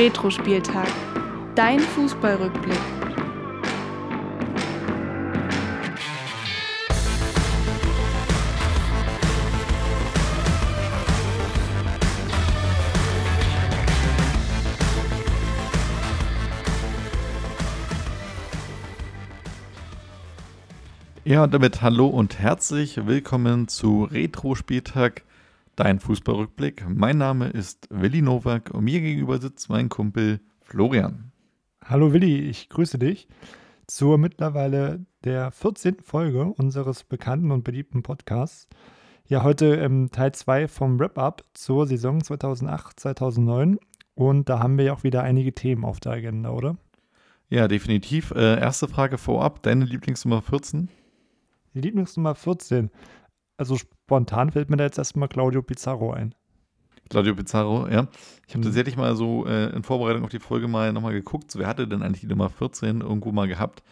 Retro-Spieltag. Dein Fußballrückblick. Ja, und damit hallo und herzlich willkommen zu Retro-Spieltag, dein Fußballrückblick. Mein Name ist Willi Nowak und mir gegenüber sitzt mein Kumpel Florian. Hallo Willi, ich grüße dich zur mittlerweile der 14. Folge unseres bekannten und beliebten Podcasts. Ja, heute ähm, Teil 2 vom Wrap-Up zur Saison 2008-2009 und da haben wir ja auch wieder einige Themen auf der Agenda, oder? Ja, definitiv. Äh, erste Frage vorab, deine Lieblingsnummer 14? Die Lieblingsnummer 14. Also spontan fällt mir da jetzt erstmal Claudio Pizarro ein. Claudio Pizarro, ja. Ich habe Mhm. tatsächlich mal so äh, in Vorbereitung auf die Folge mal nochmal geguckt, so, wer hatte denn eigentlich die Nummer 14 irgendwo mal gehabt?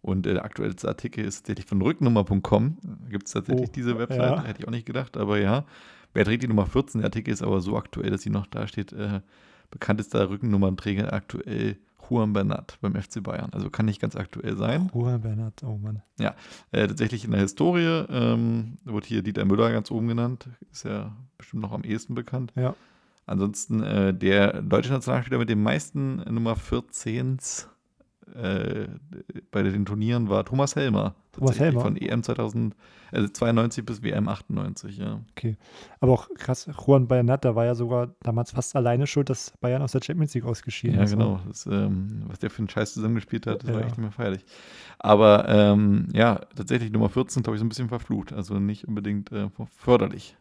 Und äh, der aktuellste Artikel ist tatsächlich von rücknummer.com. Gibt es tatsächlich Oh, diese Website? ja. Hätte ich auch nicht gedacht, aber ja. Wer trägt die Nummer 14? Der Artikel ist aber so aktuell, dass sie noch da steht. Äh, bekanntester Rückennummernträger aktuell Juan Bernat beim FC Bayern. Also kann nicht ganz aktuell sein. Juan Bernat, oh Mann. Äh, tatsächlich in der Historie ähm, wird hier Dieter Müller ganz oben genannt. Ist ja bestimmt noch am ehesten bekannt. Ja. Ansonsten äh, der deutsche Nationalspieler mit den meisten Nummer 14s äh, bei den Turnieren war Thomas Helmer. Thomas Tatsächlich Helmer? Von EM 2000, also 92 bis WM 98, ja. Aber auch krass, Juan Bernat, da war ja sogar damals fast alleine schuld, dass Bayern aus der Champions League ausgeschieden Ja, ist. ne? genau. Das, ähm, was der für einen Scheiß zusammengespielt hat, das war Ja. echt nicht mehr feierlich. Aber ähm, ja, tatsächlich Nummer 14, glaube ich, so ein bisschen verflucht. Also nicht unbedingt äh, förderlich.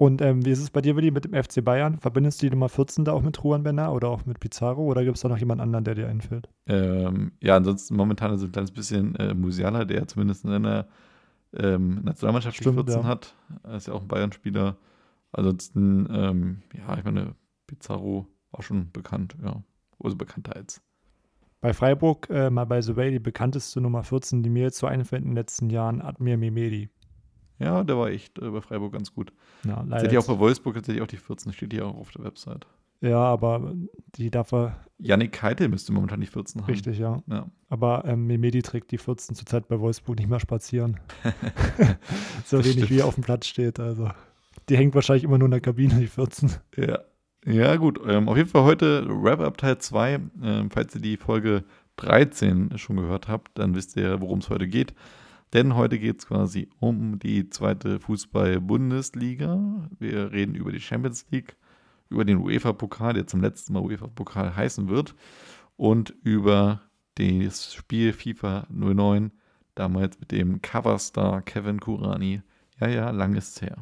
Und ähm, wie ist es bei dir, Willi, mit dem FC Bayern? Verbindest du die Nummer 14 da auch mit Juan Bernat oder auch mit Pizarro oder gibt es da noch jemand anderen, der dir einfällt? Ähm, ja, ansonsten momentan ist es ein kleines bisschen äh, Musiala, der zumindest in einer ähm, Nationalmannschaft Stimmt, 14 ja. hat. Er ist ja auch ein Bayern-Spieler. Ansonsten, ähm, ja, ich meine, Pizarro war schon bekannt, ja. Also bekannter als. Bei Freiburg, äh, mal by the way, die bekannteste Nummer 14, die mir jetzt so einfällt in den letzten Jahren, Admir Mimedi. Ja, der war echt äh, bei Freiburg ganz gut. Ja, leider Tatsächlich auch jetzt- bei Wolfsburg tatsächlich auch die 14, steht hier auch auf der Website. ja, aber die darf er Yannick Keitel müsste momentan die 14 haben. richtig, ja. Ja. Aber ähm, Mimedi trägt die 14 zurzeit bei Wolfsburg nicht mehr spazieren. so Das wenig stimmt. wie er auf dem Platz steht. Also die hängt wahrscheinlich immer nur in der Kabine, die 14. Ja, ja gut. Ähm, auf jeden Fall heute Wrap-Up Teil 2. Ähm, falls ihr die Folge 13 schon gehört habt, dann wisst ihr, worum es heute geht. Denn heute geht es quasi um die zweite Fußball-Bundesliga. Wir reden über die Champions League, über den UEFA-Pokal, der zum letzten Mal UEFA-Pokal heißen wird, und über das Spiel FIFA 09, damals mit dem Coverstar Kevin Kurani. Ja, ja, lang ist's her.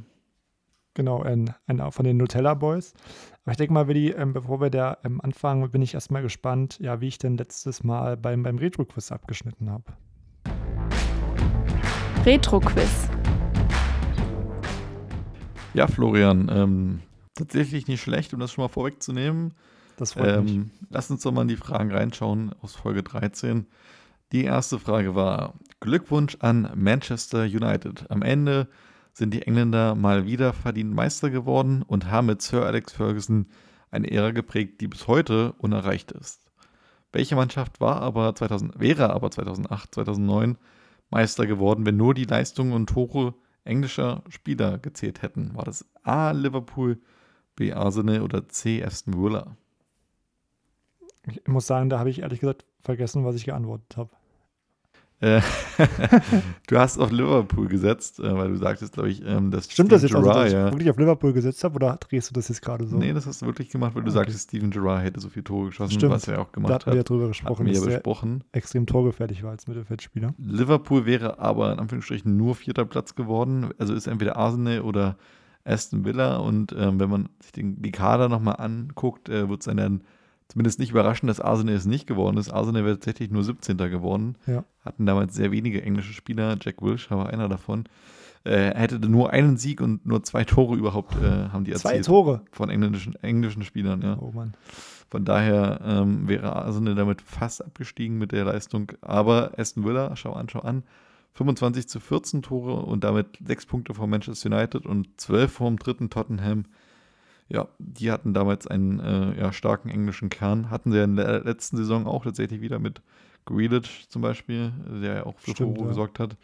Genau, ein, ein von den Nutella Boys. Aber ich denke mal, Willi, ähm, bevor wir da ähm, anfangen, bin ich erstmal gespannt, ja, wie ich denn letztes Mal beim, beim Retro-Quiz abgeschnitten habe. Retro-Quiz. Ja, Florian, ähm, tatsächlich nicht schlecht, um das schon mal vorwegzunehmen. Das freut mich. Ähm, lass uns doch mal in die Fragen reinschauen aus Folge 13. Die erste Frage war: Glückwunsch an Manchester United. Am Ende sind die Engländer mal wieder verdient Meister geworden und haben mit Sir Alex Ferguson eine Ära geprägt, die bis heute unerreicht ist. Welche Mannschaft war aber 2000, wäre aber 2008, 2009 Meister geworden, wenn nur die Leistungen und Tore englischer Spieler gezählt hätten? War das A. Liverpool, B. Arsenal oder C. Aston Villa? Ich muss sagen, da habe ich ehrlich gesagt vergessen, was ich geantwortet habe. Äh, du hast auf Liverpool gesetzt, äh, weil du sagtest, glaube ich, ähm, dass Stimmt das jetzt, Steven also, dass Gerrard, ich wirklich auf Liverpool gesetzt habe oder drehst du das jetzt gerade so? Nee, das hast du wirklich gemacht, weil du Okay. sagtest, Steven Gerrard hätte so viele Tore geschossen, Stimmt. was er auch da gemacht hatten wir ja hat. drüber Hatten gesprochen, wir ja dass er besprochen. extrem torgefährlich war als Mittelfeldspieler. Liverpool wäre aber in Anführungsstrichen nur vierter Platz geworden. Also ist entweder Arsenal oder Aston Villa. Und ähm, wenn man sich den, die Kader nochmal anguckt, äh, wird es einen dann zumindest nicht überraschen, dass Arsenal es nicht geworden ist. Arsenal wäre tatsächlich nur 17. geworden. Ja. Hatten damals sehr wenige englische Spieler. Jack Wilshere war einer davon. Äh, er hätte nur einen Sieg und nur zwei Tore überhaupt äh, haben die Zwei erzielt. Tore. Von englischen, englischen Spielern, ja. Oh Mann. Von daher ähm, wäre Arsenal damit fast abgestiegen mit der Leistung. Aber Aston Villa, schau an, schau an, 25 zu 14 Tore und damit sechs Punkte vor Manchester United und 12 vom dritten Tottenham. Ja, die hatten damals einen äh, ja, starken englischen Kern. Hatten sie in der letzten Saison auch tatsächlich wieder mit Grealish zum Beispiel, der ja auch für Stimmt, Furore ja. gesorgt hat.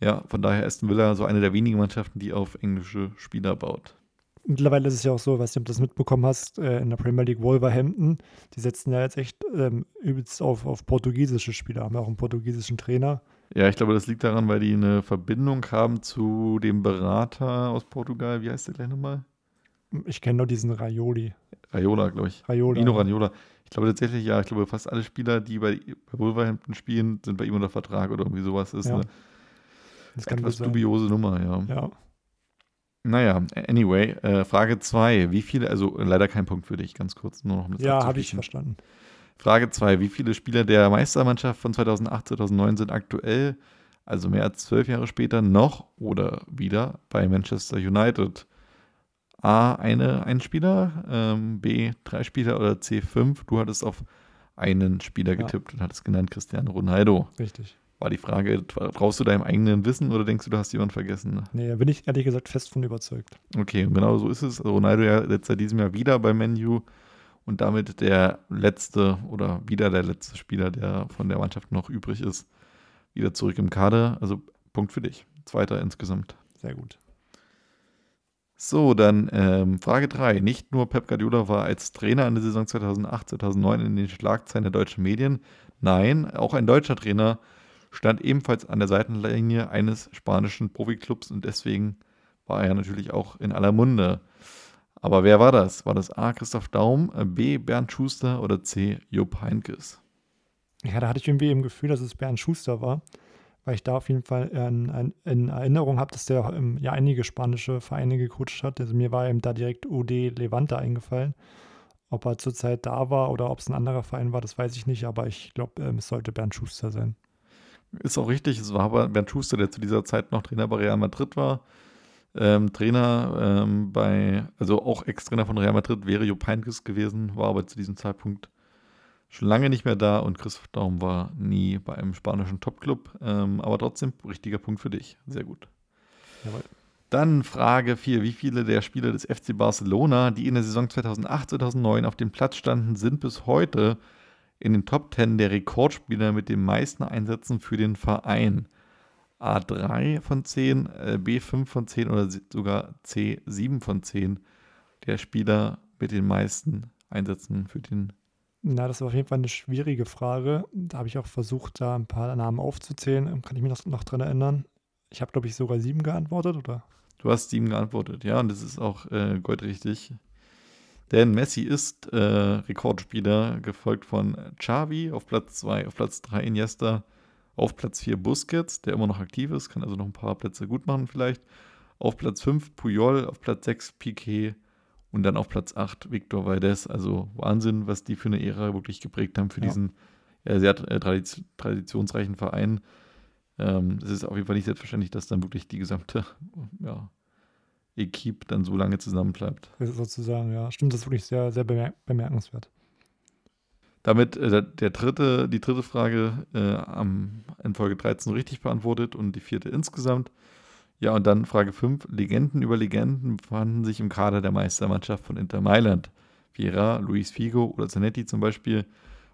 Ja, von daher Aston Villa so eine der wenigen Mannschaften, die auf englische Spieler baut. Mittlerweile ist es ja auch so, ob du das mitbekommen hast, äh, in der Premier League Wolverhampton, die setzen ja jetzt echt ähm, übelst auf, auf portugiesische Spieler, haben ja auch einen portugiesischen Trainer. Ja, ich glaube, das liegt daran, weil die eine Verbindung haben zu dem Berater aus Portugal. Wie heißt der gleich nochmal? Ich kenne nur diesen Raioli. Raiola, glaube ich. Raiola. Mino Raiola. Ich glaube tatsächlich, ja, ich glaube, fast alle Spieler, die bei, bei Wolverhampton spielen, sind bei ihm unter Vertrag oder irgendwie sowas. Das ist Ja, eine Das etwas dubiose Nummer, ja. Ja, Naja, anyway, äh, Frage 2. Wie viele, also leider kein Punkt für dich, ganz kurz, nur noch um das ja habe ich verstanden. Frage 2. Wie viele Spieler der Meistermannschaft von 2008, 2009 sind aktuell, also mehr als zwölf Jahre später, noch oder wieder bei Manchester United? A, eine, ein Spieler, ähm, B, drei Spieler oder C, fünf? Du hattest auf einen Spieler Ja. getippt und hattest genannt Cristiano Ronaldo. Richtig. War die Frage, traust du deinem eigenen Wissen oder denkst du, du hast jemanden vergessen? Nee, da bin ich ehrlich gesagt fest von überzeugt. Okay, genau so ist es. Ronaldo ja jetzt seit diesem Jahr wieder bei Menu und damit der letzte oder wieder der letzte Spieler, der von der Mannschaft noch übrig ist, wieder zurück im Kader. Also Punkt für dich. Zweiter insgesamt. Sehr gut. So, dann ähm, Frage 3. Nicht nur Pep Guardiola war als Trainer in der Saison 2008, 2009 in den Schlagzeilen der deutschen Medien. Nein, auch ein deutscher Trainer stand ebenfalls an der Seitenlinie eines spanischen Profiklubs und deswegen war er natürlich auch in aller Munde. Aber wer war das? War das A. Christoph Daum, B. Bernd Schuster oder C. Jupp Heynckes? Ja, da hatte ich irgendwie im Gefühl, dass es Bernd Schuster war, weil ich da auf jeden Fall in, in, in Erinnerung habe, dass der ähm, ja einige spanische Vereine gecoacht hat. Also mir war eben da direkt UD Levante eingefallen. Ob er zurzeit da war oder ob es ein anderer Verein war, das weiß ich nicht, aber ich glaube, ähm, es sollte Bernd Schuster sein. Ist auch richtig, es war aber Bernd Schuster, der zu dieser Zeit noch Trainer bei Real Madrid war. Ähm, Trainer ähm, bei, also auch Ex-Trainer von Real Madrid wäre Jupp Heynckes gewesen, war aber zu diesem Zeitpunkt schon lange nicht mehr da und Christoph Daum war nie bei einem spanischen Topclub. Ähm, aber trotzdem, richtiger Punkt für dich. Sehr gut. Jawohl. Dann Frage 4. Wie viele der Spieler des FC Barcelona, die in der Saison 2008, 2009 auf dem Platz standen, sind bis heute in den Top 10 der Rekordspieler mit den meisten Einsätzen für den Verein? A3 von 10, äh, B5 von 10 oder sogar C7 von 10 der Spieler mit den meisten Einsätzen für den Na, das war auf jeden Fall eine schwierige Frage. Da habe ich auch versucht, da ein paar Namen aufzuzählen. Kann ich mich noch, noch dran erinnern? Ich habe, glaube ich, sogar sieben geantwortet, oder? Du hast sieben geantwortet, ja, und das ist auch äh, goldrichtig. Denn Messi ist äh, Rekordspieler, gefolgt von Xavi auf Platz 2, auf Platz 3 Iniesta, auf Platz 4 Busquets, der immer noch aktiv ist, kann also noch ein paar Plätze gut machen vielleicht. Auf Platz 5 Puyol, auf Platz 6 Piquet und dann auf Platz 8 Victor Valdez. Also Wahnsinn, was die für eine Ära wirklich geprägt haben für Ja. diesen ja, sehr äh, tradiz traditionsreichen Verein. Ähm, es ist auf jeden Fall nicht selbstverständlich, dass dann wirklich die gesamte ja, Equipe dann so lange zusammenbleibt. Sozusagen, ja. Stimmt, das ist wirklich sehr, sehr bemerk bemerkenswert. Damit äh, der, der dritte, die dritte Frage äh, am, in Folge 13 richtig beantwortet und die vierte insgesamt. Ja, und dann Frage 5. Legenden über Legenden befanden sich im Kader der Meistermannschaft von Inter Mailand. Vieira, Luis Figo oder Zanetti zum Beispiel,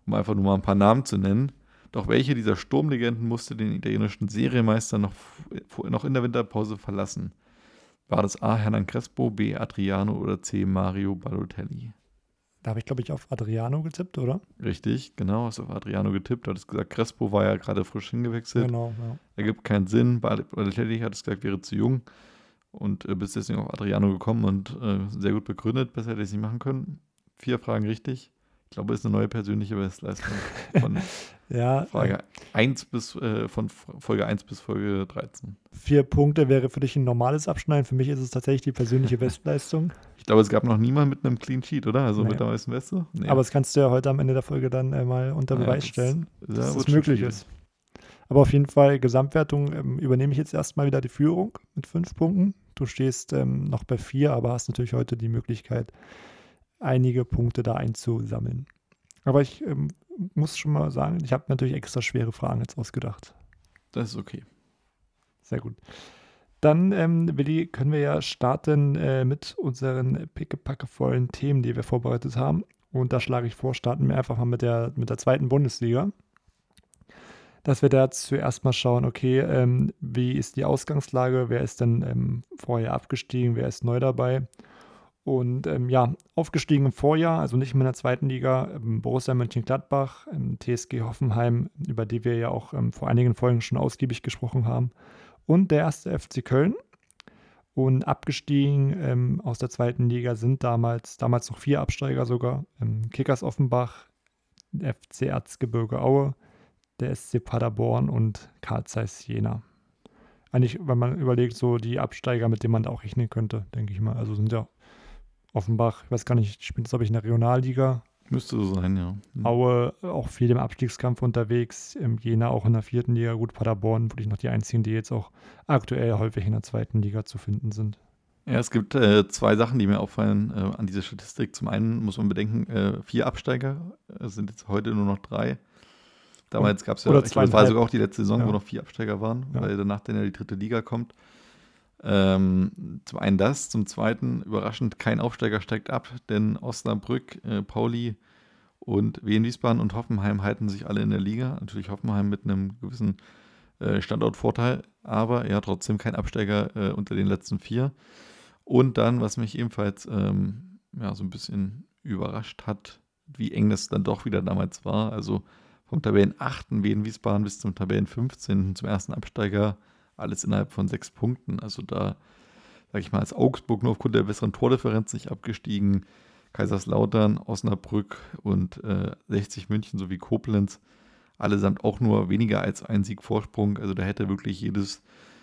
um einfach nur mal ein paar Namen zu nennen. Doch welche dieser Sturmlegenden musste den italienischen Serienmeister noch, noch in der Winterpause verlassen? War das A. Hernan Crespo, B. Adriano oder C. Mario Balotelli? Da habe ich, glaube ich, auf Adriano getippt, oder? Richtig, genau, hast auf Adriano getippt, du hattest gesagt, Crespo war ja gerade frisch hingewechselt. Genau, ja. Ergibt keinen Sinn. Bal- Balotelli hat es gesagt, wäre zu jung und äh, bist deswegen auf Adriano gekommen und äh, sehr gut begründet. Besser hätte ich es nicht machen können. Vier Fragen richtig. Ich glaube, es ist eine neue persönliche Bestleistung von Ja, Frage 1 bis äh, von Folge 1 bis Folge 13. vier Punkte wäre für dich ein normales Abschneiden. Für mich ist es tatsächlich die persönliche Bestleistung. Ich glaube, es gab noch niemanden mit einem Clean Sheet, oder? Also Nee. mit der meisten Weste? Nee. Aber das kannst du ja heute am Ende der Folge dann äh, mal unter Beweis das- stellen, ja, dass das schon möglich schwierig. ist. Aber auf jeden Fall, Gesamtwertung ähm, übernehme ich jetzt erstmal wieder die Führung mit fünf Punkten. Du stehst ähm, noch bei vier, aber hast natürlich heute die Möglichkeit, einige Punkte da einzusammeln. Aber ich ähm, muss schon mal sagen, ich habe natürlich extra schwere Fragen jetzt ausgedacht. Das ist okay. Sehr gut. Dann, ähm, Willi, können wir ja starten äh, mit unseren pickepackevollen Themen, die wir vorbereitet haben. Und da schlage ich vor, starten wir einfach mal mit der, mit der zweiten Bundesliga. Dass wir da zuerst mal schauen, okay, ähm, wie ist die Ausgangslage, wer ist denn ähm, vorher abgestiegen, wer ist neu dabei. Und ähm, ja, aufgestiegen im Vorjahr, also nicht mehr in der zweiten Liga, ähm, Borussia Mönchengladbach, ähm, TSG Hoffenheim, über die wir ja auch ähm, vor einigen Folgen schon ausgiebig gesprochen haben. Und der erste FC Köln. Und abgestiegen ähm, aus der zweiten Liga sind damals, damals noch vier Absteiger sogar. Ähm, Kickers Offenbach, FC Erzgebirge Aue, der SC Paderborn und Karl Zeiss Jena. Eigentlich, wenn man überlegt, so die Absteiger, mit denen man da auch rechnen könnte, denke ich mal. Also sind ja Offenbach, ich weiß gar nicht, spielt es, glaube ich, in der Regionalliga. Müsste so sein, ja. Mhm. Aue auch viel im Abstiegskampf unterwegs, Jena auch in der vierten Liga. Gut, Paderborn wirklich noch die einzigen, die jetzt auch aktuell häufig in der zweiten Liga zu finden sind. Ja, es gibt äh, zwei Sachen, die mir auffallen äh, an dieser Statistik. Zum einen muss man bedenken, äh, vier Absteiger äh, sind jetzt heute nur noch drei. Damals gab es ja, ich glaube, das war sogar auch die letzte Saison, ja. wo noch vier Absteiger waren, ja. weil danach dann ja die dritte Liga kommt. Ähm, zum einen das, zum zweiten überraschend kein Aufsteiger steigt ab, denn Osnabrück, äh, Pauli und Wien Wiesbaden und Hoffenheim halten sich alle in der Liga. Natürlich Hoffenheim mit einem gewissen äh, Standortvorteil, aber ja trotzdem kein Absteiger äh, unter den letzten vier. Und dann, was mich ebenfalls ähm, ja, so ein bisschen überrascht hat, wie eng das dann doch wieder damals war. Also vom Tabellen 8. Wien Wiesbaden bis zum Tabellen 15. zum ersten Absteiger alles innerhalb von sechs Punkten. Also da, sage ich mal, als Augsburg nur aufgrund der besseren Tordifferenz nicht abgestiegen. Kaiserslautern, Osnabrück und äh, 60 München sowie Koblenz allesamt auch nur weniger als ein Sieg Vorsprung. Also da hätte wirklich jedes,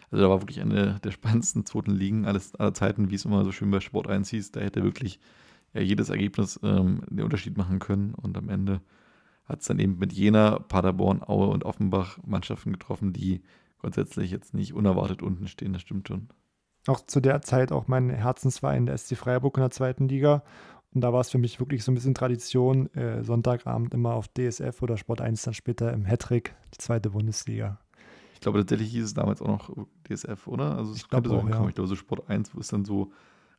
also da war wirklich eine der spannendsten zweiten Ligen alles, aller Zeiten, wie es immer so schön bei Sport 1 hieß. Da hätte wirklich ja, jedes Ergebnis ähm, den Unterschied machen können. Und am Ende hat es dann eben mit Jena, Paderborn, Aue und Offenbach Mannschaften getroffen, die grundsätzlich jetzt nicht unerwartet unten stehen, das stimmt schon. Auch zu der Zeit auch mein Herzensverein, der SC Freiburg in der zweiten Liga. Und da war es für mich wirklich so ein bisschen Tradition, äh, Sonntagabend immer auf DSF oder Sport 1 dann später im Hattrick, die zweite Bundesliga. Ich glaube, tatsächlich hieß es damals auch noch DSF, oder? Also es könnte so. Ja. Ich glaube, so Sport 1 ist dann so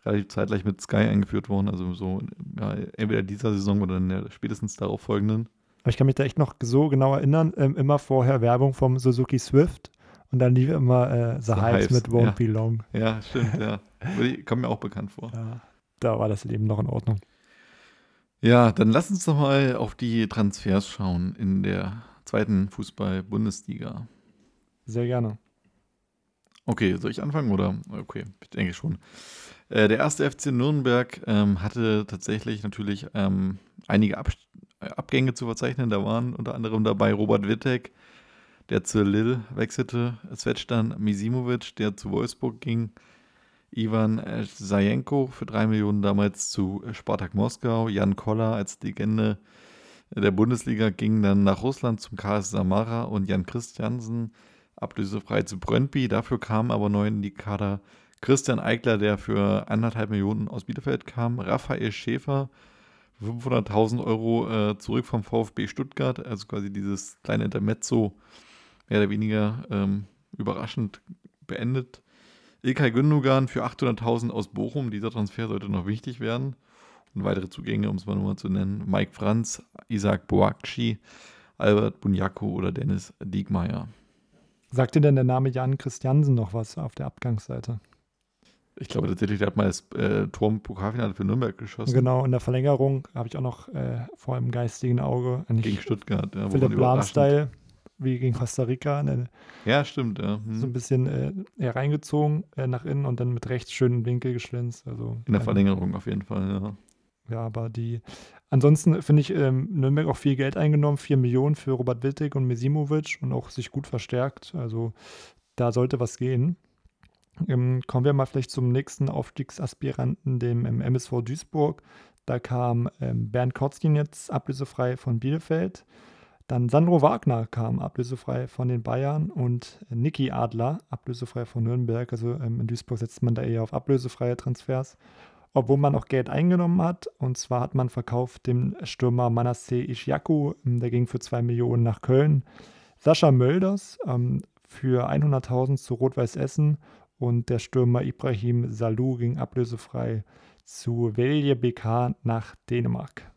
relativ zeitgleich mit Sky eingeführt worden. Also so ja, entweder dieser Saison oder in der spätestens darauf folgenden. Aber ich kann mich da echt noch so genau erinnern, ähm, immer vorher Werbung vom Suzuki Swift und dann lief immer äh, The, The Hives mit Won't ja. Be Long. Ja, stimmt, ja. Kommt mir auch bekannt vor. Ja, da war das Leben noch in Ordnung. Ja, dann lass uns doch mal auf die Transfers schauen in der zweiten Fußball-Bundesliga. Sehr gerne. Okay, soll ich anfangen oder? Okay, ich denke schon. Äh, der erste FC Nürnberg ähm, hatte tatsächlich natürlich ähm, einige Ab Abgänge zu verzeichnen. Da waren unter anderem dabei Robert Wittek, der zu Lille wechselte. Svetschtan Misimovic, der zu Wolfsburg ging. Ivan Sajenko für drei Millionen damals zu Spartak Moskau. Jan Koller als Legende der Bundesliga ging dann nach Russland zum KS Samara und Jan Christiansen ablösefrei zu Brøndby. Dafür kam aber neu in die Kader Christian Eigler, der für anderthalb Millionen aus Bielefeld kam. Raphael Schäfer 500.000 Euro äh, zurück vom VfB Stuttgart, also quasi dieses kleine Intermezzo mehr oder weniger ähm, überraschend beendet. Ilkay Gündogan für 800.000 aus Bochum. Dieser Transfer sollte noch wichtig werden. Und weitere Zugänge, um es mal nur zu nennen. Mike Franz, Isaac Boakci, Albert Bunyaku oder Dennis Diekmeyer. Sagt dir denn der Name Jan Christiansen noch was auf der Abgangsseite? Ich glaube tatsächlich, der hat mal das äh, Tor im Pokalfinale für Nürnberg geschossen. Genau, in der Verlängerung habe ich auch noch äh, vor dem geistigen Auge. Gegen Stuttgart, ja. Philipp Lahm-Style wie gegen Costa Rica. Ne, ja, stimmt, ja. Hm. So ein bisschen äh, reingezogen äh, nach innen und dann mit rechts schönen Winkel geschlänzt. Also, In der Verlängerung auf jeden Fall, ja. Ja, aber die. Ansonsten finde ich ähm, Nürnberg auch viel Geld eingenommen, 4 Millionen für Robert Wittig und Mesimovic und auch sich gut verstärkt. Also da sollte was gehen. Ähm, kommen wir mal vielleicht zum nächsten Aufstiegsaspiranten, dem ähm, MSV Duisburg. Da kam ähm, Bernd Kotzkin jetzt ablösefrei von Bielefeld. Dann Sandro Wagner kam ablösefrei von den Bayern und Niki Adler ablösefrei von Nürnberg. Also ähm, in Duisburg setzt man da eher auf ablösefreie Transfers, obwohl man auch Geld eingenommen hat. Und zwar hat man verkauft den Stürmer Manasseh Ishiaku, ähm, der ging für 2 Millionen nach Köln. Sascha Mölders ähm, für 100.000 zu Rot-Weiß Essen und der Stürmer Ibrahim Salou ging ablösefrei zu Velje BK nach Dänemark.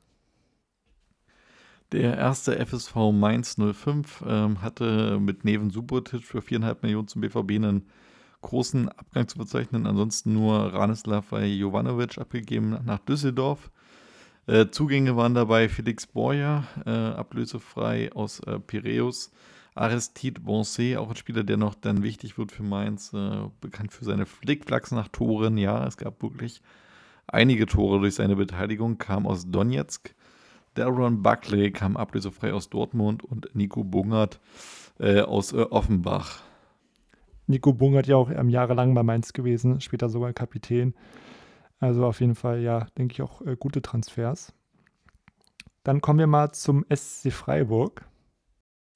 Der erste FSV Mainz 05 ähm, hatte mit Neven Subotic für 4,5 Millionen zum BVB einen großen Abgang zu verzeichnen. Ansonsten nur Ranislav Jovanovic abgegeben nach Düsseldorf. Äh, Zugänge waren dabei Felix Borja, äh, ablösefrei aus äh, Piräus. Aristide Bonset, auch ein Spieler, der noch dann wichtig wird für Mainz, äh, bekannt für seine Flickflacks nach Toren. Ja, es gab wirklich einige Tore durch seine Beteiligung, kam aus Donetsk. Daron Buckley kam ablösefrei aus Dortmund und Nico Bungert äh, aus äh, Offenbach. Nico Bungert ja auch ähm, jahrelang bei Mainz gewesen, später sogar Kapitän. Also auf jeden Fall, ja, denke ich auch äh, gute Transfers. Dann kommen wir mal zum SC Freiburg.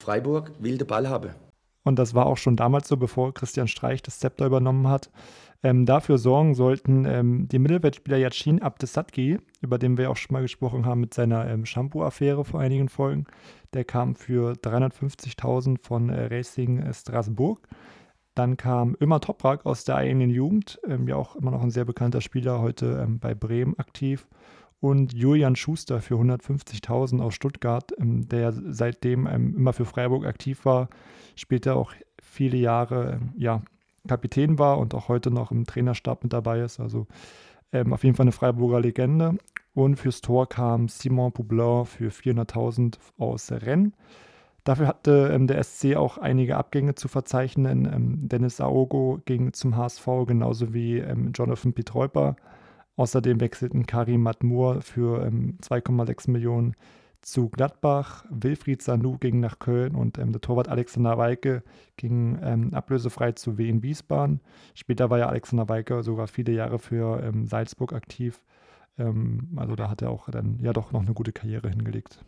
Freiburg wilde Ballhabe. Und das war auch schon damals so, bevor Christian Streich das Zepter übernommen hat. Ähm, dafür sorgen sollten ähm, die Mittelfeldspieler Yachin Abdesatgi, über den wir auch schon mal gesprochen haben mit seiner ähm, Shampoo-Affäre vor einigen Folgen. Der kam für 350.000 von äh, Racing äh, Strasbourg. Dann kam Ömer Toprak aus der eigenen Jugend, ähm, ja auch immer noch ein sehr bekannter Spieler, heute ähm, bei Bremen aktiv. Und Julian Schuster für 150.000 aus Stuttgart, ähm, der seitdem immer für Freiburg aktiv war, später auch viele Jahre ja, Kapitän war und auch heute noch im Trainerstab mit dabei ist. Also ähm, auf jeden Fall eine Freiburger Legende. Und fürs Tor kam Simon Poublin für 400.000 aus Rennes. Dafür hatte ähm, der SC auch einige Abgänge zu verzeichnen. Ähm, Dennis Aogo ging zum HSV, genauso wie ähm, Jonathan Pietreuper. Außerdem wechselten Karim Matmur für 2,6 ähm, Millionen zu Gladbach. Wilfried Sanu ging nach Köln und ähm, der Torwart Alexander Weike ging ähm, ablösefrei zu Wien Wiesbaden. Später war ja Alexander Weike sogar viele Jahre für ähm, Salzburg aktiv. Ähm, also da hat er auch dann ja doch noch eine gute Karriere hingelegt.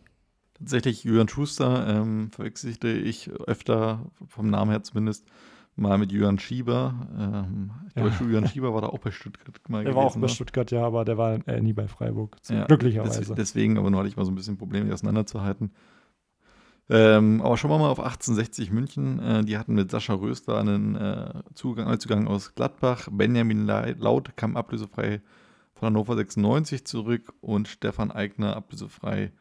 Tatsächlich Jürgen Schuster ähm, verwechselte ich öfter, vom Namen her zumindest, mal mit Jürgen Schieber. Ähm, ich glaube, ja. Jürgen Schieber war da auch bei Stuttgart mal Der gewesen, war auch bei ne? Stuttgart, ja, aber der war äh, nie bei Freiburg, ja, glücklicherweise. deswegen, aber nur hatte ich mal so ein bisschen Probleme, die auseinanderzuhalten. Ähm, aber schauen wir mal auf 1860 München. Äh, die hatten mit Sascha Röster einen äh, Zugang, Neuzugang aus Gladbach. Benjamin Laut kam ablösefrei von Hannover 96 zurück und Stefan Eigner ablösefrei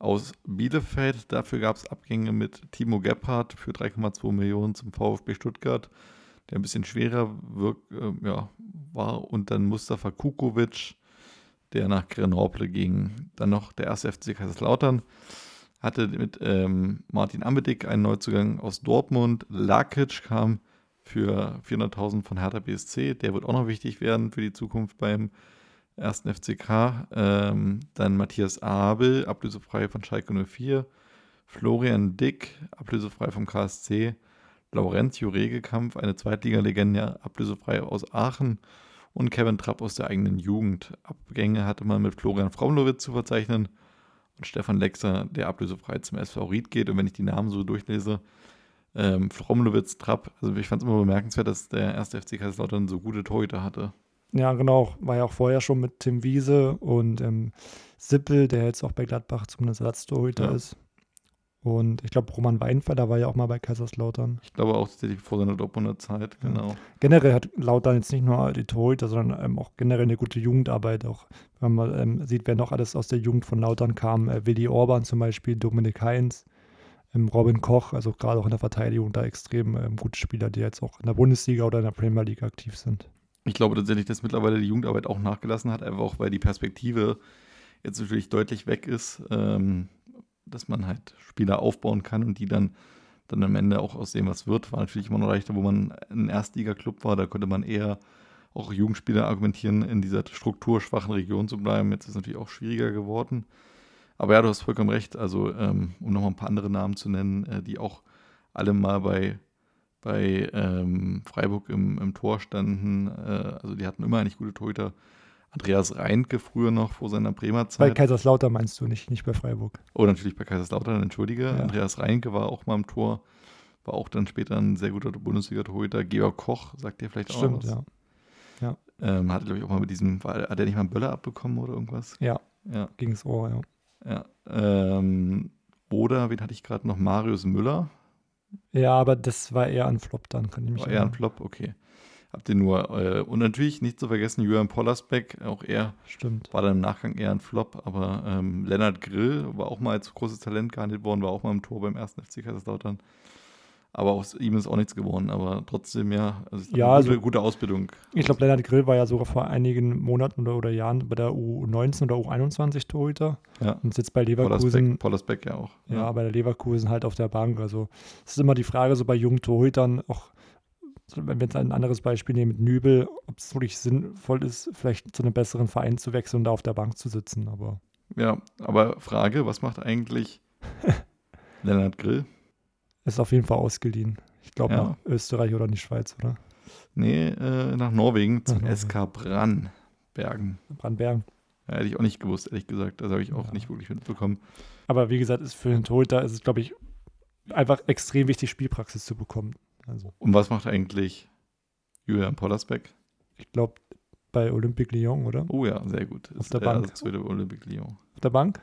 aus Bielefeld. Dafür gab es Abgänge mit Timo Gebhardt für 3,2 Millionen zum VfB Stuttgart, der ein bisschen schwerer wirk, äh, ja, war. Und dann Mustafa Kukovic, der nach Grenoble ging. Dann noch der erste FC Kaiserslautern. Hatte mit ähm, Martin Ambedick einen Neuzugang aus Dortmund. Lakic kam für 400.000 von Hertha BSC. Der wird auch noch wichtig werden für die Zukunft beim ersten FCK. Ähm, dann Matthias Abel, ablösefrei von Schalke 04. Florian Dick, ablösefrei vom KSC. Laurentio Regekampf, eine Zweitliga-Legende, ablösefrei aus Aachen. Und Kevin Trapp aus der eigenen Jugend. Abgänge hatte man mit Florian Fromlowitz zu verzeichnen. Und Stefan Lexer, der ablösefrei zum SV Ried geht. Und wenn ich die Namen so durchlese, ähm, Fromlowitz, Trapp, also ich fand es immer bemerkenswert, dass der erste FC Kaiserslautern so gute Torhüter hatte. Ja, genau. War ja auch vorher schon mit Tim Wiese und ähm, Sippel, der jetzt auch bei Gladbach zumindest Ersatztorhüter ja. ist. Und ich glaube, Roman Weinfelder war ja auch mal bei Kaiserslautern. Ich glaube auch tatsächlich vor seiner Dortmunder Zeit, genau. Generell hat Lautern jetzt nicht nur die Torhüter, sondern ähm, auch generell eine gute Jugendarbeit. Auch wenn man ähm, sieht, wer noch alles aus der Jugend von Lautern kam. Äh, Willi Orban zum Beispiel, Dominik Heinz, ähm, Robin Koch, also gerade auch in der Verteidigung da extrem ähm, gute Spieler, die jetzt auch in der Bundesliga oder in der Premier League aktiv sind. Ich glaube tatsächlich, dass mittlerweile die Jugendarbeit auch nachgelassen hat, einfach auch weil die Perspektive jetzt natürlich deutlich weg ist, ähm, dass man halt Spieler aufbauen kann und die dann, dann am Ende auch aus dem, was wird, war natürlich immer noch leichter, wo man ein Erstliga-Club war, da konnte man eher auch Jugendspieler argumentieren, in dieser strukturschwachen Region zu bleiben. Jetzt ist es natürlich auch schwieriger geworden. Aber ja, du hast vollkommen recht. Also, ähm, um nochmal ein paar andere Namen zu nennen, äh, die auch alle mal bei bei ähm, Freiburg im, im, Tor standen. Äh, also die hatten immer eigentlich gute Torhüter. Andreas Reintke früher noch vor seiner Bremer Zeit. Bei Kaiserslautern meinst du nicht, nicht bei Freiburg. Oh, natürlich bei Kaiserslautern, entschuldige. Ja. Andreas Reintke war auch mal im Tor, war auch dann später ein sehr guter Bundesliga-Torhüter. Georg Koch, sagt dir vielleicht Stimmt, auch was. ja. ja. Ähm, hatte, glaube ich, auch mal mit diesem, war, hat er nicht mal einen Böller abbekommen oder irgendwas? Ja, ja. ging es Ohr, ja. Ja, ähm, oder, wen hatte ich gerade noch? Marius Müller, ja, aber das war eher ein Flop dann, kann ich mich War eher ein Flop, okay. habt ihr nur. Äh, und natürlich nicht zu vergessen, Jürgen Pollersbeck, auch er Stimmt. war dann im Nachgang eher ein Flop, aber ähm, Lennart Grill war auch mal als großes Talent gehandelt worden, war auch mal im Tor beim ersten FC Kaiserslautern. Aber aus ihm ist auch nichts geworden, aber trotzdem ja, also es ist Ja, eine gute, also- gute Ausbildung. Ich glaube, Lennart Grill war ja sogar vor einigen Monaten oder, oder Jahren bei der U19 oder U21 Torhüter Ja. und sitzt bei Leverkusen. Pollersbeck, ja auch. Ja, bei der Leverkusen halt auf der Bank. Also es ist immer die Frage, so bei jungen Torhütern, auch wenn wir jetzt ein anderes Beispiel nehmen mit Nübel, ob es wirklich sinnvoll ist, vielleicht zu einem besseren Verein zu wechseln und da auf der Bank zu sitzen. Aber ja, aber Frage, was macht eigentlich Lennart Grill? Ist auf jeden Fall ausgeliehen. Ich glaube Ja. nach Österreich oder in die Schweiz, oder? Nee, äh, nach Norwegen zum Nach Norwegen. SK Brannbergen. Brandbergen. Ja, hätte ich auch nicht gewusst, ehrlich gesagt. Das habe ich auch Ja. nicht wirklich mitbekommen. Aber wie gesagt, ist für den Torhüter ist es, glaube ich, einfach extrem wichtig, Spielpraxis zu bekommen. Also Und was macht eigentlich Julian Pollersbeck? ich glaube, bei Olympique Lyon, oder? Oh ja, sehr gut. Auf Ist, der Bank. Also Olympique Lyon. Auf der Bank?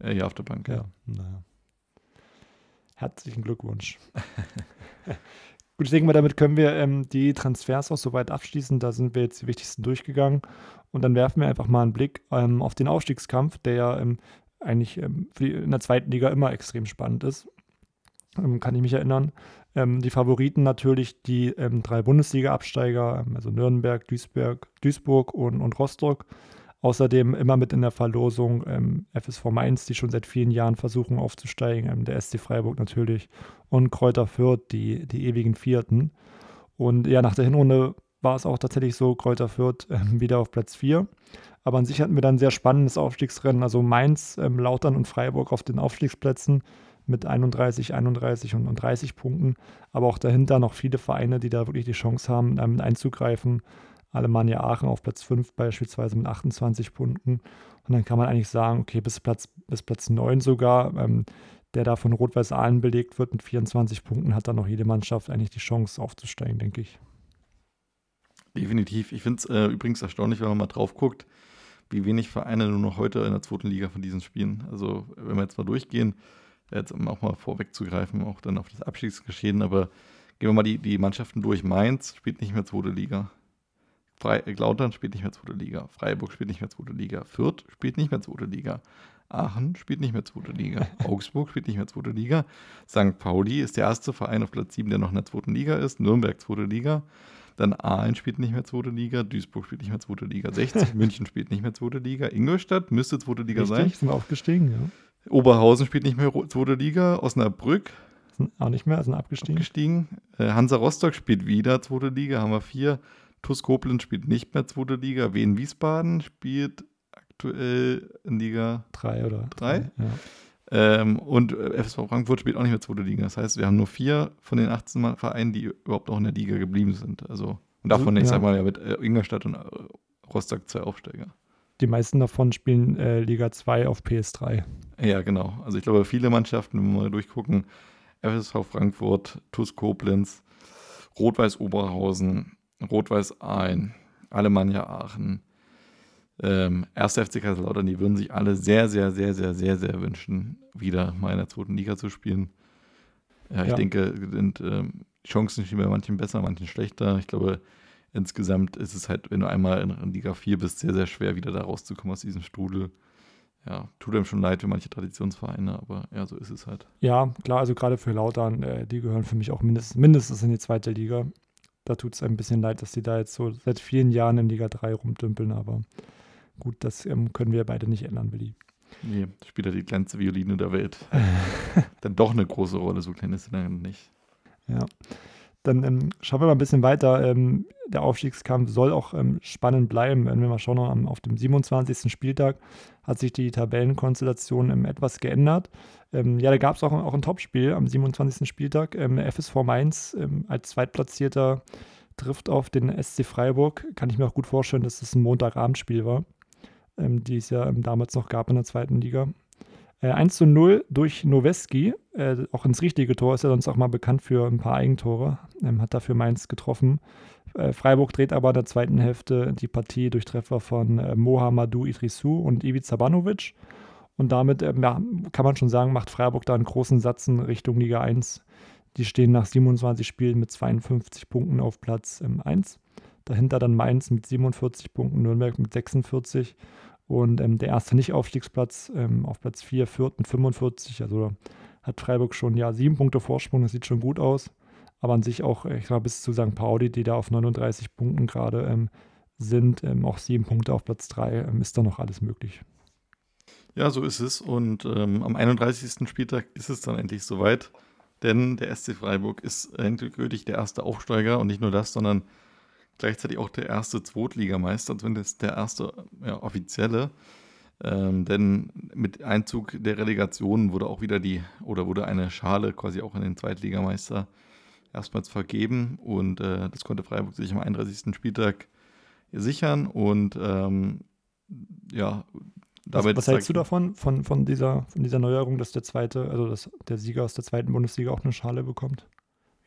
Äh, ja, auf der Bank, ja. Ja, naja. Herzlichen Glückwunsch. Gut, ich denke mal, damit können wir ähm, die Transfers auch soweit abschließen. Da sind wir jetzt die wichtigsten durchgegangen. Und dann werfen wir einfach mal einen Blick ähm, auf den Aufstiegskampf, der ja ähm, eigentlich ähm, die, in der zweiten Liga immer extrem spannend ist. Ähm, kann ich mich erinnern. Ähm, die Favoriten natürlich die drei Bundesliga-Absteiger, also Nürnberg, Duisburg, Duisburg und, und Rostock. Außerdem immer mit in der Verlosung ähm, FSV Mainz, die schon seit vielen Jahren versuchen aufzusteigen, ähm, der SC Freiburg natürlich und Kräuter Fürth, die, die ewigen Vierten. Und ja, nach der Hinrunde war es auch tatsächlich so, Kräuter Fürth ähm, wieder auf Platz 4. Aber an sich hatten wir dann ein sehr spannendes Aufstiegsrennen. Also Mainz, ähm, Lautern und Freiburg auf den Aufstiegsplätzen mit 31, 31 und, und 30 Punkten. Aber auch dahinter noch viele Vereine, die da wirklich die Chance haben, ähm, einzugreifen. Alemannia Aachen auf Platz 5 beispielsweise mit 28 Punkten. Und dann kann man eigentlich sagen, okay, bis Platz, bis Platz 9 sogar, ähm, der da von Rot-Weiß Aalen belegt wird mit 24 Punkten, hat dann noch jede Mannschaft eigentlich die Chance aufzusteigen, denke ich. Definitiv. Ich finde es äh, übrigens erstaunlich, wenn man mal drauf guckt, wie wenig Vereine nur noch heute in der zweiten Liga von diesen spielen. Also, wenn wir jetzt mal durchgehen, jetzt um auch mal vorwegzugreifen, auch dann auf das Abstiegsgeschehen, aber gehen wir mal die, die Mannschaften durch. Mainz spielt nicht mehr zweite Liga. Frei, äh, Lautern spielt nicht mehr zweite Liga. Freiburg spielt nicht mehr zweite Liga. Fürth spielt nicht mehr zweite Liga. Aachen spielt nicht mehr zweite Liga. Augsburg spielt nicht mehr zweite Liga. St. Pauli ist der erste Verein auf Platz 7, der noch in der zweiten Liga ist. Nürnberg zweite Liga. Dann Aalen spielt nicht mehr zweite Liga. Duisburg spielt nicht mehr zweite Liga. 60 München spielt nicht mehr zweite Liga. Ingolstadt müsste zweite Liga sein. Richtig, sind wir aufgestiegen, ja. Oberhausen spielt nicht mehr zweite Liga. Osnabrück Sind auch nicht mehr, sind abgestiegen. abgestiegen. Äh, Hansa Rostock spielt wieder zweite Liga, haben wir vier. TuS Koblenz spielt nicht mehr zweite Liga. Wien Wiesbaden spielt aktuell in Liga Drei oder Drei? Ja. ähm, und äh, FSV Frankfurt spielt auch nicht mehr zweite Liga. Das heißt, wir haben nur vier von den 18 Mal Vereinen, die überhaupt auch in der Liga geblieben sind. Also, und davon, ich Ja. sag mal, ja mit äh, Ingolstadt und äh, Rostock zwei Aufsteiger. Die meisten davon spielen äh, Liga 2 auf PS3. Ja, genau. Also ich glaube, viele Mannschaften, wenn wir mal durchgucken, FSV Frankfurt, TuS Koblenz, Rot-Weiß Oberhausen, Rot-Weiß Aalen, Alemannia Aachen, ähm, 1. FC Kaiserslautern, die würden sich alle sehr, sehr, sehr, sehr, sehr, sehr wünschen, wieder mal in der zweiten Liga zu spielen. Ja, ich Ja. denke, sind, ähm, die Chancen stehen bei manchen besser, manchen schlechter. Ich glaube, insgesamt ist es halt, wenn du einmal in, Liga 4 bist, sehr, sehr schwer, wieder da rauszukommen aus diesem Strudel. Ja, tut einem schon leid für manche Traditionsvereine, aber ja, so ist es halt. Ja, klar, also gerade für Lautern, äh, die gehören für mich auch mindestens, mindestens in die zweite Liga. Da tut es ein bisschen leid, dass die da jetzt so seit vielen Jahren in Liga 3 rumdümpeln, aber gut, das ähm, können wir beide nicht ändern, Willi. Nee, spielt ja die kleinste Violine der Welt. dann doch eine große Rolle, so klein ist sie dann nicht. Ja. Dann ähm, schauen wir mal ein bisschen weiter. Ähm, der Aufstiegskampf soll auch ähm, spannend bleiben. Wenn wir mal schauen, am- auf dem 27. Spieltag hat sich die Tabellenkonstellation ähm, etwas geändert. Ähm, ja, da gab es auch, auch ein Topspiel am 27. Spieltag. Ähm, FSV Mainz als Zweitplatzierter trifft auf den SC Freiburg. Kann ich mir auch gut vorstellen, dass das ein Montagabendspiel war, die es ja damals noch gab in der zweiten Liga. Äh, 1 zu 0 durch Noweski, äh, auch ins richtige Tor, ist ja sonst auch mal bekannt für ein paar Eigentore, ähm, hat dafür Mainz getroffen. Äh, Freiburg dreht aber in der zweiten Hälfte die Partie durch Treffer von äh, Mohamedou Idrissou und Ivica Banovic. Und damit ähm, ja, kann man schon sagen, macht Freiburg da einen großen Satz in Richtung Liga 1. Die stehen nach 27 Spielen mit 52 Punkten auf Platz ähm, 1. Dahinter dann Mainz mit 47 Punkten, Nürnberg mit 46 und ähm, der erste Nicht-Aufstiegsplatz ähm, auf Platz 4, Fürth mit 45. Also hat Freiburg schon ja sieben Punkte Vorsprung, das sieht schon gut aus. Aber an sich auch, ich sag bis zu St. Pauli, die da auf 39 Punkten gerade ähm, sind, ähm, auch sieben Punkte auf Platz 3, ähm, ist da noch alles möglich. Ja, so ist es. Und ähm, am 31. Spieltag ist es dann endlich soweit. Denn der SC Freiburg ist endgültig der erste Aufsteiger und nicht nur das, sondern gleichzeitig auch der erste Zweitligameister, zumindest der erste ja, offizielle. Ähm, denn mit Einzug der Relegation wurde auch wieder die, oder wurde eine Schale quasi auch in den Zweitligameister erstmals vergeben und äh, das konnte Freiburg sich am 31. Spieltag sichern und ähm, ja, damit. Was, was hältst du davon, von, von, dieser, von dieser Neuerung, dass der zweite, also dass der Sieger aus der zweiten Bundesliga auch eine Schale bekommt?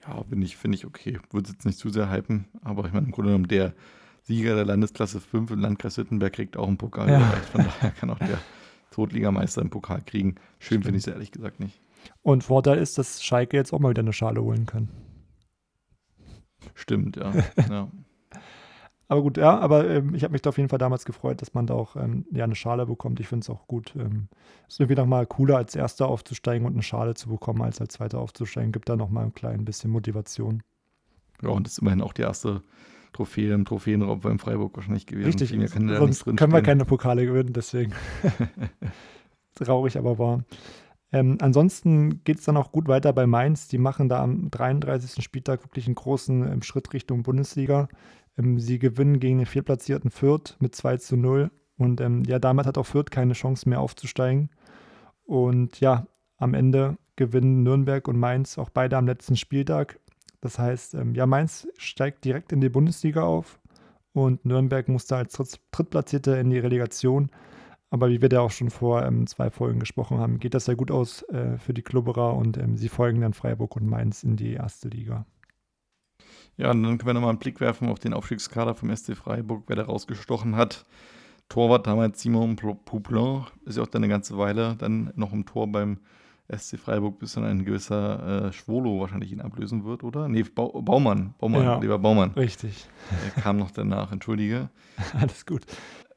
Ja, finde ich, find ich okay. Würde jetzt nicht zu sehr hypen, aber ich meine, im Grunde genommen, der Sieger der Landesklasse 5 im Landkreis Wittenberg kriegt auch einen Pokal. Ja. Von daher kann auch der Totligameister einen Pokal kriegen. Schön finde ich es ehrlich gesagt nicht. Und Vorteil ist, dass Schalke jetzt auch mal wieder eine Schale holen kann. Stimmt, ja. ja. Aber gut, ja, aber ähm, ich habe mich da auf jeden Fall damals gefreut, dass man da auch ähm, ja, eine Schale bekommt. Ich finde es auch gut. Ähm, ist irgendwie nochmal cooler, als Erster aufzusteigen und eine Schale zu bekommen, als als Zweiter aufzusteigen. Gibt da nochmal ein klein bisschen Motivation. Ja, und das ist immerhin auch die erste Trophäe im Trophäenraum beim Freiburg wahrscheinlich gewesen. Richtig, sonst können wir keine Pokale gewinnen, deswegen. Traurig, aber wahr. Ähm, ansonsten geht es dann auch gut weiter bei Mainz. Die machen da am 33. Spieltag wirklich einen großen ähm, Schritt Richtung Bundesliga. Ähm, sie gewinnen gegen den viertplatzierten Fürth mit 2 zu 0. Und ähm, ja, damit hat auch Fürth keine Chance mehr aufzusteigen. Und ja, am Ende gewinnen Nürnberg und Mainz auch beide am letzten Spieltag. Das heißt, ähm, ja, Mainz steigt direkt in die Bundesliga auf und Nürnberg musste als Dritt Drittplatzierte in die Relegation. Aber wie wir da auch schon vor ähm, zwei Folgen gesprochen haben, geht das sehr gut aus äh, für die Klubberer und ähm, sie folgen dann Freiburg und Mainz in die erste Liga. Ja, und dann können wir nochmal einen Blick werfen auf den Aufstiegskader vom SC Freiburg, wer da rausgestochen hat. Torwart damals Simon Pouplin, ist ja auch dann eine ganze Weile dann noch im Tor beim SC Freiburg, bis dann ein gewisser äh, Schwolo wahrscheinlich ihn ablösen wird, oder? Nee, ba Baumann, Baumann, ja, lieber Baumann. Richtig. Er kam noch danach, entschuldige. Alles gut.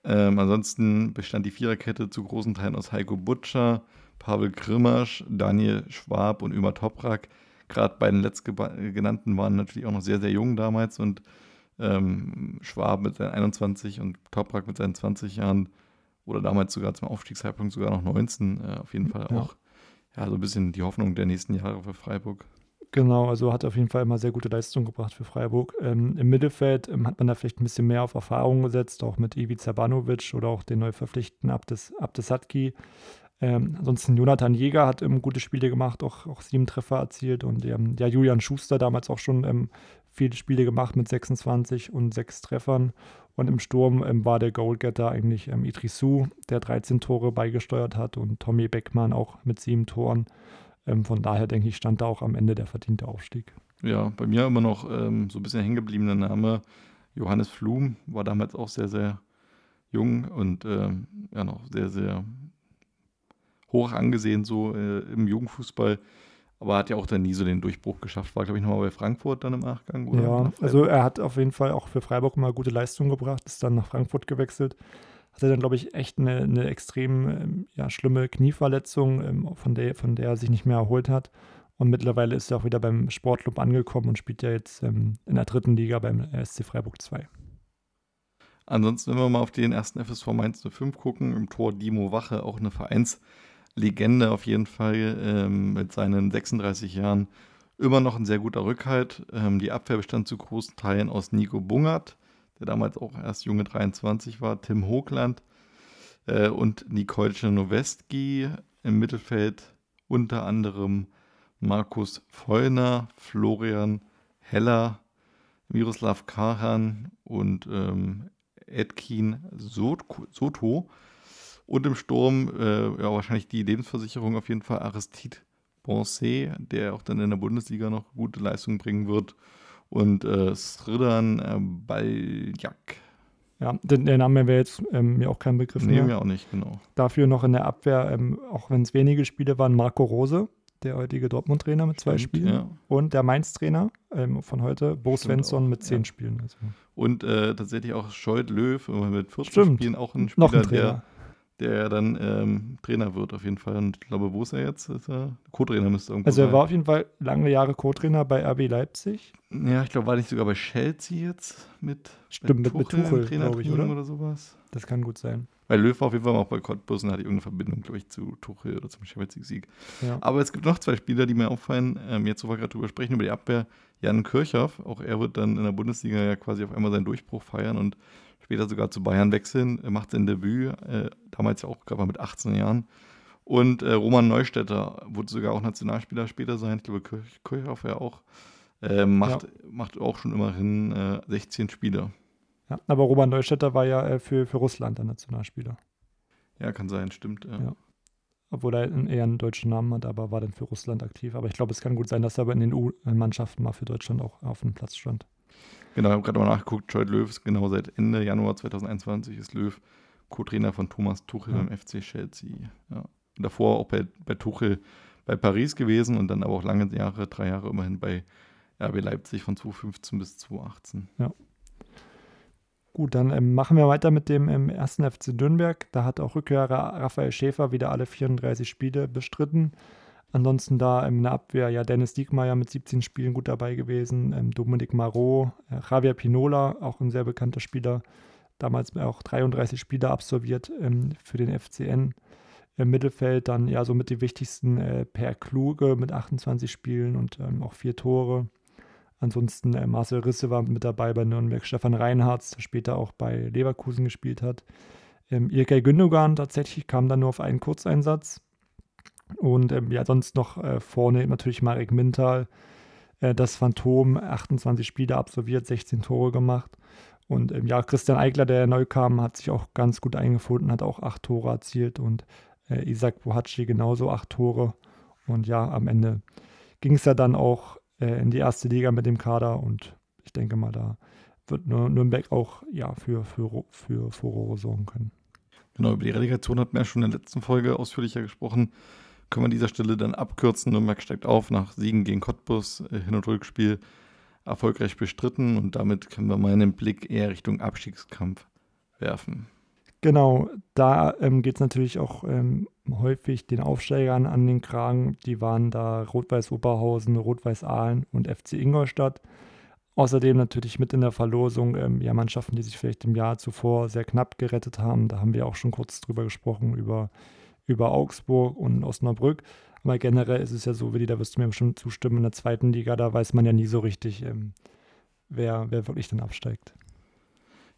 Ähm, ansonsten bestand die Viererkette zu großen Teilen aus Heiko Butcher, Pavel Grimmasch, Daniel Schwab und Ömer Toprak gerade bei den letztgenannten waren natürlich auch noch sehr, sehr jung damals und ähm, Schwab mit seinen 21 und Toprak mit seinen 20 Jahren oder damals sogar zum Aufstiegszeitpunkt sogar noch 19, äh, auf jeden Fall ja. auch ja, so ein bisschen die Hoffnung der nächsten Jahre für Freiburg. Genau, also hat auf jeden Fall immer sehr gute Leistung gebracht für Freiburg. Ähm, Im Mittelfeld ähm, hat man da vielleicht ein bisschen mehr auf Erfahrung gesetzt, auch mit Ivica Banovic oder auch den neu verpflichteten Abdes, Abdesatki. Ähm, ansonsten Jonathan Jäger hat ähm, gute Spiele gemacht, auch, auch sieben Treffer erzielt und ähm, ja, Julian Schuster damals auch schon ähm, viele Spiele gemacht mit 26 und sechs Treffern. Und im Sturm ähm, war der Goalgetter eigentlich ähm, Idrissou, der 13 Tore beigesteuert hat und Tommy Beckmann auch mit sieben Toren. Ähm, von daher denke ich, stand da auch am Ende der verdiente Aufstieg. Ja, bei mir immer noch so ein bisschen hängen gebliebener Name. Johannes Flum war damals auch sehr, sehr jung und ja noch sehr, sehr hoch angesehen, so äh, im Jugendfußball. Aber hat ja auch dann nie so den Durchbruch geschafft. War, glaube ich, nochmal bei Frankfurt dann im Nachgang. Oder ja, also er hat auf jeden Fall auch für Freiburg mal gute Leistung gebracht, ist dann nach Frankfurt gewechselt. Hatte dann, glaube ich, echt eine, eine extrem ähm, ja, schlimme Knieverletzung, ähm, von, der, von der er sich nicht mehr erholt hat. Und mittlerweile ist er auch wieder beim Sportclub angekommen und spielt ja jetzt ähm, in der dritten Liga beim SC Freiburg 2. Ansonsten, wenn wir mal auf den ersten FSV Mainz 05 gucken, im Tor Dimo Wache, auch eine Vereins- Legende auf jeden Fall ähm, mit seinen 36 Jahren. Immer noch ein sehr guter Rückhalt. Ähm, die Abwehr bestand zu großen Teilen aus Nico Bungert, der damals auch erst junge 23 war, Tim Hochland äh, und Nicole Czernowski im Mittelfeld unter anderem Markus Vollner, Florian Heller, Miroslav Karan und ähm, Edkin Soto. Und im Sturm, äh, ja, wahrscheinlich die Lebensversicherung auf jeden Fall Aristide Bonset, der auch dann in der Bundesliga noch gute Leistung bringen wird. Und äh, Sridan äh, Baljak. Ja, den, der Name wäre jetzt ähm, mir auch kein Begriff nee, mehr. mir auch nicht, genau. Dafür noch in der Abwehr, ähm, auch wenn es wenige Spiele waren, Marco Rose, der heutige Dortmund-Trainer mit zwei Stimmt, Spielen. ja. Und der Mainz-Trainer ähm, von heute, Bo Stimmt Svensson, auch, mit zehn ja. Spielen. Also Und äh, tatsächlich auch Scholt Löw äh, mit 14 Stimmt. Spielen auch ein Spieler, noch ein Trainer. Der, der dann ähm, Trainer wird auf jeden Fall. Und ich glaube, wo ist er jetzt? Ist er Co-Trainer müsste irgendwo Also er war auf jeden Fall lange Jahre Co-Trainer bei RB Leipzig. Ja, ich glaube, war nicht sogar bei Chelsea jetzt mit Stimmt, bei mit- mit Tuchel, Trainer glaub ich, oder? oder sowas. Das kann gut sein. Weil Löw war auf jeden Fall auch bei Cottbus und hatte irgendeine Verbindung, glaube ich, zu Tuchel oder zum League-Sieg. Ja. Aber es gibt noch zwei Spieler, die mir auffallen, ähm, jetzt wo wir gerade drüber sprechen, über die Abwehr. Jan Kirchhoff, auch er wird dann in der Bundesliga ja quasi auf einmal seinen Durchbruch feiern und später sogar zu Bayern wechseln. Macht sein Debüt, äh, damals ja auch gerade mit 18 Jahren. Und äh, Roman Neustädter wurde sogar auch Nationalspieler später sein. Ich glaube, Kirch Kirchhoff ja auch. Äh, macht, macht auch schon immerhin äh, 16 Spiele. Ja. Aber Roman Neustädter war ja äh, für, für Russland der Nationalspieler. Ja, kann sein, stimmt. Ja. Ja. Obwohl er einen- eher einen deutschen Namen hat, aber war dann für Russland aktiv. Aber ich glaube, es kann gut sein, dass er aber in den U-Mannschaften mal für Deutschland auch auf dem Platz stand. Genau, ich habe gerade mal nachgeguckt. Scholt Löw ist genau seit Ende Januar 2021 ist Löw Co-Trainer von Thomas Tuchel Ja. beim FC Chelsea. Ja. Davor auch bei, bei Tuchel bei Paris gewesen und dann aber auch lange Jahre, drei Jahre immerhin bei RB Leipzig von 2015 bis 2018. Gut, dann ähm, machen wir weiter mit dem ähm, ersten FC Nürnberg. Da hat auch Rückkehrer Raphael Schäfer wieder alle 34 Spiele bestritten. Ansonsten da in der Abwehr ja Dennis Diekmeyer mit 17 Spielen gut dabei gewesen, ähm, Dominik Marot, äh, Javier Pinola, auch ein sehr bekannter Spieler, damals auch 33 Spiele absolviert ähm, für den FCN. Im Mittelfeld dann ja somit die wichtigsten äh, Per Kluge mit 28 Spielen und ähm, auch vier Tore. Ansonsten äh, Marcel Risse war mit dabei bei Nürnberg, Stefan Reinhardt, der später auch bei Leverkusen gespielt hat. Ähm, Ilkay Gündogan tatsächlich kam dann nur auf einen Kurzeinsatz. Und ähm, ja, sonst noch äh, vorne natürlich Marek Mintal, äh, das Phantom, 28 Spiele absolviert, 16 Tore gemacht. Und ähm, ja, Christian Eigler, der neu kam, hat sich auch ganz gut eingefunden, hat auch acht Tore erzielt und äh, Isaac Bohacci genauso acht Tore. Und ja, am Ende ging es ja dann auch äh, in die erste Liga mit dem Kader und ich denke mal, da wird Nür- Nürnberg auch ja, für, für, für Furore sorgen können. Genau, über die Relegation hatten wir ja schon in der letzten Folge ausführlicher gesprochen. Können wir an dieser Stelle dann abkürzen. Nürnberg steigt auf nach Siegen gegen Cottbus, äh, Hin- und Rückspiel erfolgreich bestritten und damit können wir mal einen Blick eher Richtung Abstiegskampf werfen. Genau, da ähm, geht es natürlich auch ähm, häufig den Aufsteigern an den Kragen. Die waren da Rot-Weiß Oberhausen, Rot-Weiß Aalen und FC Ingolstadt. Außerdem natürlich mit in der Verlosung ähm, ja, Mannschaften, die sich vielleicht im Jahr zuvor sehr knapp gerettet haben. Da haben wir auch schon kurz drüber gesprochen, über, über Augsburg und Osnabrück. Aber generell ist es ja so, Willi, da wirst du mir bestimmt zustimmen, in der zweiten Liga, da weiß man ja nie so richtig, ähm, wer, wer wirklich dann absteigt.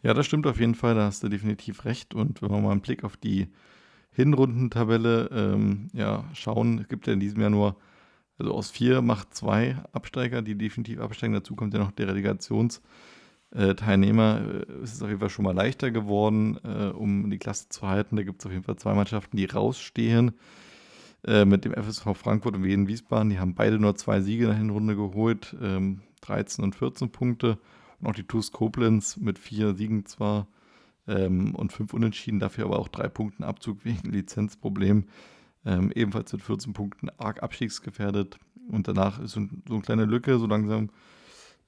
Ja, das stimmt auf jeden Fall, da hast du definitiv recht. Und wenn wir mal einen Blick auf die Hinrundentabelle ähm, ja, schauen, gibt ja in diesem Jahr nur, also aus vier macht zwei Absteiger, die definitiv absteigen. Dazu kommt ja noch der Äh, es ist auf jeden Fall schon mal leichter geworden, äh, um die Klasse zu halten. Da gibt es auf jeden Fall zwei Mannschaften, die rausstehen. Äh, mit dem FSV Frankfurt und Wien Wiesbaden. Die haben beide nur zwei Siege in der Hinrunde geholt, ähm, 13 und 14 Punkte. Und auch die TuS Koblenz mit vier Siegen zwar ähm, und fünf Unentschieden, dafür aber auch drei Punkten Abzug wegen Lizenzproblem. Ähm, ebenfalls mit 14 Punkten arg abstiegsgefährdet. Und danach ist so eine kleine Lücke, so langsam.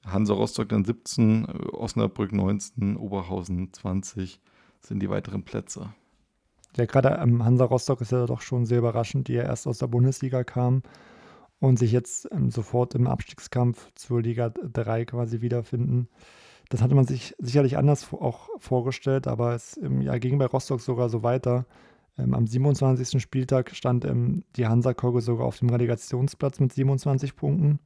Hansa Rostock dann 17, äh, Osnabrück 19, Oberhausen 20 sind die weiteren Plätze. Ja, gerade Hansa Rostock ist ja doch schon sehr überraschend, die ja erst aus der Bundesliga kamen und sich jetzt ähm, sofort im Abstiegskampf zur Liga 3 quasi wiederfinden. Das hatte man sich sicherlich anders auch vorgestellt, aber es ähm, ja, ging bei Rostock sogar so weiter. Ähm, am 27. Spieltag stand die Hansa-Kogge sogar auf dem Relegationsplatz mit 27 Punkten.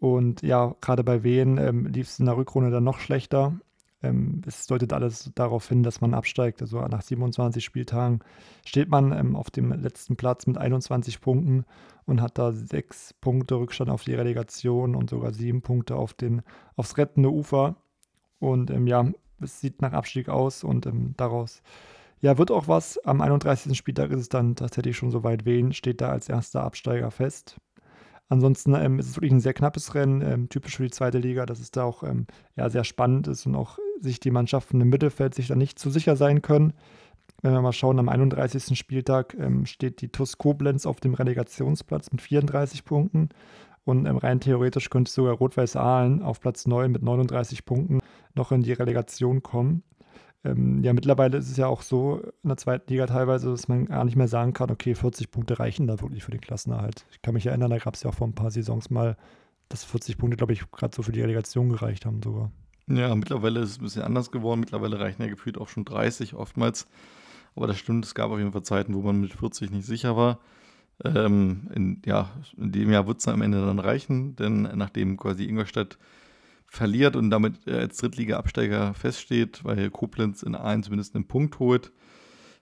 Und ja, gerade bei Wien ähm, lief es in der Rückrunde dann noch schlechter. Ähm, es deutet alles darauf hin, dass man absteigt. Also nach 27 Spieltagen steht man ähm, auf dem letzten Platz mit 21 Punkten und hat da sechs Punkte Rückstand auf die Relegation und sogar sieben Punkte auf den, aufs rettende Ufer. Und ähm, ja, es sieht nach Abstieg aus und ähm, daraus ja, wird auch was. Am 31. Spieltag ist es dann tatsächlich schon soweit. Wen steht da als erster Absteiger fest? Ansonsten ähm, ist es wirklich ein sehr knappes Rennen, ähm, typisch für die zweite Liga, dass es da auch ähm, ja, sehr spannend ist und auch sich die Mannschaften im Mittelfeld sich da nicht zu sicher sein können. Wenn wir mal schauen, am 31. Spieltag ähm, steht die TUS Koblenz auf dem Relegationsplatz mit 34 Punkten. Und ähm, rein theoretisch könnte sogar Rot-Weiß Aalen auf Platz 9 mit 39 Punkten noch in die Relegation kommen. Ähm, ja, mittlerweile ist es ja auch so in der zweiten Liga teilweise, dass man gar nicht mehr sagen kann, okay, 40 Punkte reichen da wirklich für den Klassenerhalt. Ich kann mich erinnern, da gab es ja auch vor ein paar Saisons mal, dass 40 Punkte, glaube ich, gerade so für die Relegation gereicht haben sogar. Ja, mittlerweile ist es ein bisschen anders geworden. Mittlerweile reichen ja gefühlt auch schon 30 oftmals. Aber das stimmt, es gab auf jeden Fall Zeiten, wo man mit 40 nicht sicher war. Ähm, in, ja, in dem Jahr wird es am Ende dann reichen, denn nachdem quasi Ingolstadt verliert und damit als Drittliga-Absteiger feststeht, weil Koblenz in A1 zumindest einen Punkt holt,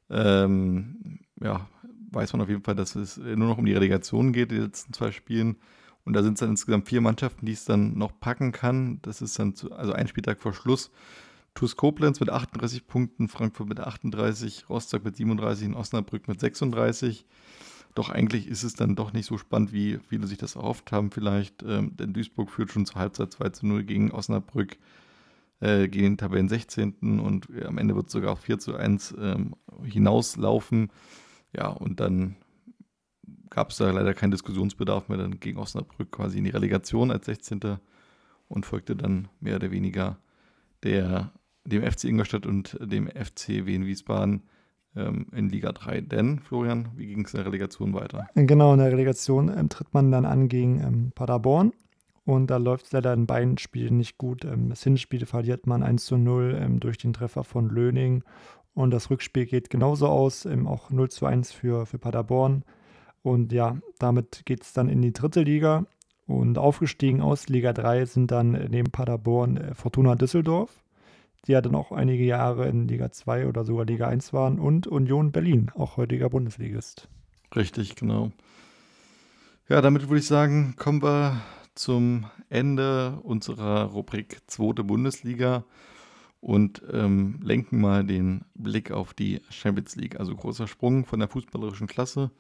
ähm, ja, weiß man auf jeden Fall, dass es nur noch um die Relegation geht, die letzten zwei Spielen. Und da sind es dann insgesamt vier Mannschaften, die es dann noch packen kann. Das ist dann zu, also ein Spieltag vor Schluss. TuS Koblenz mit 38 Punkten, Frankfurt mit 38, Rostock mit 37 und Osnabrück mit 36. Doch eigentlich ist es dann doch nicht so spannend, wie viele sich das erhofft haben vielleicht. Ähm, denn Duisburg führt schon zur Halbzeit 2 zu 0 gegen Osnabrück, äh, gegen den Tabellen 16. Und äh, am Ende wird es sogar auf 4 zu 1 ähm, hinauslaufen. Ja, und dann gab es da leider keinen Diskussionsbedarf mehr. Dann gegen Osnabrück quasi in die Relegation als 16. und folgte dann mehr oder weniger der, dem FC Ingolstadt und dem FC Wien Wiesbaden ähm, in Liga 3. Denn, Florian, wie ging es in der Relegation weiter? Genau, in der Relegation ähm, tritt man dann an gegen ähm, Paderborn. Und da läuft es leider in beiden Spielen nicht gut. Ähm, das Hinspiel verliert man 1 zu 0 ähm, durch den Treffer von Löning. Und das Rückspiel geht genauso aus, auch 0 zu 1 für, für Paderborn. Und ja, damit geht es dann in die dritte Liga. Und aufgestiegen aus Liga 3 sind dann neben Paderborn äh, Fortuna Düsseldorf die ja dann auch einige Jahre in Liga 2 oder sogar Liga 1 waren, und Union Berlin, auch heutiger Bundesligist. Richtig, genau. Ja, damit würde ich sagen, kommen wir zum Ende unserer Rubrik Zweite Bundesliga und ähm, lenken mal den Blick auf die Champions League. Also großer Sprung von der fußballerischen Klasse,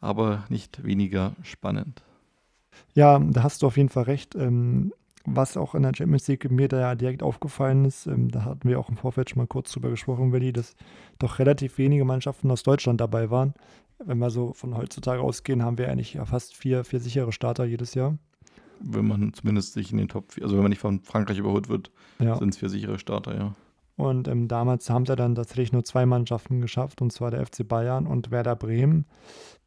aber nicht weniger spannend. Ja, da hast du auf jeden Fall recht. Ähm, was auch in der Champions League mir da direkt aufgefallen ist, ähm, da hatten wir auch im Vorfeld schon mal kurz drüber gesprochen, Willi, dass doch relativ wenige Mannschaften aus Deutschland dabei waren. Wenn wir so von heutzutage ausgehen, haben wir eigentlich ja fast vier, vier sichere Starter jedes Jahr. Wenn man zumindest sich in den Top 4, also wenn man nicht von Frankreich überholt wird, ja. sind es vier sichere Starter, ja. Und ähm, damals haben sie dann tatsächlich nur zwei Mannschaften geschafft, und zwar der FC Bayern und Werder Bremen.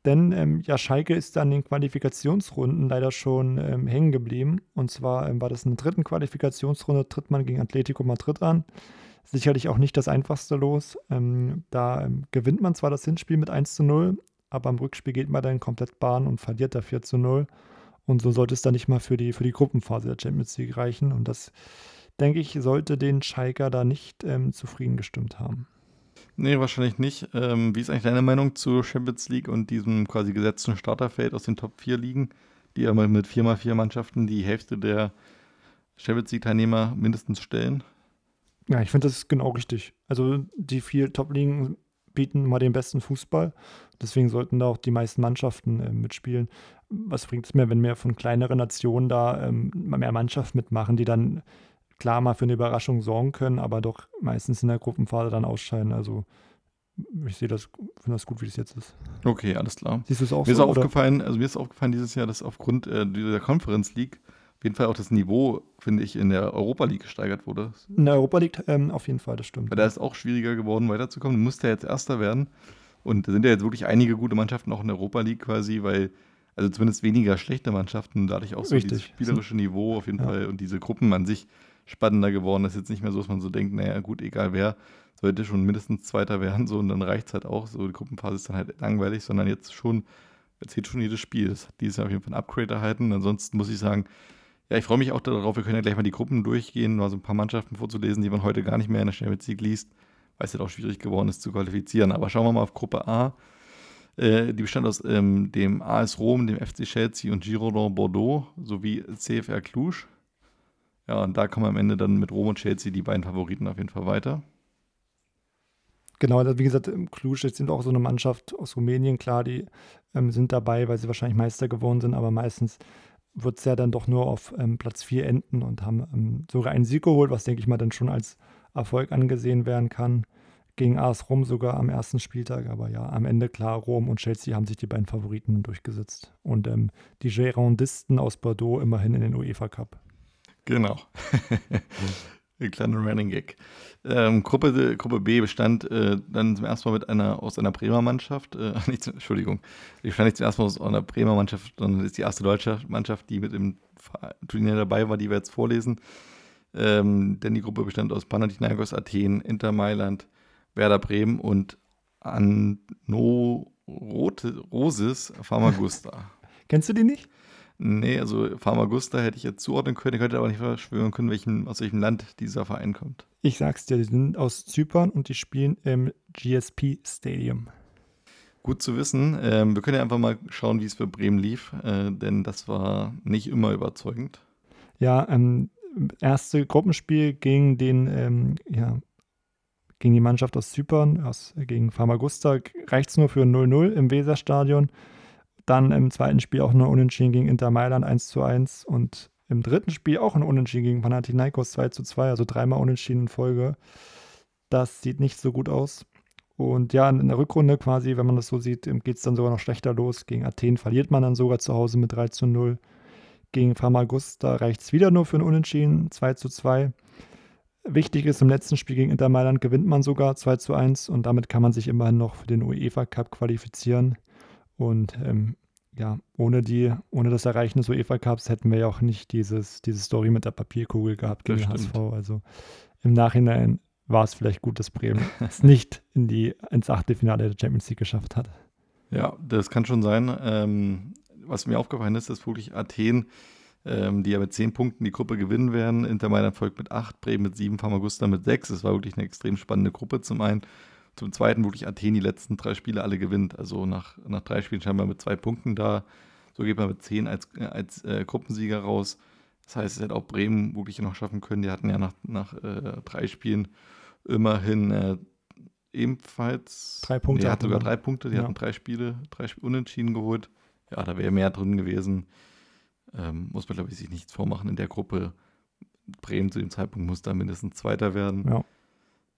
Denn ähm, ja, Schalke ist in den Qualifikationsrunden leider schon ähm, hängen geblieben. Und zwar ähm, war das in der dritten Qualifikationsrunde, tritt man gegen Atletico Madrid an. Sicherlich auch nicht das einfachste Los. Ähm, da ähm, gewinnt man zwar das Hinspiel mit 1 zu 0, aber im Rückspiel geht man dann komplett Bahn und verliert da 4 zu 0. Und so sollte es dann nicht mal für die, für die Gruppenphase der Champions League reichen. Und das denke ich, sollte den Schalker da nicht ähm, zufrieden gestimmt haben. Nee, wahrscheinlich nicht. Ähm, wie ist eigentlich deine Meinung zur Champions League und diesem quasi gesetzten Starterfeld aus den Top 4 Ligen, die ja mit 4x4 Mannschaften die Hälfte der Champions League-Teilnehmer mindestens stellen? Ja, ich finde das genau richtig. Also die vier Top-Ligen bieten mal den besten Fußball. Deswegen sollten da auch die meisten Mannschaften äh, mitspielen. Was bringt es mir, wenn mehr von kleineren Nationen da ähm, mehr Mannschaft mitmachen, die dann klar mal für eine Überraschung sorgen können, aber doch meistens in der Gruppenphase dann ausscheiden. Also ich sehe das, finde das gut, wie es jetzt ist. Okay, alles klar. Siehst du es auch mir so? Ist aufgefallen, also mir ist aufgefallen dieses Jahr, dass aufgrund äh, dieser Conference League auf jeden Fall auch das Niveau, finde ich, in der Europa League gesteigert wurde. In der Europa League ähm, auf jeden Fall, das stimmt. Weil da ist auch schwieriger geworden, weiterzukommen. Du musst ja jetzt Erster werden. Und da sind ja jetzt wirklich einige gute Mannschaften auch in der Europa League quasi, weil, also zumindest weniger schlechte Mannschaften, dadurch auch so Richtig. dieses spielerische Niveau auf jeden ja. Fall und diese Gruppen an sich spannender geworden. Das ist jetzt nicht mehr so, dass man so denkt, naja, gut, egal wer, sollte schon mindestens Zweiter werden, so und dann reicht es halt auch. So, die Gruppenphase ist dann halt langweilig, sondern jetzt schon, erzählt schon jedes Spiel. Das hat dieses Jahr auf jeden Fall ein Upgrade erhalten. Ansonsten muss ich sagen, ja, ich freue mich auch darauf, wir können ja gleich mal die Gruppen durchgehen, mal so ein paar Mannschaften vorzulesen, die man heute gar nicht mehr in der Champions League liest, weil es halt auch schwierig geworden ist zu qualifizieren. Aber schauen wir mal auf Gruppe A. Äh, die bestand aus ähm, dem AS Rom, dem FC Chelsea und Girondin Bordeaux sowie CFR Cluj. Ja, und da kommen am Ende dann mit Rom und Chelsea die beiden Favoriten auf jeden Fall weiter. Genau, wie gesagt, im Cluj sind auch so eine Mannschaft aus Rumänien, klar, die ähm, sind dabei, weil sie wahrscheinlich Meister geworden sind, aber meistens wird es ja dann doch nur auf ähm, Platz 4 enden und haben ähm, sogar einen Sieg geholt, was denke ich mal dann schon als Erfolg angesehen werden kann. gegen AS Rom sogar am ersten Spieltag. Aber ja, am Ende klar, Rom und Chelsea haben sich die beiden Favoriten durchgesetzt. Und ähm, die Girondisten aus Bordeaux immerhin in den UEFA Cup. Genau. Ein kleiner Running Gag. Ähm, Gruppe, Gruppe B bestand äh, dann zum ersten Mal mit einer aus einer Bremer Mannschaft, äh, nicht, Entschuldigung, die bestand nicht zum ersten Mal aus einer Bremer Mannschaft, sondern ist die erste deutsche Mannschaft, die mit im Turnier dabei war, die wir jetzt vorlesen. Ähm, denn die Gruppe bestand aus Panathinaikos Athen, Inter Mailand, Werder Bremen und Anno Roses Famagusta. Kennst du die nicht? Nee, also Famagusta hätte ich jetzt zuordnen können, ich könnte aber nicht verschwören können, welchen, aus welchem Land dieser Verein kommt. Ich sag's dir, die sind aus Zypern und die spielen im GSP Stadium. Gut zu wissen. Ähm, wir können ja einfach mal schauen, wie es für Bremen lief, äh, denn das war nicht immer überzeugend. Ja, ähm, erste Gruppenspiel gegen den, ähm, ja, gegen die Mannschaft aus Zypern, aus, gegen Famagusta, reicht es nur für 0-0 im Weserstadion. Dann im zweiten Spiel auch nur Unentschieden gegen Inter Mailand 1 zu 1 und im dritten Spiel auch ein Unentschieden gegen Panathinaikos 2 zu 2, also dreimal Unentschieden in Folge. Das sieht nicht so gut aus. Und ja, in der Rückrunde quasi, wenn man das so sieht, geht es dann sogar noch schlechter los. Gegen Athen verliert man dann sogar zu Hause mit 3 zu 0. Gegen Famagusta reicht es wieder nur für ein Unentschieden, 2 zu 2. Wichtig ist, im letzten Spiel gegen Inter Mailand gewinnt man sogar 2 zu 1 und damit kann man sich immerhin noch für den UEFA Cup qualifizieren. Und ähm, ja, ohne, die, ohne das Erreichen des UEFA Cups hätten wir ja auch nicht dieses, diese Story mit der Papierkugel gehabt gegen HSV. Also im Nachhinein war es vielleicht gut, dass Bremen es nicht in die, ins Achtelfinale der Champions League geschafft hat. Ja, das kann schon sein. Ähm, was mir aufgefallen ist, dass wirklich Athen, ähm, die ja mit zehn Punkten die Gruppe gewinnen werden, Inter Mailand folgt mit acht, Bremen mit sieben, Famagusta mit sechs. Es war wirklich eine extrem spannende Gruppe zum einen. Zum zweiten wirklich Athen die letzten drei Spiele alle gewinnt. Also nach, nach drei Spielen scheinbar mit zwei Punkten da. So geht man mit zehn als, als äh, Gruppensieger raus. Das heißt, es hätte auch Bremen wirklich noch schaffen können. Die hatten ja nach, nach äh, drei Spielen immerhin äh, ebenfalls. Drei Punkte. Nee, hat sogar drei Punkte. Die ja. hatten drei Spiele, drei Spiele unentschieden geholt ja, da wäre mehr drin gewesen. Ähm, muss man, glaube ich, sich nichts vormachen in der Gruppe. Bremen zu dem Zeitpunkt muss da mindestens Zweiter werden. Ja.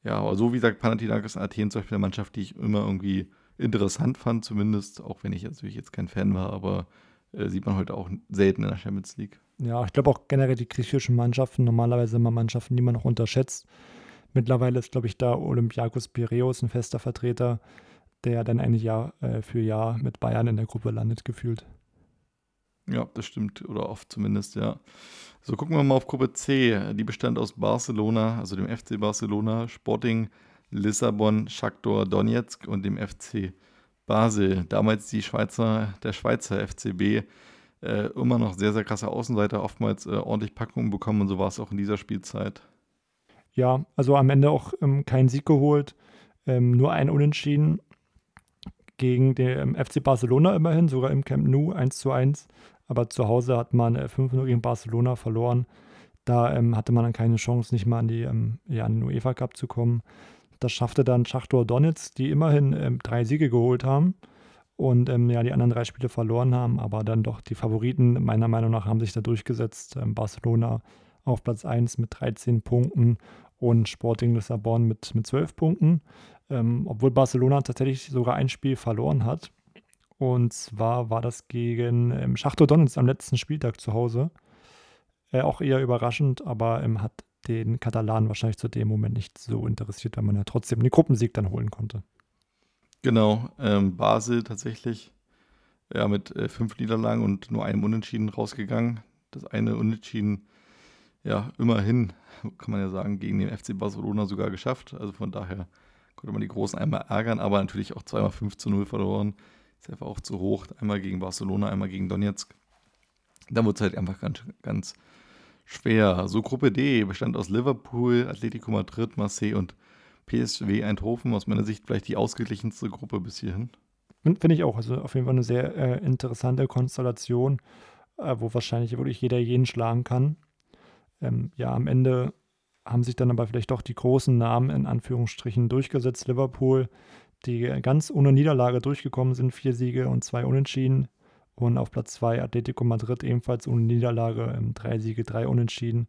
Ja, aber so wie gesagt, Panathinaikos Athen zum Beispiel eine Mannschaft, die ich immer irgendwie interessant fand, zumindest, auch wenn ich natürlich jetzt kein Fan war, aber äh, sieht man heute auch selten in der Champions League. Ja, ich glaube auch generell die griechischen Mannschaften, normalerweise immer Mannschaften, die man noch unterschätzt. Mittlerweile ist, glaube ich, da Olympiakos Piraeus ein fester Vertreter der dann eigentlich Jahr äh, für Jahr mit Bayern in der Gruppe landet, gefühlt. Ja, das stimmt, oder oft zumindest, ja. So, gucken wir mal auf Gruppe C. Die bestand aus Barcelona, also dem FC Barcelona, Sporting, Lissabon, Shakhtar Donetsk und dem FC Basel. Damals die Schweizer, der Schweizer FCB, äh, immer noch sehr, sehr krasse Außenseiter, oftmals äh, ordentlich Packungen bekommen und so war es auch in dieser Spielzeit. Ja, also am Ende auch ähm, kein Sieg geholt, ähm, nur ein Unentschieden gegen den FC Barcelona immerhin, sogar im Camp Nou 1 zu 1. Aber zu Hause hat man 5-0 äh, gegen Barcelona verloren. Da ähm, hatte man dann keine Chance, nicht mal an, die, ähm, ja, an den UEFA Cup zu kommen. Das schaffte dann Schachtor Donitz, die immerhin ähm, drei Siege geholt haben und ähm, ja, die anderen drei Spiele verloren haben. Aber dann doch die Favoriten, meiner Meinung nach, haben sich da durchgesetzt. Ähm, Barcelona auf Platz 1 mit 13 Punkten und Sporting Lissabon mit, mit 12 Punkten ähm, obwohl Barcelona tatsächlich sogar ein Spiel verloren hat. Und zwar war das gegen ähm, Schachtor Donetsk am letzten Spieltag zu Hause. Äh, auch eher überraschend, aber ähm, hat den Katalanen wahrscheinlich zu dem Moment nicht so interessiert, weil man ja trotzdem den Gruppensieg dann holen konnte. Genau, ähm, Basel tatsächlich ja, mit äh, fünf Niederlagen und nur einem Unentschieden rausgegangen. Das eine Unentschieden, ja, immerhin, kann man ja sagen, gegen den FC Barcelona sogar geschafft. Also von daher konnte man die Großen einmal ärgern, aber natürlich auch zweimal 5 zu 0 verloren. Ist einfach auch zu hoch. Einmal gegen Barcelona, einmal gegen Donetsk. Da wurde es halt einfach ganz, ganz schwer. So Gruppe D bestand aus Liverpool, Atletico Madrid, Marseille und PSW Eindhoven. Aus meiner Sicht vielleicht die ausgeglichenste Gruppe bis hierhin. Finde ich auch. Also auf jeden Fall eine sehr äh, interessante Konstellation, äh, wo wahrscheinlich wirklich jeder jeden schlagen kann. Ähm, ja, am Ende haben sich dann aber vielleicht doch die großen Namen in Anführungsstrichen durchgesetzt. Liverpool, die ganz ohne Niederlage durchgekommen sind, vier Siege und zwei Unentschieden. Und auf Platz zwei Atletico Madrid ebenfalls ohne Niederlage, ähm, drei Siege, drei Unentschieden.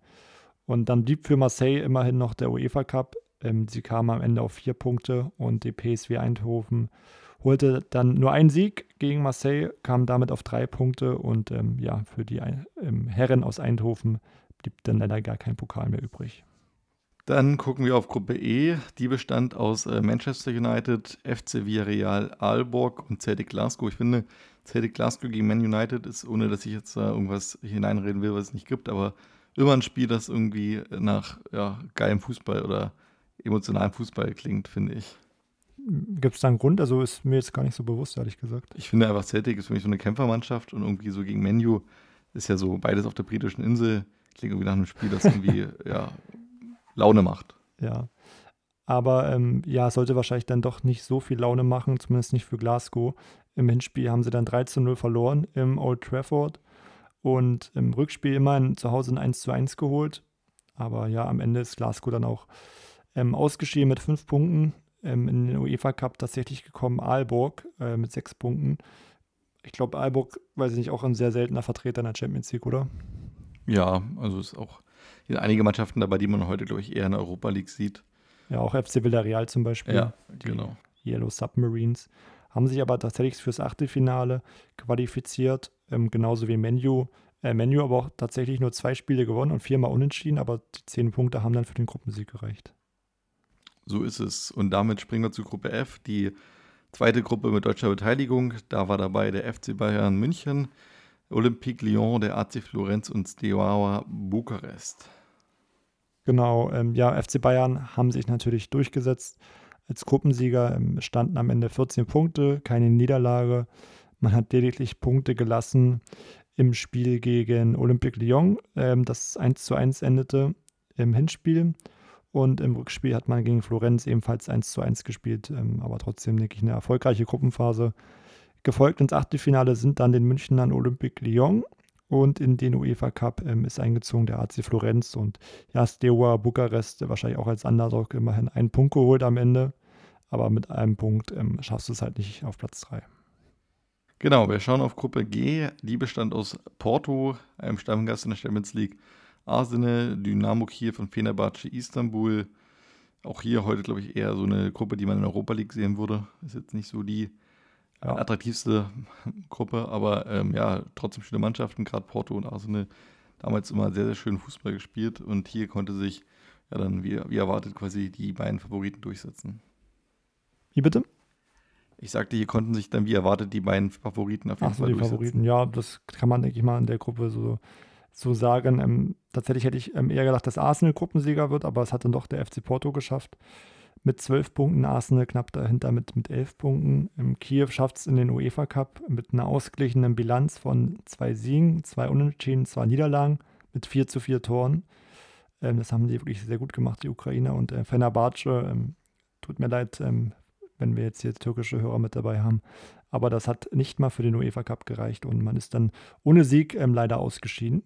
Und dann blieb für Marseille immerhin noch der UEFA Cup. Ähm, sie kamen am Ende auf vier Punkte und die PSV Eindhoven holte dann nur einen Sieg gegen Marseille, kam damit auf drei Punkte und ähm, ja, für die ähm, Herren aus Eindhoven blieb dann leider gar kein Pokal mehr übrig. Dann gucken wir auf Gruppe E. Die bestand aus äh, Manchester United, FC Villarreal, Aalborg und Celtic Glasgow. Ich finde, Celtic Glasgow gegen Man United ist, ohne dass ich jetzt äh, irgendwas hineinreden will, was es nicht gibt, aber immer ein Spiel, das irgendwie nach ja, geilem Fußball oder emotionalem Fußball klingt, finde ich. Gibt es da einen Grund? Also ist mir jetzt gar nicht so bewusst, ehrlich gesagt. Ich finde einfach, Celtic ist für mich so eine Kämpfermannschaft und irgendwie so gegen Menu ist ja so beides auf der britischen Insel. Klingt irgendwie nach einem Spiel, das irgendwie ja, Laune macht. Ja. Aber ähm, ja, es sollte wahrscheinlich dann doch nicht so viel Laune machen, zumindest nicht für Glasgow. Im Hinspiel haben sie dann 3 zu 0 verloren im Old Trafford und im Rückspiel immerhin zu Hause ein 1 zu 1 geholt. Aber ja, am Ende ist Glasgow dann auch ähm, ausgeschieden mit fünf Punkten. Ähm, in den UEFA Cup tatsächlich gekommen Aalborg äh, mit sechs Punkten. Ich glaube, Aalborg, weiß ich nicht, auch ein sehr seltener Vertreter in der Champions League, oder? Ja, also ist auch sind einige Mannschaften dabei, die man heute, glaube ich, eher in der Europa League sieht. Ja, auch FC Villarreal zum Beispiel. Ja, genau. Yellow Submarines. Haben sich aber tatsächlich fürs Achtelfinale qualifiziert, ähm, genauso wie Menu. Äh, Menu aber auch tatsächlich nur zwei Spiele gewonnen und viermal unentschieden, aber die zehn Punkte haben dann für den Gruppensieg gereicht. So ist es. Und damit springen wir zu Gruppe F, die zweite Gruppe mit deutscher Beteiligung. Da war dabei der FC Bayern München, Olympique Lyon, der AC Florenz und Steaua Bukarest. Genau, ähm, ja, FC Bayern haben sich natürlich durchgesetzt. Als Gruppensieger ähm, standen am Ende 14 Punkte, keine Niederlage. Man hat lediglich Punkte gelassen im Spiel gegen Olympique Lyon, ähm, das 1 zu 1 endete im Hinspiel. Und im Rückspiel hat man gegen Florenz ebenfalls 1 zu 1 gespielt, ähm, aber trotzdem, denke ich, eine erfolgreiche Gruppenphase. Gefolgt ins Achtelfinale sind dann den Münchnern Olympique Lyon und in den UEFA Cup ähm, ist eingezogen der AC Florenz und ja, Steaua Bukarest wahrscheinlich auch als Underdog immerhin einen Punkt geholt am Ende. Aber mit einem Punkt ähm, schaffst du es halt nicht auf Platz 3. Genau, wir schauen auf Gruppe G. Die bestand aus Porto, einem Stammgast in der Champions League, Arsenal, Dynamo Kiew und Fenerbahce Istanbul. Auch hier heute, glaube ich, eher so eine Gruppe, die man in Europa League sehen würde. Ist jetzt nicht so die ja. attraktivste Gruppe, aber ähm, ja, trotzdem schöne Mannschaften, gerade Porto und Arsenal. Damals immer sehr, sehr schön Fußball gespielt und hier konnte sich ja dann, wie, wie erwartet, quasi die beiden Favoriten durchsetzen. Wie bitte? Ich sagte, hier konnten sich dann wie erwartet die beiden Favoriten auf jeden Ach so, Fall die durchsetzen. Favoriten, ja, das kann man, denke ich mal, in der Gruppe so, so sagen. Ähm, tatsächlich hätte ich ähm, eher gedacht, dass Arsenal Gruppensieger wird, aber es hat dann doch der FC Porto geschafft mit zwölf Punkten, Arsenal knapp dahinter mit, mit elf Punkten. Im Kiew schafft es in den UEFA Cup mit einer ausgeglichenen Bilanz von zwei Siegen, zwei Unentschieden, zwei Niederlagen mit vier zu vier Toren. Ähm, das haben die wirklich sehr gut gemacht, die Ukrainer. Und äh, Fenerbahce, ähm, tut mir leid, ähm, wenn wir jetzt hier türkische Hörer mit dabei haben. Aber das hat nicht mal für den UEFA Cup gereicht und man ist dann ohne Sieg ähm, leider ausgeschieden.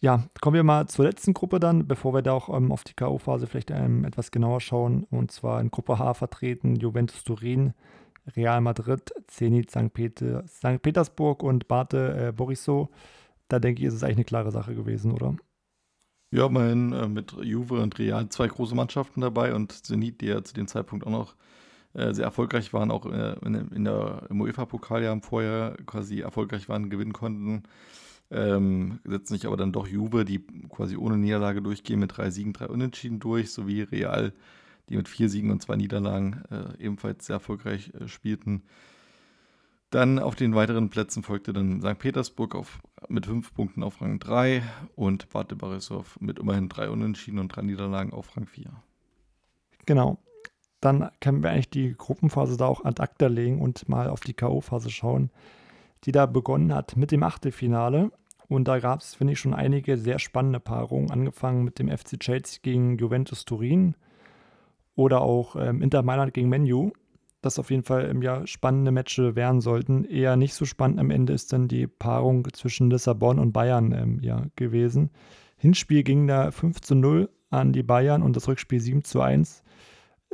Ja, kommen wir mal zur letzten Gruppe dann, bevor wir da auch ähm, auf die K.O.-Phase vielleicht ähm, etwas genauer schauen. Und zwar in Gruppe H vertreten Juventus Turin, Real Madrid, Zenit St. Peter, St. Petersburg und Bate äh, Borisov. Da denke ich, ist es eigentlich eine klare Sache gewesen, oder? Ja, immerhin äh, mit Juve und Real zwei große Mannschaften dabei und Zenit, die ja zu dem Zeitpunkt auch noch äh, sehr erfolgreich waren, auch äh, in, in, der, im UEFA-Pokal ja vorher quasi erfolgreich waren, gewinnen konnten. Ähm, setzen sich aber dann doch Juve, die quasi ohne Niederlage durchgehen, mit drei Siegen, drei Unentschieden durch, sowie Real, die mit vier Siegen und zwei Niederlagen äh, ebenfalls sehr erfolgreich äh, spielten. Dann auf den weiteren Plätzen folgte dann St. Petersburg auf, mit fünf Punkten auf Rang 3 und Bate Borisov mit immerhin drei Unentschieden und drei Niederlagen auf Rang 4. Genau. Dann können wir eigentlich die Gruppenphase da auch ad acta legen und mal auf die K.O.-Phase schauen die da begonnen hat mit dem Achtelfinale. Und da gab es, finde ich, schon einige sehr spannende Paarungen, angefangen mit dem FC Chelsea gegen Juventus Turin oder auch ähm, Inter Mailand gegen Menu. Das auf jeden Fall im Jahr spannende Matches werden sollten. Eher nicht so spannend am Ende ist dann die Paarung zwischen Lissabon und Bayern ähm, ja, gewesen. Hinspiel ging da 5 zu 0 an die Bayern und das Rückspiel 7 zu 1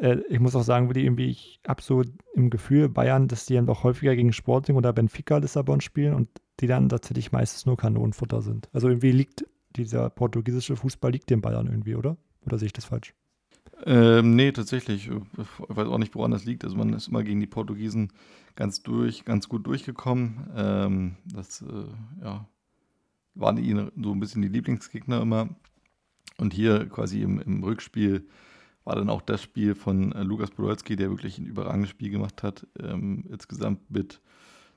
äh, ich muss auch sagen, Willi, irgendwie, ich habe so im Gefühl, Bayern, dass die dann doch häufiger gegen Sporting oder Benfica Lissabon spielen und die dann tatsächlich meistens nur Kanonenfutter sind. Also irgendwie liegt dieser portugiesische Fußball liegt dem Bayern irgendwie, oder? Oder sehe ich das falsch? Ähm, nee, tatsächlich. Ich weiß auch nicht, woran das liegt. Also man ist immer gegen die Portugiesen ganz durch, ganz gut durchgekommen. Ähm, das äh, ja, waren ihnen so ein bisschen die Lieblingsgegner immer. Und hier quasi im, im Rückspiel war dann auch das Spiel von äh, Lukas Podolski, der wirklich ein überragendes Spiel gemacht hat. Ähm, insgesamt mit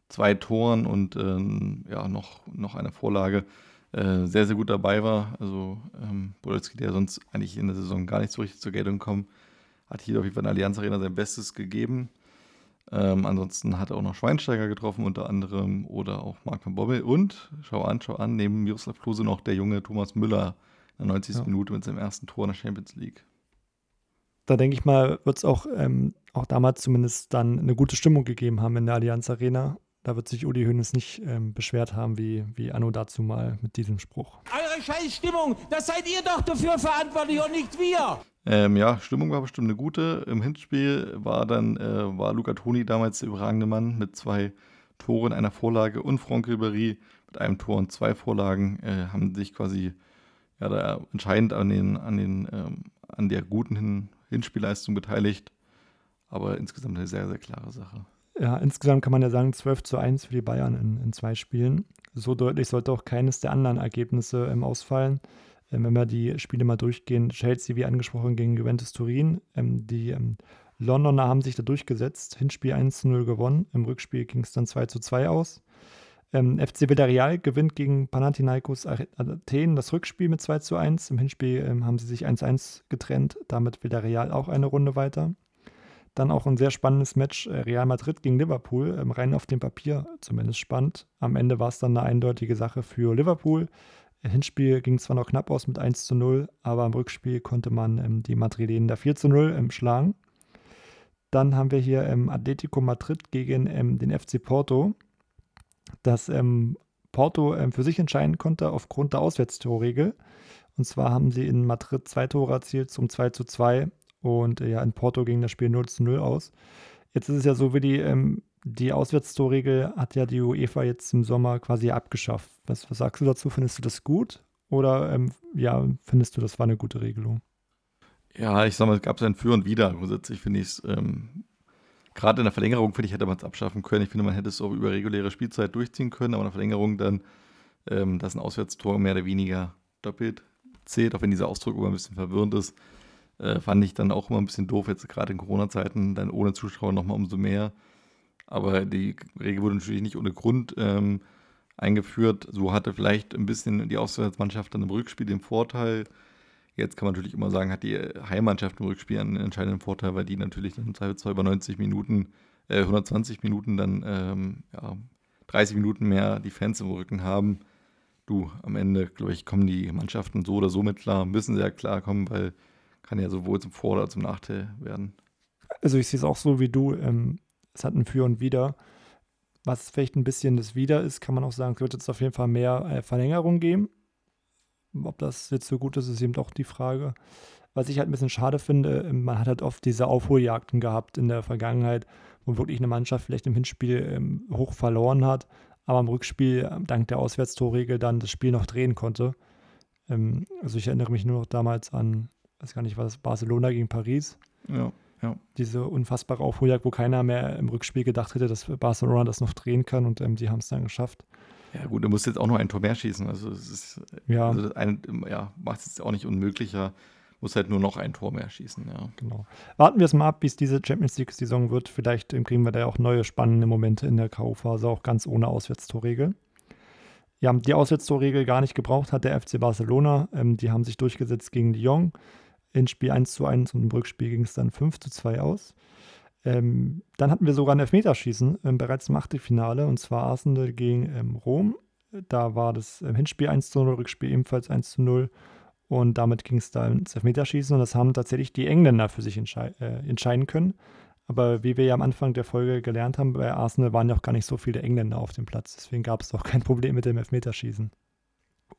zwei Toren und ähm, ja, noch, noch einer Vorlage äh, sehr, sehr gut dabei war. Also ähm, Podolski, der sonst eigentlich in der Saison gar nicht so richtig zur Geltung kommt, hat hier auf jeden Fall in der Allianz Arena sein Bestes gegeben. Ähm, ansonsten hat er auch noch Schweinsteiger getroffen, unter anderem, oder auch Marc van Bommel. Und, schau an, schau an, neben Miroslav Klose noch der junge Thomas Müller in der 90. Ja. Minute mit seinem ersten Tor in der Champions League. Da denke ich mal, wird es auch, ähm, auch damals zumindest dann eine gute Stimmung gegeben haben in der Allianz Arena. Da wird sich Uli Hoeneß nicht ähm, beschwert haben, wie, wie Anno dazu mal mit diesem Spruch. Eure Scheißstimmung, das seid ihr doch dafür verantwortlich und nicht wir. Ähm, ja, Stimmung war bestimmt eine gute. Im Hinspiel war dann äh, war Luca Toni damals der überragende Mann mit zwei Toren, einer Vorlage und Franck Ribéry mit einem Tor und zwei Vorlagen äh, haben sich quasi ja, da entscheidend an, den, an, den, ähm, an der guten Hin Hinspielleistung beteiligt. Aber insgesamt eine sehr, sehr klare Sache. Ja, insgesamt kann man ja sagen, 12 zu 1 für die Bayern in, in zwei Spielen. So deutlich sollte auch keines der anderen Ergebnisse ähm, ausfallen. Ähm, wenn wir die Spiele mal durchgehen, Chelsea, wie angesprochen, gegen Juventus Turin. Ähm, die ähm, Londoner haben sich da durchgesetzt, Hinspiel 1 zu 0 gewonnen. Im Rückspiel ging es dann 2 zu 2 aus. Ähm, FC Villarreal gewinnt gegen Panathinaikos Athen das Rückspiel mit 2 zu 1. Im Hinspiel ähm, haben sie sich 1-1 getrennt, damit Villarreal auch eine Runde weiter. Dann auch ein sehr spannendes Match äh, Real Madrid gegen Liverpool, ähm, rein auf dem Papier zumindest spannend. Am Ende war es dann eine eindeutige Sache für Liverpool. Im Hinspiel ging zwar noch knapp aus mit 1 zu 0, aber im Rückspiel konnte man ähm, die Madrilenen da 4 zu 0 ähm, schlagen. Dann haben wir hier ähm, Atletico Madrid gegen ähm, den FC Porto, das ähm, Porto für sich entscheiden konnte aufgrund der Auswärtstorregel. Und zwar haben sie in Madrid zwei Tore erzielt zum 2 zu 2 und äh, ja, in Porto ging das Spiel 0 zu 0 aus. Jetzt ist es ja so, wie die, ähm, die Auswärtstorregel hat ja die UEFA jetzt im Sommer quasi abgeschafft. Was, was sagst du dazu? Findest du das gut? Oder ähm, ja, findest du, das war eine gute Regelung? Ja, ich sag mal, es gab es ein Für und Wider. Grundsätzlich finde ich es, ähm, gerade in der Verlängerung, finde ich, hätte man es abschaffen können. Ich finde, man hätte es auch über reguläre Spielzeit durchziehen können, aber in der Verlängerung dann, ähm, dass ein Auswärtstor mehr oder weniger doppelt zählt, auch wenn dieser Ausdruck immer ein bisschen verwirrend ist. Äh, fand ich dann auch immer ein bisschen doof, jetzt gerade in Corona-Zeiten, dann ohne Zuschauer nochmal umso mehr. Aber die Regel wurde natürlich nicht ohne Grund ähm, eingeführt. So hatte vielleicht ein bisschen die Auswärtsmannschaft dann im Rückspiel den Vorteil. Jetzt kann man natürlich immer sagen, hat die Heimmannschaft im Rückspiel einen entscheidenden Vorteil, weil die natürlich dann zwar über 90 Minuten, äh, 120 Minuten dann ähm, ja, 30 Minuten mehr die Fans im Rücken haben. Du, am Ende, glaube ich, kommen die Mannschaften so oder so mit klar, müssen ja klar kommen, weil kann ja sowohl zum Vor- oder zum Nachteil werden. Also ich sehe es auch so wie du. Ähm, es hat ein Für und Wider. Was vielleicht ein bisschen das Wider ist, kann man auch sagen, es wird jetzt auf jeden Fall mehr äh, Verlängerung geben. Ob das jetzt so gut ist, ist eben auch die Frage. Was ich halt ein bisschen schade finde, ähm, man hat halt oft diese Aufholjagden gehabt in der Vergangenheit, wo wirklich eine Mannschaft vielleicht im Hinspiel ähm, hoch verloren hat, aber im Rückspiel ähm, dank der Auswärtstorregel dann das Spiel noch drehen konnte. Ähm, also ich erinnere mich nur noch damals an weiß gar nicht, was Barcelona gegen Paris. Ja, ja. Diese unfassbare Aufholjagd, wo keiner mehr im Rückspiel gedacht hätte, dass Barcelona das noch drehen kann und ähm, die haben es dann geschafft. Ja, gut, du musst jetzt auch noch ein Tor mehr schießen. Also, es ist, ja. Also ein, ja, macht es jetzt auch nicht unmöglicher. Muss halt nur noch ein Tor mehr schießen, ja. Genau. Warten wir es mal ab, wie es diese Champions League-Saison wird. Vielleicht ähm, kriegen wir da ja auch neue spannende Momente in der K.O.-Phase, auch ganz ohne Auswärtstorregel. Ja, die Auswärtstorregel gar nicht gebraucht hat der FC Barcelona. Ähm, die haben sich durchgesetzt gegen Lyon. Spiel 1 zu 1 und im Rückspiel ging es dann 5 zu 2 aus. Ähm, dann hatten wir sogar ein Elfmeterschießen ähm, bereits im Achtelfinale und zwar Arsenal gegen ähm, Rom. Da war das ähm, Hinspiel 1 zu 0, Rückspiel ebenfalls 1 zu 0 und damit ging es da ins Elfmeterschießen und das haben tatsächlich die Engländer für sich entschei äh, entscheiden können. Aber wie wir ja am Anfang der Folge gelernt haben, bei Arsenal waren ja auch gar nicht so viele Engländer auf dem Platz. Deswegen gab es auch kein Problem mit dem Elfmeterschießen.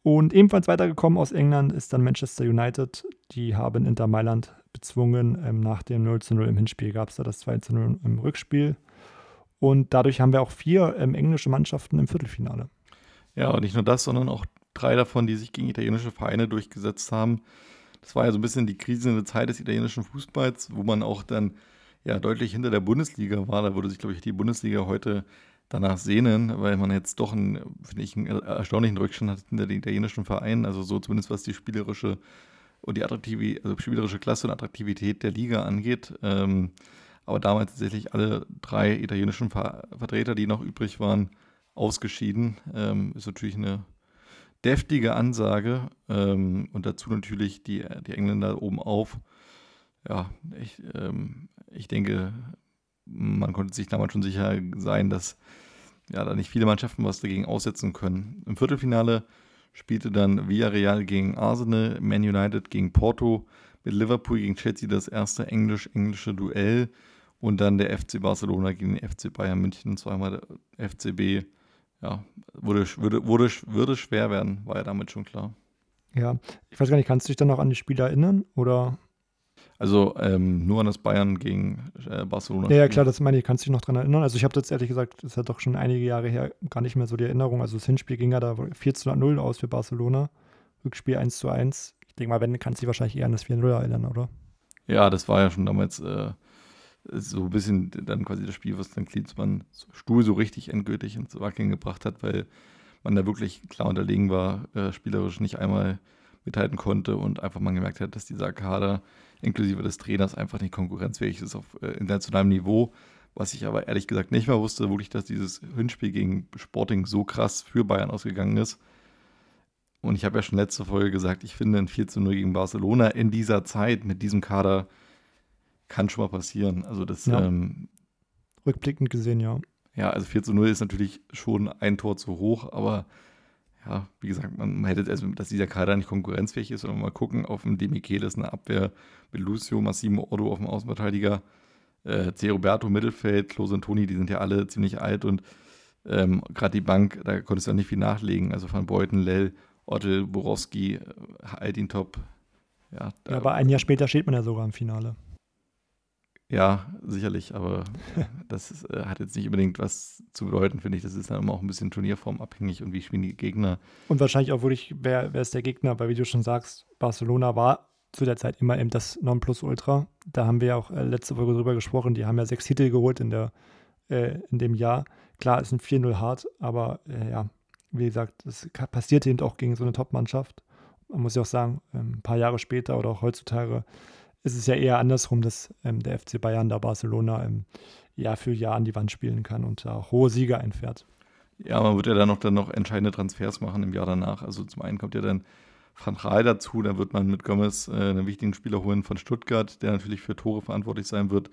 Und ebenfalls weitergekommen aus England ist dann Manchester United. Die haben Inter Mailand bezwungen. Ähm, nach dem 0 zu 0 im Hinspiel gab es da das 2 zu 0 im Rückspiel. Und dadurch haben wir auch vier ähm, englische Mannschaften im Viertelfinale. Ja, und nicht nur das, sondern auch drei davon, die sich gegen italienische Vereine durchgesetzt haben. das war ja so ein bisschen die krisende Zeit des italienischen Fußballs, wo man auch dann ja deutlich hinter der Bundesliga war. Da würde sich, glaube ich, die Bundesliga heute danach sehnen, weil man jetzt doch einen, finde ich, einen erstaunlichen Rückstand hat hinter den italienischen Vereinen. Also so zumindest was die spielerische und die Attraktivität, also spielerische Klasse und Attraktivität der Liga angeht. Ähm, aber damals tatsächlich alle drei italienischen Ver Vertreter, die noch übrig waren, ausgeschieden. Ähm, ist natürlich eine deftige Ansage ähm, und dazu natürlich die, die Engländer oben auf. Ja, ich, ähm, ich denke, man konnte sich damals schon sicher sein, dass ja, da nicht viele Mannschaften was dagegen aussetzen können. Im Viertelfinale spielte dann Villarreal gegen Arsenal, Man United gegen Porto, mit Liverpool gegen Chelsea das erste englisch-englische Duell und dann der FC Barcelona gegen den FC Bayern München, zweimal der FCB ja, würde, würde, würde, würde schwer werden, war ja damit schon klar. Ja, ich weiß gar nicht, kannst du dich dann noch an die Spiele erinnern? Oder? Also ähm, nur an das Bayern gegen äh, Barcelona. Ja, ja, klar, das meine ich, kannst du dich noch dran erinnern. Also ich habe das ehrlich gesagt, das ist ja doch schon einige Jahre her, gar nicht mehr so die Erinnerung. Also das Hinspiel ging ja da 4 zu 0 aus für Barcelona. Rückspiel 1 zu 1. Ich denke mal, wenn, kannst du dich wahrscheinlich eher an das 4-0 erinnern, oder? Ja, das war ja schon damals äh, so ein bisschen dann quasi das Spiel, was dann Klinsmann Stuhl so richtig endgültig ins Wackeln gebracht hat, weil man da wirklich klar unterlegen war, äh, spielerisch nicht einmal mithalten konnte und einfach man gemerkt hat, dass dieser Kader inklusive des Trainers einfach nicht konkurrenzfähig ist auf äh, internationalem Niveau. Was ich aber ehrlich gesagt nicht mehr wusste, wirklich, dass dieses Hinspiel gegen Sporting so krass für Bayern ausgegangen ist. Und ich habe ja schon letzte Folge gesagt, ich finde ein 4 zu 0 gegen Barcelona in dieser Zeit mit diesem Kader kann schon mal passieren. Also das Ja. ähm, Rückblickend gesehen, ja. ja, also 4 zu 0 ist natürlich schon ein Tor zu hoch, aber ja, wie gesagt, man man hätte, also, dass dieser Kader nicht konkurrenzfähig ist, sondern mal gucken, auf dem Demichelis eine Abwehr mit Lucio, Massimo Ordo auf dem Außenverteidiger, äh, C. Roberto Mittelfeld, Klose und Toni, die sind ja alle ziemlich alt und ähm, gerade die Bank, da konntest du ja nicht viel nachlegen. Also von Beuten, Lell, Ottel, Borowski, Altintop. Ja, ja. Aber ein Jahr später steht man ja sogar im Finale. Ja, sicherlich, aber das ist, äh, hat jetzt nicht unbedingt was zu bedeuten, finde ich. Das ist dann immer auch ein bisschen turnierformabhängig und wie spielen die Gegner. Und wahrscheinlich auch wirklich, wer, wer ist der Gegner? Weil, wie du schon sagst, Barcelona war zu der Zeit immer eben das Nonplusultra. Da haben wir ja auch äh, letzte Folge drüber gesprochen. Die haben ja sechs Titel geholt in, der, äh, in dem Jahr. Klar, ist ein 4-0 hart, aber äh, ja, wie gesagt, das passiert eben auch gegen so eine Top-Mannschaft. Man muss ja auch sagen, ähm, ein paar Jahre später oder auch heutzutage ist es ja eher andersrum, dass ähm, der FC Bayern da Barcelona ähm, Jahr für Jahr an die Wand spielen kann und da hohe Siege einfährt. Ja, man wird ja dann noch, dann noch entscheidende Transfers machen im Jahr danach. Also zum einen kommt ja dann Van Raal dazu, da wird man mit Gomez äh, einen wichtigen Spieler holen von Stuttgart, der natürlich für Tore verantwortlich sein wird.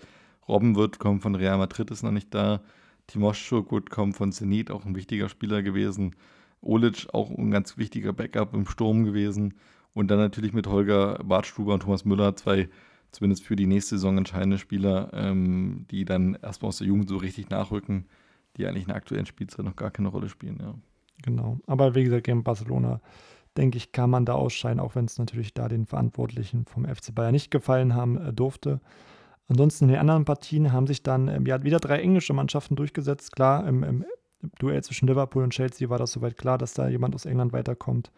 Robben wird kommen von Real Madrid, ist noch nicht da. Timoschuk wird kommen von Zenit, auch ein wichtiger Spieler gewesen. Olic, auch ein ganz wichtiger Backup im Sturm gewesen. Und dann natürlich mit Holger Bartstuber und Thomas Müller, zwei zumindest für die nächste Saison entscheidende Spieler, ähm, die dann erstmal aus der Jugend so richtig nachrücken, die eigentlich in der aktuellen Spielzeit noch gar keine Rolle spielen. Ja. Genau. Aber wie gesagt, gegen Barcelona, denke ich, kann man da ausscheiden, auch wenn es natürlich da den Verantwortlichen vom FC Bayern nicht gefallen haben äh, durfte. Ansonsten in den anderen Partien haben sich dann ähm, ja, wieder drei englische Mannschaften durchgesetzt. Klar, im, im Duell zwischen Liverpool und Chelsea war das soweit klar, dass da jemand aus England weiterkommt.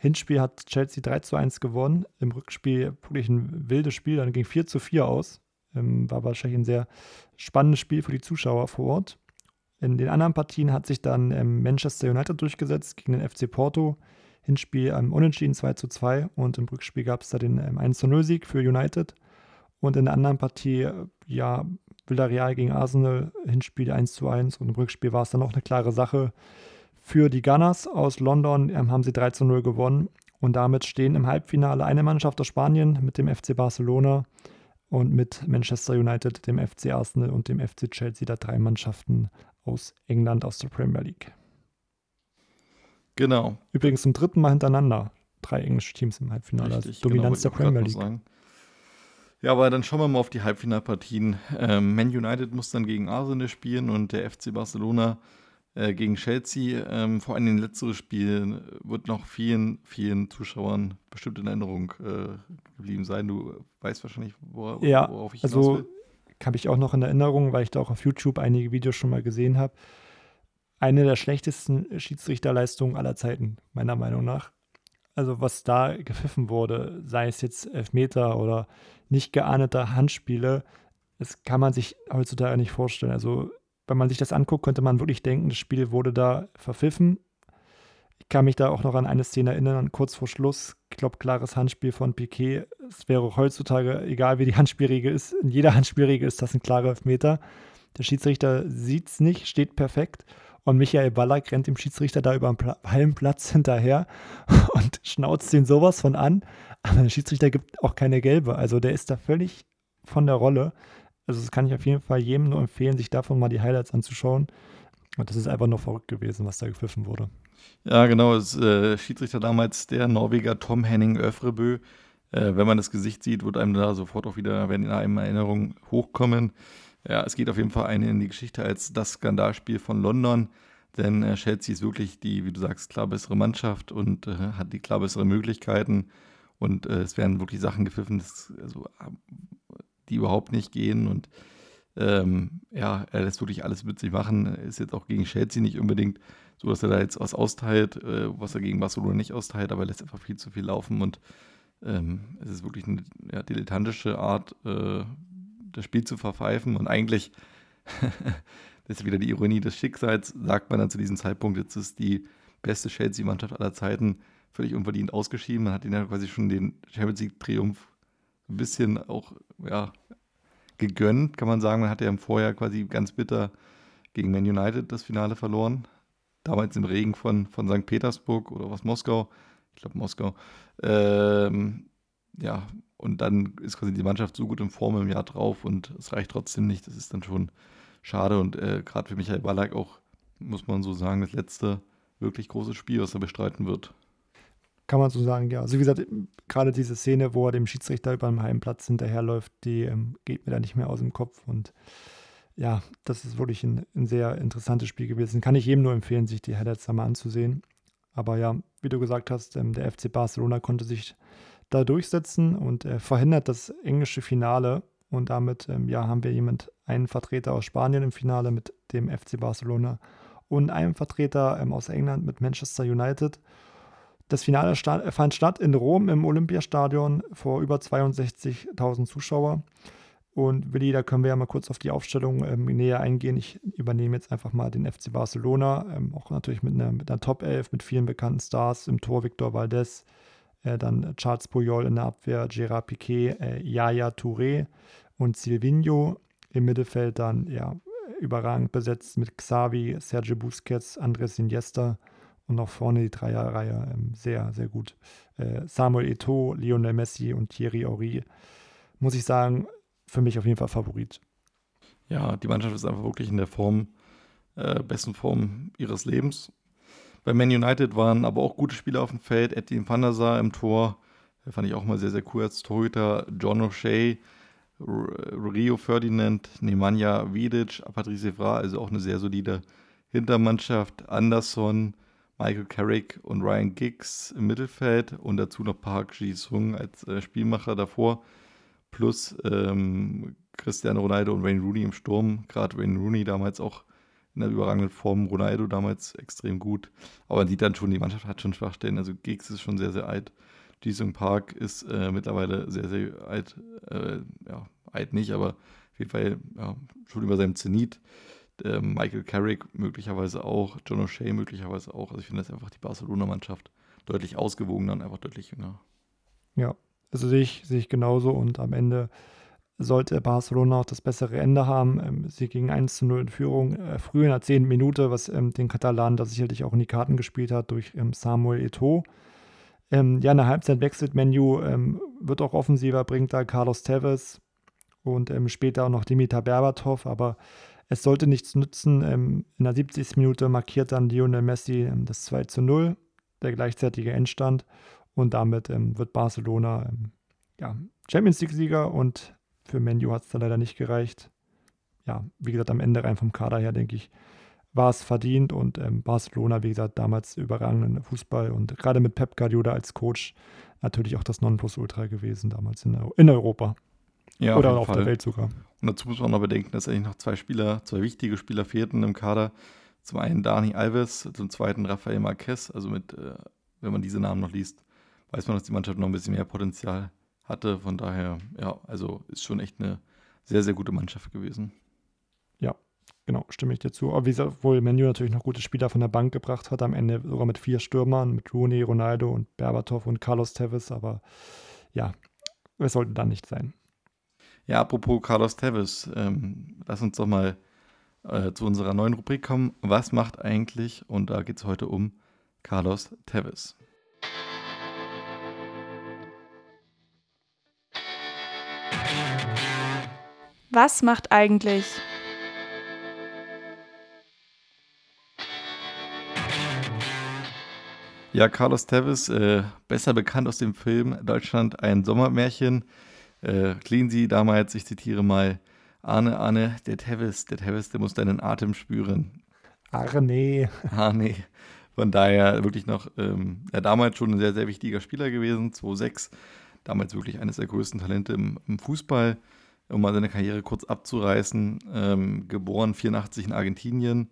Hinspiel hat Chelsea 3 zu 1 gewonnen. Im Rückspiel wirklich ein wildes Spiel, dann ging 4 zu 4 aus. Ähm, war wahrscheinlich ein sehr spannendes Spiel für die Zuschauer vor Ort. In den anderen Partien hat sich dann ähm, Manchester United durchgesetzt gegen den FC Porto. Hinspiel ähm, unentschieden 2 zu 2 und im Rückspiel gab es da den ähm, 1 zu 0 Sieg für United. Und in der anderen Partie, äh, ja, Villarreal gegen Arsenal, Hinspiel 1 zu 1 und im Rückspiel war es dann auch eine klare Sache. Für die Gunners aus London ähm, haben sie 3 zu 0 gewonnen und damit stehen im Halbfinale eine Mannschaft aus Spanien mit dem FC Barcelona und mit Manchester United, dem FC Arsenal und dem FC Chelsea, da drei Mannschaften aus England aus der Premier League. Genau. Übrigens zum dritten Mal hintereinander drei englische Teams im Halbfinale. Also Richtig, Dominanz genau, der Premier League. Ja, aber dann schauen wir mal auf die Halbfinalpartien. Ähm, Man United muss dann gegen Arsenal spielen und der FC Barcelona äh, gegen Chelsea. Ähm, vor allem in den letzteren Spielen wird noch vielen, vielen Zuschauern bestimmt in Erinnerung äh, geblieben sein. Du weißt wahrscheinlich, wora, Ja, worauf ich hinaus Also will. habe ich auch noch in Erinnerung, weil ich da auch auf YouTube einige Videos schon mal gesehen habe. Eine der schlechtesten Schiedsrichterleistungen aller Zeiten, meiner Meinung nach. Also was da gepfiffen wurde, sei es jetzt Elfmeter oder nicht geahndete Handspiele, das kann man sich heutzutage nicht vorstellen. Also wenn man sich das anguckt, könnte man wirklich denken, das Spiel wurde da verpfiffen. Ich kann mich da auch noch an eine Szene erinnern, kurz vor Schluss, ich glaube, klares Handspiel von Piquet. Es wäre heutzutage, egal wie die Handspielregel ist, in jeder Handspielregel ist das ein klarer Elfmeter. Der Schiedsrichter sieht es nicht, steht perfekt. Und Michael Ballack rennt dem Schiedsrichter da über den Hallenplatz hinterher und schnauzt ihn sowas von an. Aber der Schiedsrichter gibt auch keine gelbe. Also der ist da völlig von der Rolle. Also das kann ich auf jeden Fall jedem nur empfehlen, sich davon mal die Highlights anzuschauen. Und das ist einfach nur verrückt gewesen, was da gepfiffen wurde. Ja, genau. Das äh, Schiedsrichter damals der Norweger Tom Henning Öfrebø. Äh, wenn man das Gesicht sieht, wird einem da sofort auch wieder, werden in einem Erinnerungen hochkommen. Ja, es geht auf jeden Fall ein in die Geschichte als das Skandalspiel von London. Denn äh, Chelsea ist wirklich die, wie du sagst, klar bessere Mannschaft und äh, hat die klar bessere Möglichkeiten. Und äh, es werden wirklich Sachen gepfiffen, das, also, die überhaupt nicht gehen. Und ähm, ja, er lässt wirklich alles mit sich machen. Ist jetzt auch gegen Chelsea nicht unbedingt so, dass er da jetzt was austeilt, äh, was er gegen Barcelona nicht austeilt, aber er lässt einfach viel zu viel laufen. Und ähm, es ist wirklich eine ja, dilettantische Art, äh, das Spiel zu verpfeifen. Und eigentlich, das ist wieder die Ironie des Schicksals, sagt man dann zu diesem Zeitpunkt, jetzt ist die beste Chelsea-Mannschaft aller Zeiten völlig unverdient ausgeschieden. Man hat ihnen ja quasi schon den Champions League-Triumph ein bisschen auch ja, gegönnt, kann man sagen. Man hat ja im Vorjahr quasi ganz bitter gegen Man United das Finale verloren. Damals im Regen von, von St. Petersburg oder was Moskau. Ich glaube Moskau. Ähm, ja, und dann ist quasi die Mannschaft so gut in Form im Jahr drauf und es reicht trotzdem nicht. Das ist dann schon schade. Und äh, gerade für Michael Ballack auch, muss man so sagen, das letzte wirklich große Spiel, was er bestreiten wird. Kann man so sagen, ja. Also wie gesagt, gerade diese Szene, wo er dem Schiedsrichter über dem Heimplatz hinterherläuft, die ähm, geht mir da nicht mehr aus dem Kopf. Und ja, das ist wirklich ein, ein, sehr interessantes Spiel gewesen. Kann ich jedem nur empfehlen, sich die Highlights da mal anzusehen. Aber ja, wie du gesagt hast, ähm, der FC Barcelona konnte sich da durchsetzen und äh, verhindert das englische Finale. Und damit ähm, ja, haben wir jemand, einen Vertreter aus Spanien im Finale mit dem FC Barcelona und einen Vertreter ähm, aus England mit Manchester United. Das Finale fand statt in Rom im Olympiastadion vor über 62.000 Zuschauer. Und Willi, da können wir ja mal kurz auf die Aufstellung ähm, näher eingehen. Ich übernehme jetzt einfach mal den FC Barcelona, ähm, auch natürlich mit einer, mit einer Top 11, mit vielen bekannten Stars im Tor Victor Valdez, äh, dann Charles Puyol in der Abwehr, Gerard Piquet, äh, Yaya Touré und Silvino. Im Mittelfeld dann ja überragend besetzt mit Xavi, Sergio Busquets, Andres Iniesta und auch vorne die Dreierreihe ähm, sehr, sehr gut. Äh, Samuel Eto'o, Lionel Messi und Thierry Henry, muss ich sagen, für mich auf jeden Fall Favorit. Ja, die Mannschaft ist einfach wirklich in der Form, äh, besten Form ihres Lebens. Bei Man United waren aber auch gute Spieler auf dem Feld. Etienne van der Sar im Tor, fand ich auch mal sehr, sehr cool als Torhüter. John O'Shea, Rio Ferdinand, Nemanja Vidic, Patrice Evra, also auch eine sehr solide Hintermannschaft. Anderson, Michael Carrick und Ryan Giggs im Mittelfeld und dazu noch Park Ji-sung als äh, Spielmacher davor. Plus ähm, Cristiano Ronaldo und Wayne Rooney im Sturm. Gerade Wayne Rooney damals auch in der überragenden Form. Ronaldo damals extrem gut. Aber man sieht dann schon, die Mannschaft hat schon Schwachstellen. Also Giggs ist schon sehr, sehr alt. Ji-sung Park ist äh, mittlerweile sehr, sehr alt. Äh, ja, alt nicht, aber auf jeden Fall ja, schon über seinem Zenit äh, Michael Carrick möglicherweise auch, John O'Shea möglicherweise auch. Also ich finde das einfach die Barcelona-Mannschaft deutlich ausgewogener und einfach deutlich jünger. Ja, also sehe ich, sehe ich genauso und am Ende sollte Barcelona auch das bessere Ende haben. Ähm, sie ging 1 zu 0 in Führung, äh, früh in der 10. Minute, was ähm, den Katalanen da sicherlich auch in die Karten gespielt hat durch ähm, Samuel. Ähm, ja, in der Halbzeit wechselt Menu, ähm, wird auch offensiver, bringt da Carlos Tevez und ähm, später auch noch Dimitar Berbatov, aber es sollte nichts nützen. Ähm, in der 70. Minute markiert dann Lionel Messi ähm, das 2 zu 0, der gleichzeitige Endstand. Und damit ähm, wird Barcelona ja, Champions League-Sieger und für Menu hat es dann leider nicht gereicht. Ja, wie gesagt, am Ende rein vom Kader her, denke ich, war es verdient und Barcelona, wie gesagt, damals überragenden Fußball und gerade mit Pep Guardiola als Coach natürlich auch das Nonplusultra gewesen damals in Europa. Ja, Oder auf, auf der Welt sogar. Und dazu muss man noch bedenken, dass eigentlich noch zwei Spieler, zwei wichtige Spieler fehlten im Kader. Zum einen Dani Alves, zum zweiten Rafael Marquez. Also mit, äh, wenn man diese Namen noch liest, weiß man, dass die Mannschaft noch ein bisschen mehr Potenzial hatte. Von daher, ja, also ist schon echt eine sehr, sehr gute Mannschaft gewesen. Ja, genau, stimme ich dir zu. Aber wie gesagt, wohl Menu natürlich noch gute Spieler von der Bank gebracht hat, am Ende sogar mit vier Stürmern, mit Rooney, Ronaldo und Berbatov und Carlos Tevez, aber ja, es sollte dann nicht sein. Ja, apropos Carlos Tevez, ähm, lass uns doch mal äh, zu unserer neuen Rubrik kommen. Was macht eigentlich, und da geht es heute um Carlos Tevez. Was macht eigentlich? Ja, Carlos Tevez, äh, besser bekannt aus dem Film Deutschland ein Sommermärchen. Äh, Sie damals, ich zitiere mal, Arne, Arne, der Tevez, der Tevez, der muss deinen Atem spüren. Arne. Arne. Von daher wirklich noch, ähm, ja, damals schon ein sehr, sehr wichtiger Spieler gewesen, 2-6. Damals wirklich eines der größten Talente im, im Fußball um mal seine Karriere kurz abzureißen. Ähm, geboren 84 in Argentinien.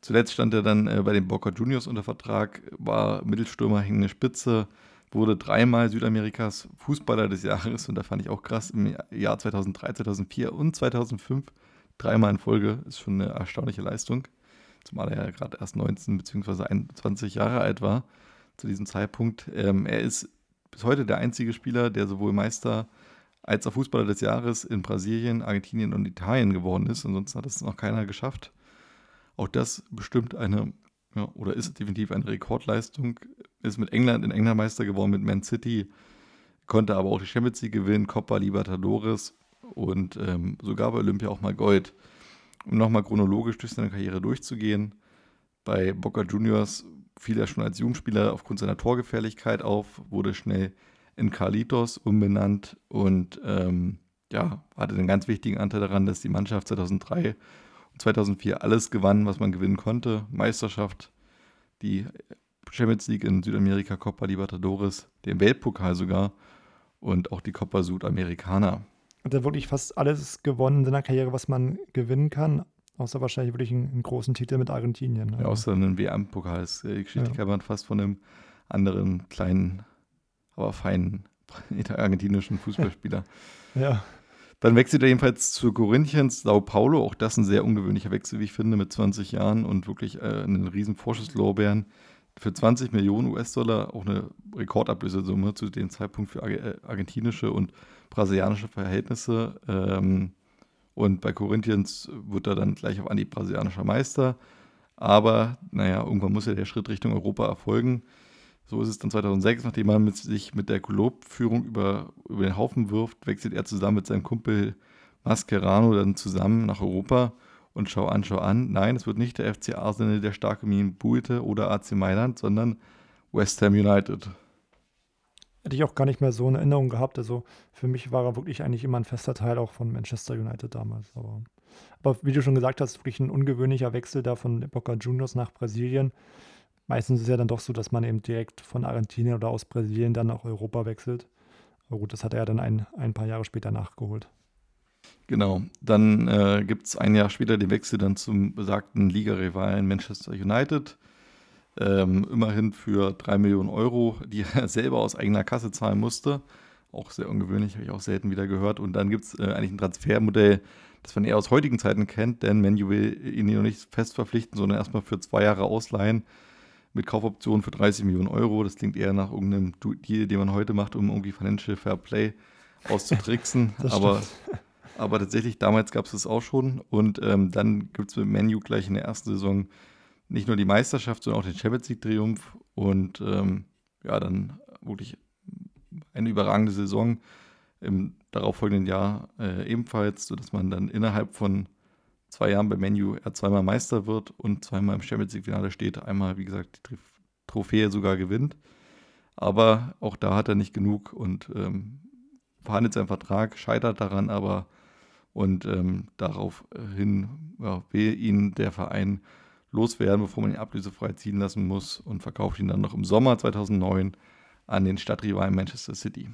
Zuletzt stand er dann äh, bei den Boca Juniors unter Vertrag, war Mittelstürmer, hängende Spitze, wurde dreimal Südamerikas Fußballer des Jahres und da fand ich auch krass, im Jahr 2003, 2004 und 2005 dreimal in Folge, ist schon eine erstaunliche Leistung, zumal er ja gerade erst 19 bzw. 21 Jahre alt war zu diesem Zeitpunkt. Ähm, er ist bis heute der einzige Spieler, der sowohl Meister als er Fußballer des Jahres in Brasilien, Argentinien und Italien geworden ist. Ansonsten hat es noch keiner geschafft. Auch das bestimmt eine, ja, oder ist definitiv eine Rekordleistung. Ist mit England in England Meister geworden, mit Man City, konnte aber auch die Champions League gewinnen, Copa Libertadores und ähm, sogar bei Olympia auch mal Gold. Um nochmal chronologisch durch seine Karriere durchzugehen, bei Boca Juniors fiel er schon als Jugendspieler aufgrund seiner Torgefährlichkeit auf, wurde schnell in Carlitos umbenannt und ähm, ja, hatte einen ganz wichtigen Anteil daran, dass die Mannschaft 2003 und 2004 alles gewann, was man gewinnen konnte. Meisterschaft, die Champions League in Südamerika, Copa Libertadores, den Weltpokal sogar und auch die Copa Sudamericana. Hat er wirklich fast alles gewonnen in seiner Karriere, was man gewinnen kann, außer wahrscheinlich wirklich einen, einen großen Titel mit Argentinien. Ja, außer einen WM-Pokal. Die Geschichte ja. kann man fast von einem anderen kleinen aber feinen argentinischen Fußballspieler. ja. Dann wechselt er jedenfalls zu Corinthians, Sao Paulo. Auch das ein sehr ungewöhnlicher Wechsel, wie ich finde, mit 20 Jahren und wirklich äh, einen riesen Vorschusslorbeeren. Für 20 Millionen US-Dollar auch eine Rekordablösesumme zu dem Zeitpunkt für äh, argentinische und brasilianische Verhältnisse. Ähm, und bei Corinthians wird er dann gleich auf Anhieb brasilianischer Meister. Aber naja, irgendwann muss ja der Schritt Richtung Europa erfolgen. So ist es dann 2006, nachdem er mit, sich mit der Club-Führung über, über den Haufen wirft, wechselt er zusammen mit seinem Kumpel Mascherano dann zusammen nach Europa und schau an, schau an. Nein, es wird nicht der FC Arsenal, der starke Minen Buite oder AC Mailand, sondern West Ham United. Hätte ich auch gar nicht mehr so eine Erinnerung gehabt. Also für mich war er wirklich eigentlich immer ein fester Teil auch von Manchester United damals. Aber, aber wie du schon gesagt hast, wirklich ein ungewöhnlicher Wechsel da von Boca Juniors nach Brasilien meistens ist es ja dann doch so, dass man eben direkt von Argentinien oder aus Brasilien dann nach Europa wechselt. Aber gut, das hat er dann ein, ein paar Jahre später nachgeholt. Genau, dann äh, gibt es ein Jahr später den Wechsel dann zum besagten Liga-Rivalen Manchester United. Ähm, immerhin für 3 Millionen Euro, die er selber aus eigener Kasse zahlen musste. Auch sehr ungewöhnlich, habe ich auch selten wieder gehört. Und dann gibt es äh, eigentlich ein Transfermodell, das man eher aus heutigen Zeiten kennt, denn Manu will ihn noch nicht fest verpflichten, sondern erstmal für zwei Jahre ausleihen mit Kaufoptionen für 30 Millionen Euro. Das klingt eher nach irgendeinem Deal, den man heute macht, um irgendwie Financial Fair Play auszutricksen. aber, aber tatsächlich, damals gab es das auch schon. Und ähm, dann gibt es mit Menu gleich in der ersten Saison nicht nur die Meisterschaft, sondern auch den Champions League-Triumph. Und ähm, ja, dann wirklich eine überragende Saison im darauffolgenden Jahr äh, ebenfalls, sodass man dann innerhalb von zwei Jahren bei Menu er zweimal Meister wird und zweimal im Champions League-Finale steht. Einmal, wie gesagt, die Trophäe sogar gewinnt. Aber auch da hat er nicht genug und ähm, verhandelt seinen Vertrag, scheitert daran aber und ähm, daraufhin ja, will ihn der Verein loswerden, bevor man ihn ablösefrei ziehen lassen muss und verkauft ihn dann noch im Sommer 2009 an den Stadtrivalen Manchester City.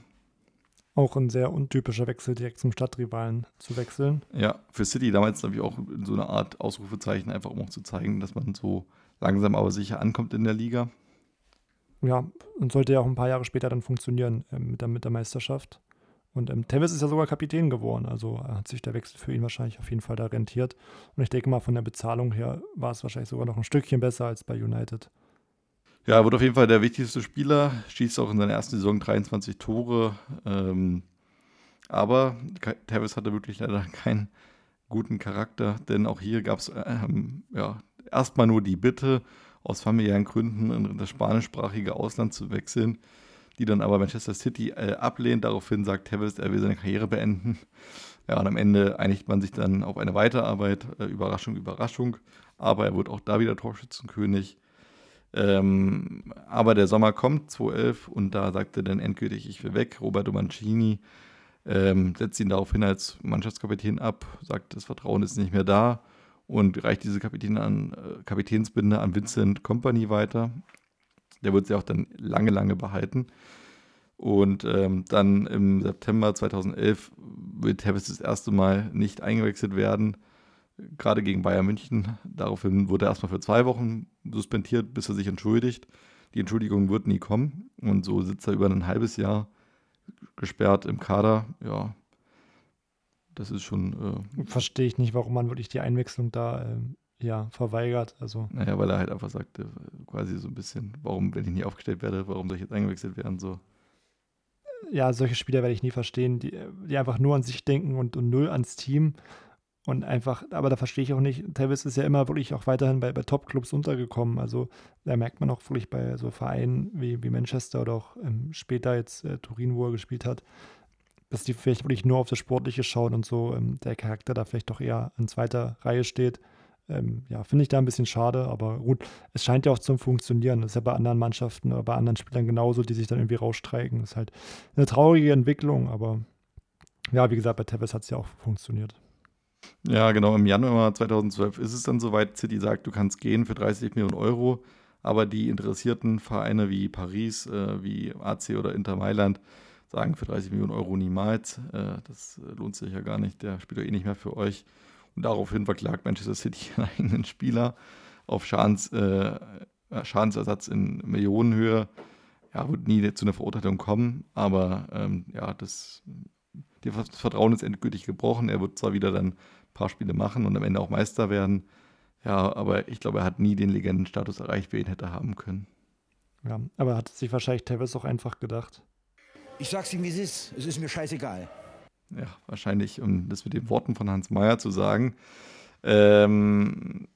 Auch ein sehr untypischer Wechsel, direkt zum Stadtrivalen zu wechseln. Ja, für City damals, glaube ich, auch so eine Art Ausrufezeichen, einfach um auch zu zeigen, dass man so langsam aber sicher ankommt in der Liga. ja, und sollte ja auch ein paar Jahre später dann funktionieren äh, mit, der, mit der Meisterschaft. Und ähm, Tevez ist ja sogar Kapitän geworden, also hat sich der Wechsel für ihn wahrscheinlich auf jeden Fall da rentiert. Und ich denke mal, von der Bezahlung her war es wahrscheinlich sogar noch ein Stückchen besser als bei United. Ja, er wird auf jeden Fall der wichtigste Spieler, schießt auch in seiner ersten Saison 23 Tore. Ähm, aber Tevez hatte wirklich leider keinen guten Charakter, denn auch hier gab es ähm, ja, erstmal nur die Bitte, aus familiären Gründen in das spanischsprachige Ausland zu wechseln, die dann aber Manchester City äh, ablehnt. Daraufhin sagt Tevez, er will seine Karriere beenden. Ja, und am Ende einigt man sich dann auf eine Weiterarbeit. Äh, Überraschung, Überraschung. Aber er wird auch da wieder Torschützenkönig. Ähm, aber der Sommer kommt, 2011, und da sagt er dann endgültig, ich will weg. Roberto Mancini ähm, setzt ihn daraufhin als Mannschaftskapitän ab, sagt, das Vertrauen ist nicht mehr da und reicht diese Kapitän an, äh, Kapitänsbinde an Vincent Company weiter. Der wird sie auch dann lange, lange behalten. Und ähm, dann im September 2011 wird Tevez das erste Mal nicht eingewechselt werden, gerade gegen Bayern München. Daraufhin wurde er erstmal für zwei Wochen suspendiert, bis er sich entschuldigt. Die Entschuldigung wird nie kommen und so sitzt er über ein halbes Jahr gesperrt im Kader. Ja, das ist schon. Äh, Verstehe ich nicht, warum man wirklich die Einwechslung da äh, ja, verweigert. Also. Naja, weil er halt einfach sagte, quasi so ein bisschen, warum, wenn ich nie aufgestellt werde, warum soll ich jetzt eingewechselt werden? So. Ja, solche Spieler werde ich nie verstehen, die, die einfach nur an sich denken und, und null ans Team. Und einfach, aber da verstehe ich auch nicht, Tavis ist ja immer wirklich auch weiterhin bei, bei Top-Clubs untergekommen. Also da merkt man auch wirklich bei so Vereinen wie, wie Manchester oder auch ähm, später jetzt äh, Turin, wo er gespielt hat, dass die vielleicht wirklich nur auf das Sportliche schauen und so ähm, der Charakter da vielleicht doch eher an zweiter Reihe steht. Ähm, ja, finde ich da ein bisschen schade, aber gut, es scheint ja auch zu funktionieren. Das ist ja bei anderen Mannschaften oder bei anderen Spielern genauso, die sich dann irgendwie rausstreiken. Das ist halt eine traurige Entwicklung, aber ja, wie gesagt, bei Tevez hat es ja auch funktioniert. Ja, genau. Im Januar 2012 ist es dann soweit. City sagt, du kannst gehen für 30 Millionen Euro. Aber die interessierten Vereine wie Paris, äh, wie AC oder Inter Mailand sagen für 30 Millionen Euro niemals. Äh, das lohnt sich ja gar nicht. Der spielt doch eh nicht mehr für euch. Und daraufhin verklagt Manchester City einen eigenen Spieler auf Schadens, äh, Schadensersatz in Millionenhöhe. Ja, wird nie zu einer Verurteilung kommen, aber ähm, ja, das, das Vertrauen ist endgültig gebrochen. Er wird zwar wieder dann ein paar Spiele machen und am Ende auch Meister werden. Ja, aber ich glaube, er hat nie den Legendenstatus erreicht, wie er ihn hätte haben können. Ja, aber er hat sich wahrscheinlich teilweise auch einfach gedacht. Ich sag's ihm, wie es ist. Es ist mir scheißegal ja, wahrscheinlich, um das mit den Worten von Hans Meyer zu sagen. Ähm,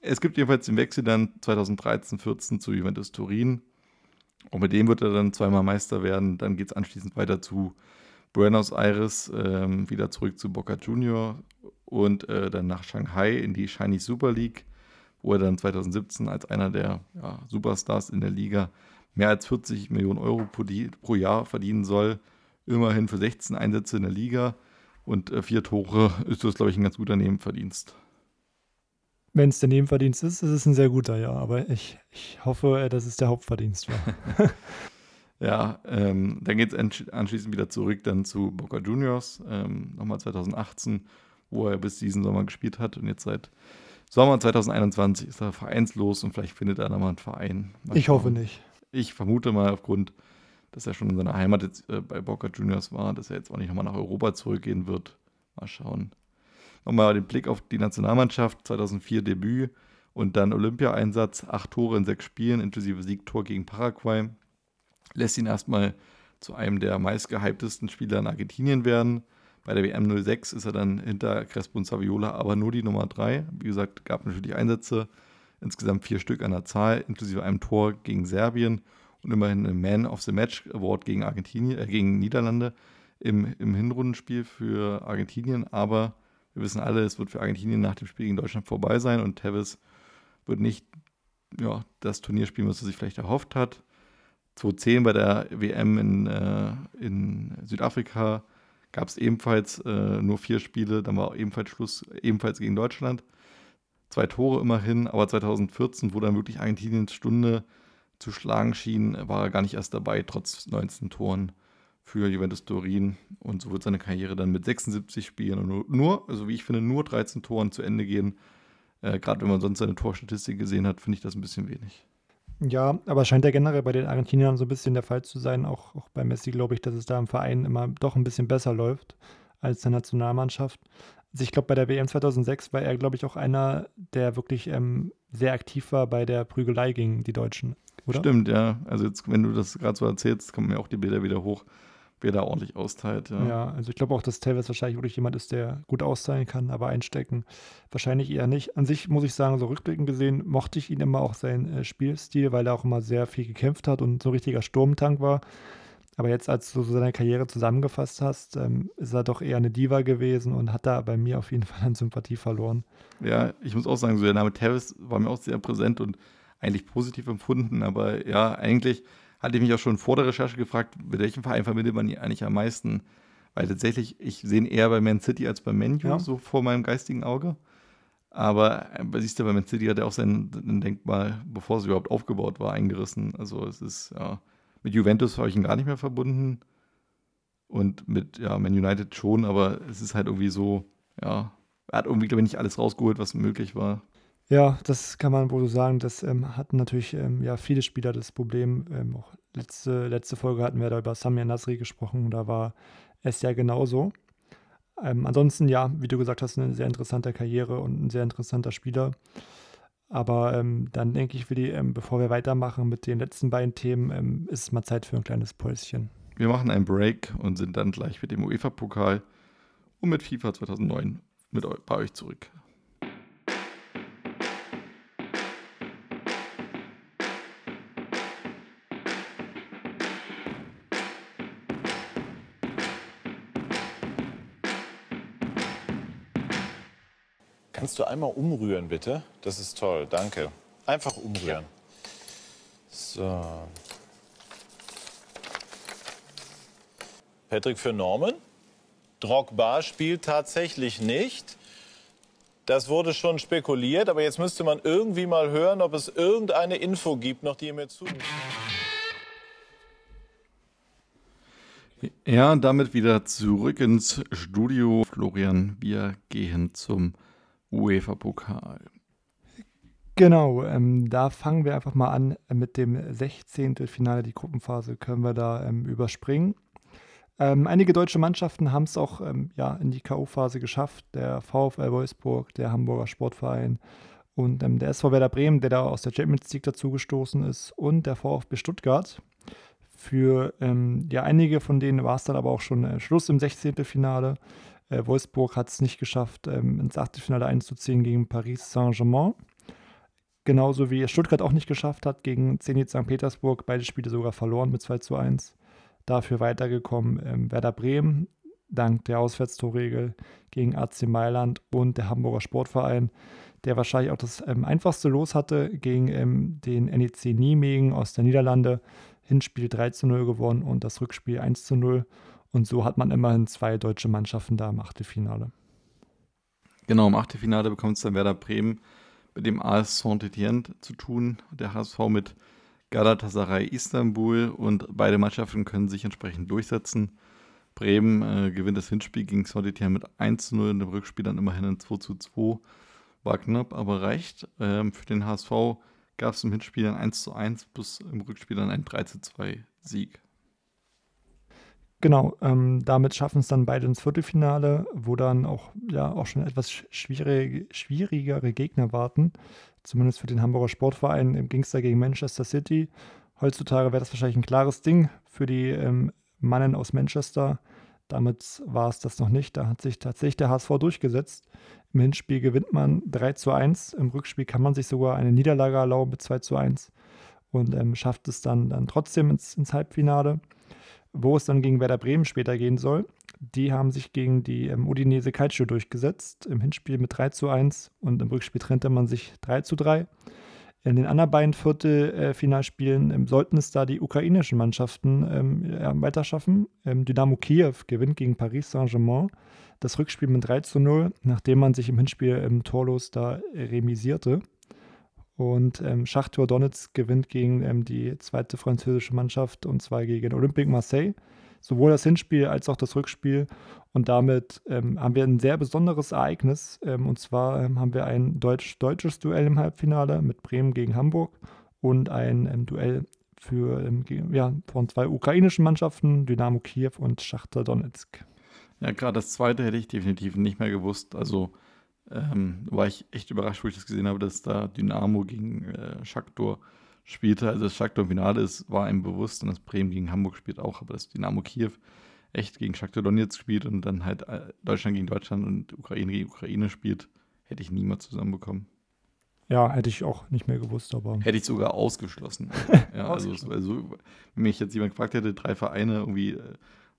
es gibt jedenfalls den Wechsel dann 2013, 14 zu Juventus Turin. Und mit dem wird er dann zweimal Meister werden. Dann geht es anschließend weiter zu Buenos Aires, ähm, wieder zurück zu Boca Junior und äh, dann nach Shanghai in die Chinese Super League, wo er dann 2017 als einer der ja, Superstars in der Liga mehr als 40 Millionen Euro pro, pro Jahr verdienen soll immerhin für 16 Einsätze in der Liga und äh, vier Tore ist das, glaube ich, ein ganz guter Nebenverdienst. Wenn es der Nebenverdienst ist, ist es ein sehr guter, ja. Aber ich, ich hoffe, äh, dass es der Hauptverdienst war. ja, ähm, dann geht es anschließend wieder zurück dann zu Boca Juniors, ähm, nochmal 2018, wo er bis diesen Sommer gespielt hat und jetzt seit Sommer 2021 ist er vereinslos und vielleicht findet er nochmal einen Verein. Mal ich hoffe nicht. Ich vermute mal aufgrund dass er schon in seiner Heimat jetzt, äh, bei Boca Juniors war, dass er jetzt auch nicht nochmal nach Europa zurückgehen wird. Mal schauen. Nochmal den Blick auf die Nationalmannschaft, 2004 Debüt und dann Olympia-Einsatz, acht Tore in sechs Spielen, inklusive Siegtor gegen Paraguay. Lässt ihn erstmal zu einem der meistgehyptesten Spieler in Argentinien werden. Bei der WM 06 ist er dann hinter Crespo und Saviola, aber nur die Nummer drei. Wie gesagt, gab natürlich Einsätze, insgesamt vier Stück an der Zahl, inklusive einem Tor gegen Serbien und immerhin einen Man of the Match Award gegen Argentinien, äh, gegen Niederlande im, im Hinrundenspiel für Argentinien. Aber wir wissen alle, es wird für Argentinien nach dem Spiel gegen Deutschland vorbei sein und Tevez wird nicht ja, das Turnier spielen, was er sich vielleicht erhofft hat. 2010 bei der WM in, äh, in Südafrika gab es ebenfalls äh, nur vier Spiele, dann war ebenfalls Schluss, ebenfalls gegen Deutschland. Zwei Tore immerhin, aber 2014, wo dann wirklich Argentiniens Stunde zu schlagen schien, war er gar nicht erst dabei, trotz 19 Toren für Juventus Turin. Und so wird seine Karriere dann mit 76 Spielen und nur, also wie ich finde, nur 13 Toren zu Ende gehen. Äh, Gerade wenn man sonst seine Torstatistik gesehen hat, finde ich das ein bisschen wenig. Ja, aber scheint ja generell bei den Argentiniern so ein bisschen der Fall zu sein. Auch, auch bei Messi glaube ich, dass es da im Verein immer doch ein bisschen besser läuft als der Nationalmannschaft. Also ich glaube, bei der WM 2006 war er, glaube ich, auch einer, der wirklich ähm, sehr aktiv war bei der Prügelei gegen die Deutschen, oder? Stimmt, ja. Also jetzt, wenn du das gerade so erzählst, kommen mir auch die Bilder wieder hoch, wer da ordentlich austeilt. Ja, Ja, also ich glaube auch, dass Tevez wahrscheinlich wirklich jemand ist, der gut austeilen kann, aber einstecken wahrscheinlich eher nicht. An sich muss ich sagen, so rückblickend gesehen, mochte ich ihn immer auch seinen äh, Spielstil, weil er auch immer sehr viel gekämpft hat und so ein richtiger Sturmtank war. Aber jetzt, als du so seine Karriere zusammengefasst hast, ähm, ist er doch eher eine Diva gewesen und hat da bei mir auf jeden Fall an Sympathie verloren. Ja, ich muss auch sagen, so der Name Tevez war mir auch sehr präsent und eigentlich positiv empfunden. Aber ja, eigentlich hatte ich mich auch schon vor der Recherche gefragt, mit welchem Verein verbindet man ihn eigentlich am meisten? Weil tatsächlich, ich sehe ihn eher bei Man City als bei Man U, Ja. so vor meinem geistigen Auge. Aber äh, siehst du, bei Man City hat er auch sein, sein Denkmal, bevor es überhaupt aufgebaut war, eingerissen. Also es ist, ja, mit Juventus habe ich ihn gar nicht mehr verbunden. Und mit, ja, Man United schon, aber es ist halt irgendwie so, ja, er hat irgendwie, glaube ich, nicht alles rausgeholt, was möglich war. Ja, das kann man wohl so sagen. Das ähm, hatten natürlich ähm, ja, viele Spieler das Problem. Ähm, auch letzte, letzte Folge hatten wir da über Samir Nasri gesprochen. Da war es ja genauso. Ähm, ansonsten, ja, wie du gesagt hast, eine sehr interessante Karriere und ein sehr interessanter Spieler. Aber ähm, dann denke ich, Willi, ähm, bevor wir weitermachen mit den letzten beiden Themen, ist es mal Zeit für ein kleines Päuschen. Wir machen einen Break und sind dann gleich mit dem UEFA-Pokal und mit FIFA 2009 mit bei euch zurück. Du einmal umrühren, bitte? Das ist toll, danke. Einfach umrühren. So. Patrick für Norman. Drogba spielt tatsächlich nicht. Das wurde schon spekuliert, aber jetzt müsste man irgendwie mal hören, ob es irgendeine Info gibt, noch die ihr mir zu. Ja, damit wieder zurück ins Studio. Florian, wir gehen zum UEFA-Pokal. Genau, ähm, da fangen wir einfach mal an mit dem 16. Finale. Die Gruppenphase können wir da ähm, überspringen. Ähm, einige deutsche Mannschaften haben es auch ähm, ja, in die K.O.-Phase geschafft. Der VfL Wolfsburg, der Hamburger Sportverein und ähm, der SV Werder Bremen, der da aus der Champions League dazugestoßen ist und der VfB Stuttgart. Für ähm, ja, einige von denen war es dann aber auch schon äh, Schluss im 16. Finale. Äh, Wolfsburg hat es nicht geschafft, ähm, ins Achtelfinale einzuziehen gegen Paris Saint-Germain. Genauso wie Stuttgart auch nicht geschafft hat gegen Zenit St. Petersburg. Beide Spiele sogar verloren mit 2 zu 1. Dafür weitergekommen ähm, Werder Bremen, dank der Auswärtstorregel gegen AC Mailand und der Hamburger Sportverein, der wahrscheinlich auch das ähm, einfachste Los hatte gegen ähm, den NEC Nijmegen aus der Niederlande. Hinspiel 3 zu 0 gewonnen und das Rückspiel 1 zu 0. Und so hat man immerhin zwei deutsche Mannschaften da im Achtelfinale. Genau, im Achtelfinale bekommt es dann Werder Bremen mit dem AS Saint-Etienne zu tun. Der HSV mit Galatasaray Istanbul und beide Mannschaften können sich entsprechend durchsetzen. Bremen äh, gewinnt das Hinspiel gegen Saint-Etienne mit 1 zu 0 und im Rückspiel dann immerhin ein 2 zu 2. War knapp, aber reicht. Ähm, für den HSV gab es im Hinspiel dann 1 zu 1 bis im Rückspiel dann ein 3 zu 2 Sieg. Genau, ähm, damit schaffen es dann beide ins Viertelfinale, wo dann auch, ja, auch schon etwas schwierige, schwierigere Gegner warten. Zumindest für den Hamburger Sportverein es da gegen Manchester City. Heutzutage wäre das wahrscheinlich ein klares Ding für die ähm, Mannen aus Manchester. Damit war es das noch nicht. Da hat sich tatsächlich der HSV durchgesetzt. Im Hinspiel gewinnt man 3 zu 1. Im Rückspiel kann man sich sogar eine Niederlage erlauben mit 2 zu 1 und ähm, schafft es dann, dann trotzdem ins, ins Halbfinale wo es dann gegen Werder Bremen später gehen soll. Die haben sich gegen die ähm, Udinese Calcio durchgesetzt, im Hinspiel mit 3 zu 1 und im Rückspiel trennte man sich 3 zu 3. In den anderen beiden Viertelfinalspielen ähm, sollten es da die ukrainischen Mannschaften ähm, weiterschaffen. Ähm, Dynamo Kiew gewinnt gegen Paris Saint-Germain das Rückspiel mit 3 zu 0, nachdem man sich im Hinspiel ähm, torlos da remisierte. Und ähm, Schachtor Donetsk gewinnt gegen ähm, die zweite französische Mannschaft und zwar gegen Olympique Marseille. Sowohl das Hinspiel als auch das Rückspiel. Und damit ähm, haben wir ein sehr besonderes Ereignis. Ähm, und zwar ähm, haben wir ein deutsch-deutsches Duell im Halbfinale mit Bremen gegen Hamburg und ein ähm, Duell für, ja, von zwei ukrainischen Mannschaften, Dynamo Kiew und Schachter Donetsk. Ja, gerade das zweite hätte ich definitiv nicht mehr gewusst. Also ähm, war ich echt überrascht, wo ich das gesehen habe, dass da Dynamo gegen äh, Shakhtar spielte. Also das Shakhtar im Finale ist, war einem bewusst und das Bremen gegen Hamburg spielt auch, aber das Dynamo Kiew echt gegen Shakhtar Donetsk spielt und dann halt äh, Deutschland gegen Deutschland und Ukraine gegen Ukraine spielt, hätte ich niemals zusammenbekommen. Ja, hätte ich auch nicht mehr gewusst, aber. Hätte ich sogar ausgeschlossen. ja, also, also, wenn mich jetzt jemand gefragt hätte, drei Vereine, irgendwie äh,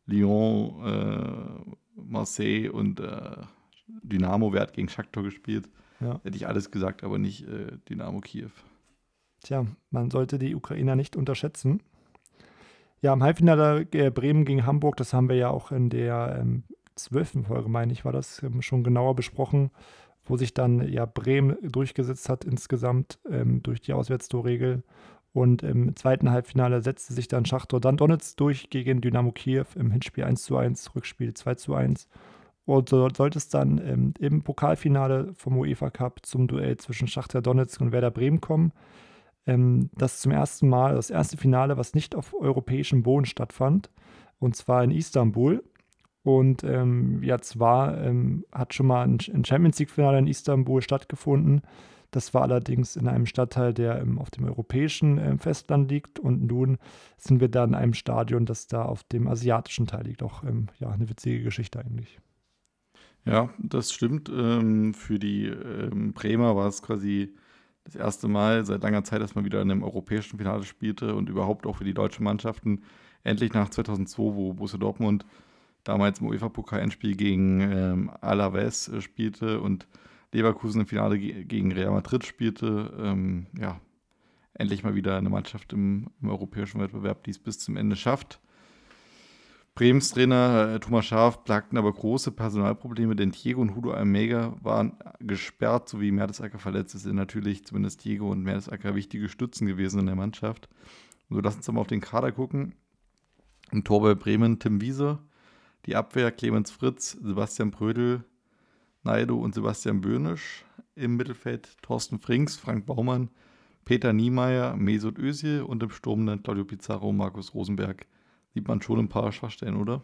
Lyon, äh, Marseille und äh, Dynamo, wer hat gegen Shakhtar gespielt, Ja. hätte ich alles gesagt, aber nicht äh, Dynamo Kiew. Tja, man sollte die Ukrainer nicht unterschätzen. Ja, im Halbfinale äh, Bremen gegen Hamburg, das haben wir ja auch in der ähm, zwölften Folge, meine ich, war das ähm, schon genauer besprochen, wo sich dann ja Bremen durchgesetzt hat insgesamt ähm, durch die Auswärtstorregel. Und im zweiten Halbfinale setzte sich dann Schachtor dann Donetsk durch gegen Dynamo Kiew im Hinspiel 1 zu 1, Rückspiel 2 zu 1. Und so sollte es dann ähm, im Pokalfinale vom UEFA Cup zum Duell zwischen Schachter Donetsk und Werder Bremen kommen. Ähm, das zum ersten Mal, das erste Finale, was nicht auf europäischem Boden stattfand, und zwar in Istanbul. Und ähm, ja, zwar ähm, hat schon mal ein Champions League-Finale in Istanbul stattgefunden. Das war allerdings in einem Stadtteil, der ähm, auf dem europäischen ähm, Festland liegt. Und nun sind wir da in einem Stadion, das da auf dem asiatischen Teil liegt. Auch ähm, ja, eine witzige Geschichte eigentlich. Ja, das stimmt. Ähm, für die ähm, Bremer war es quasi das erste Mal seit langer Zeit, dass man wieder in einem europäischen Finale spielte und überhaupt auch für die deutschen Mannschaften. Endlich nach 2002, wo Borussia Dortmund damals im UEFA-Pokal-Endspiel gegen ähm, Alaves äh, spielte und Leverkusen im Finale ge gegen Real Madrid spielte. Ähm, ja, endlich mal wieder eine Mannschaft im, im europäischen Wettbewerb, die es bis zum Ende schafft. Bremens Trainer äh, Thomas Schaaf plagten aber große Personalprobleme, denn Diego und Hudo Almega waren gesperrt, sowie Mertesacker verletzt ist, sind natürlich zumindest Diego und Mertesacker wichtige Stützen gewesen in der Mannschaft. So, lass uns mal auf den Kader gucken. Im Tor bei Bremen Tim Wiese, die Abwehr Clemens Fritz, Sebastian Brödel, Naido und Sebastian Böhnisch. Im Mittelfeld Thorsten Frings, Frank Baumann, Peter Niemeyer, Mesut Özil und im Sturm dann Claudio Pizarro, Markus Rosenberg. Sieht man schon ein paar Schwachstellen, oder?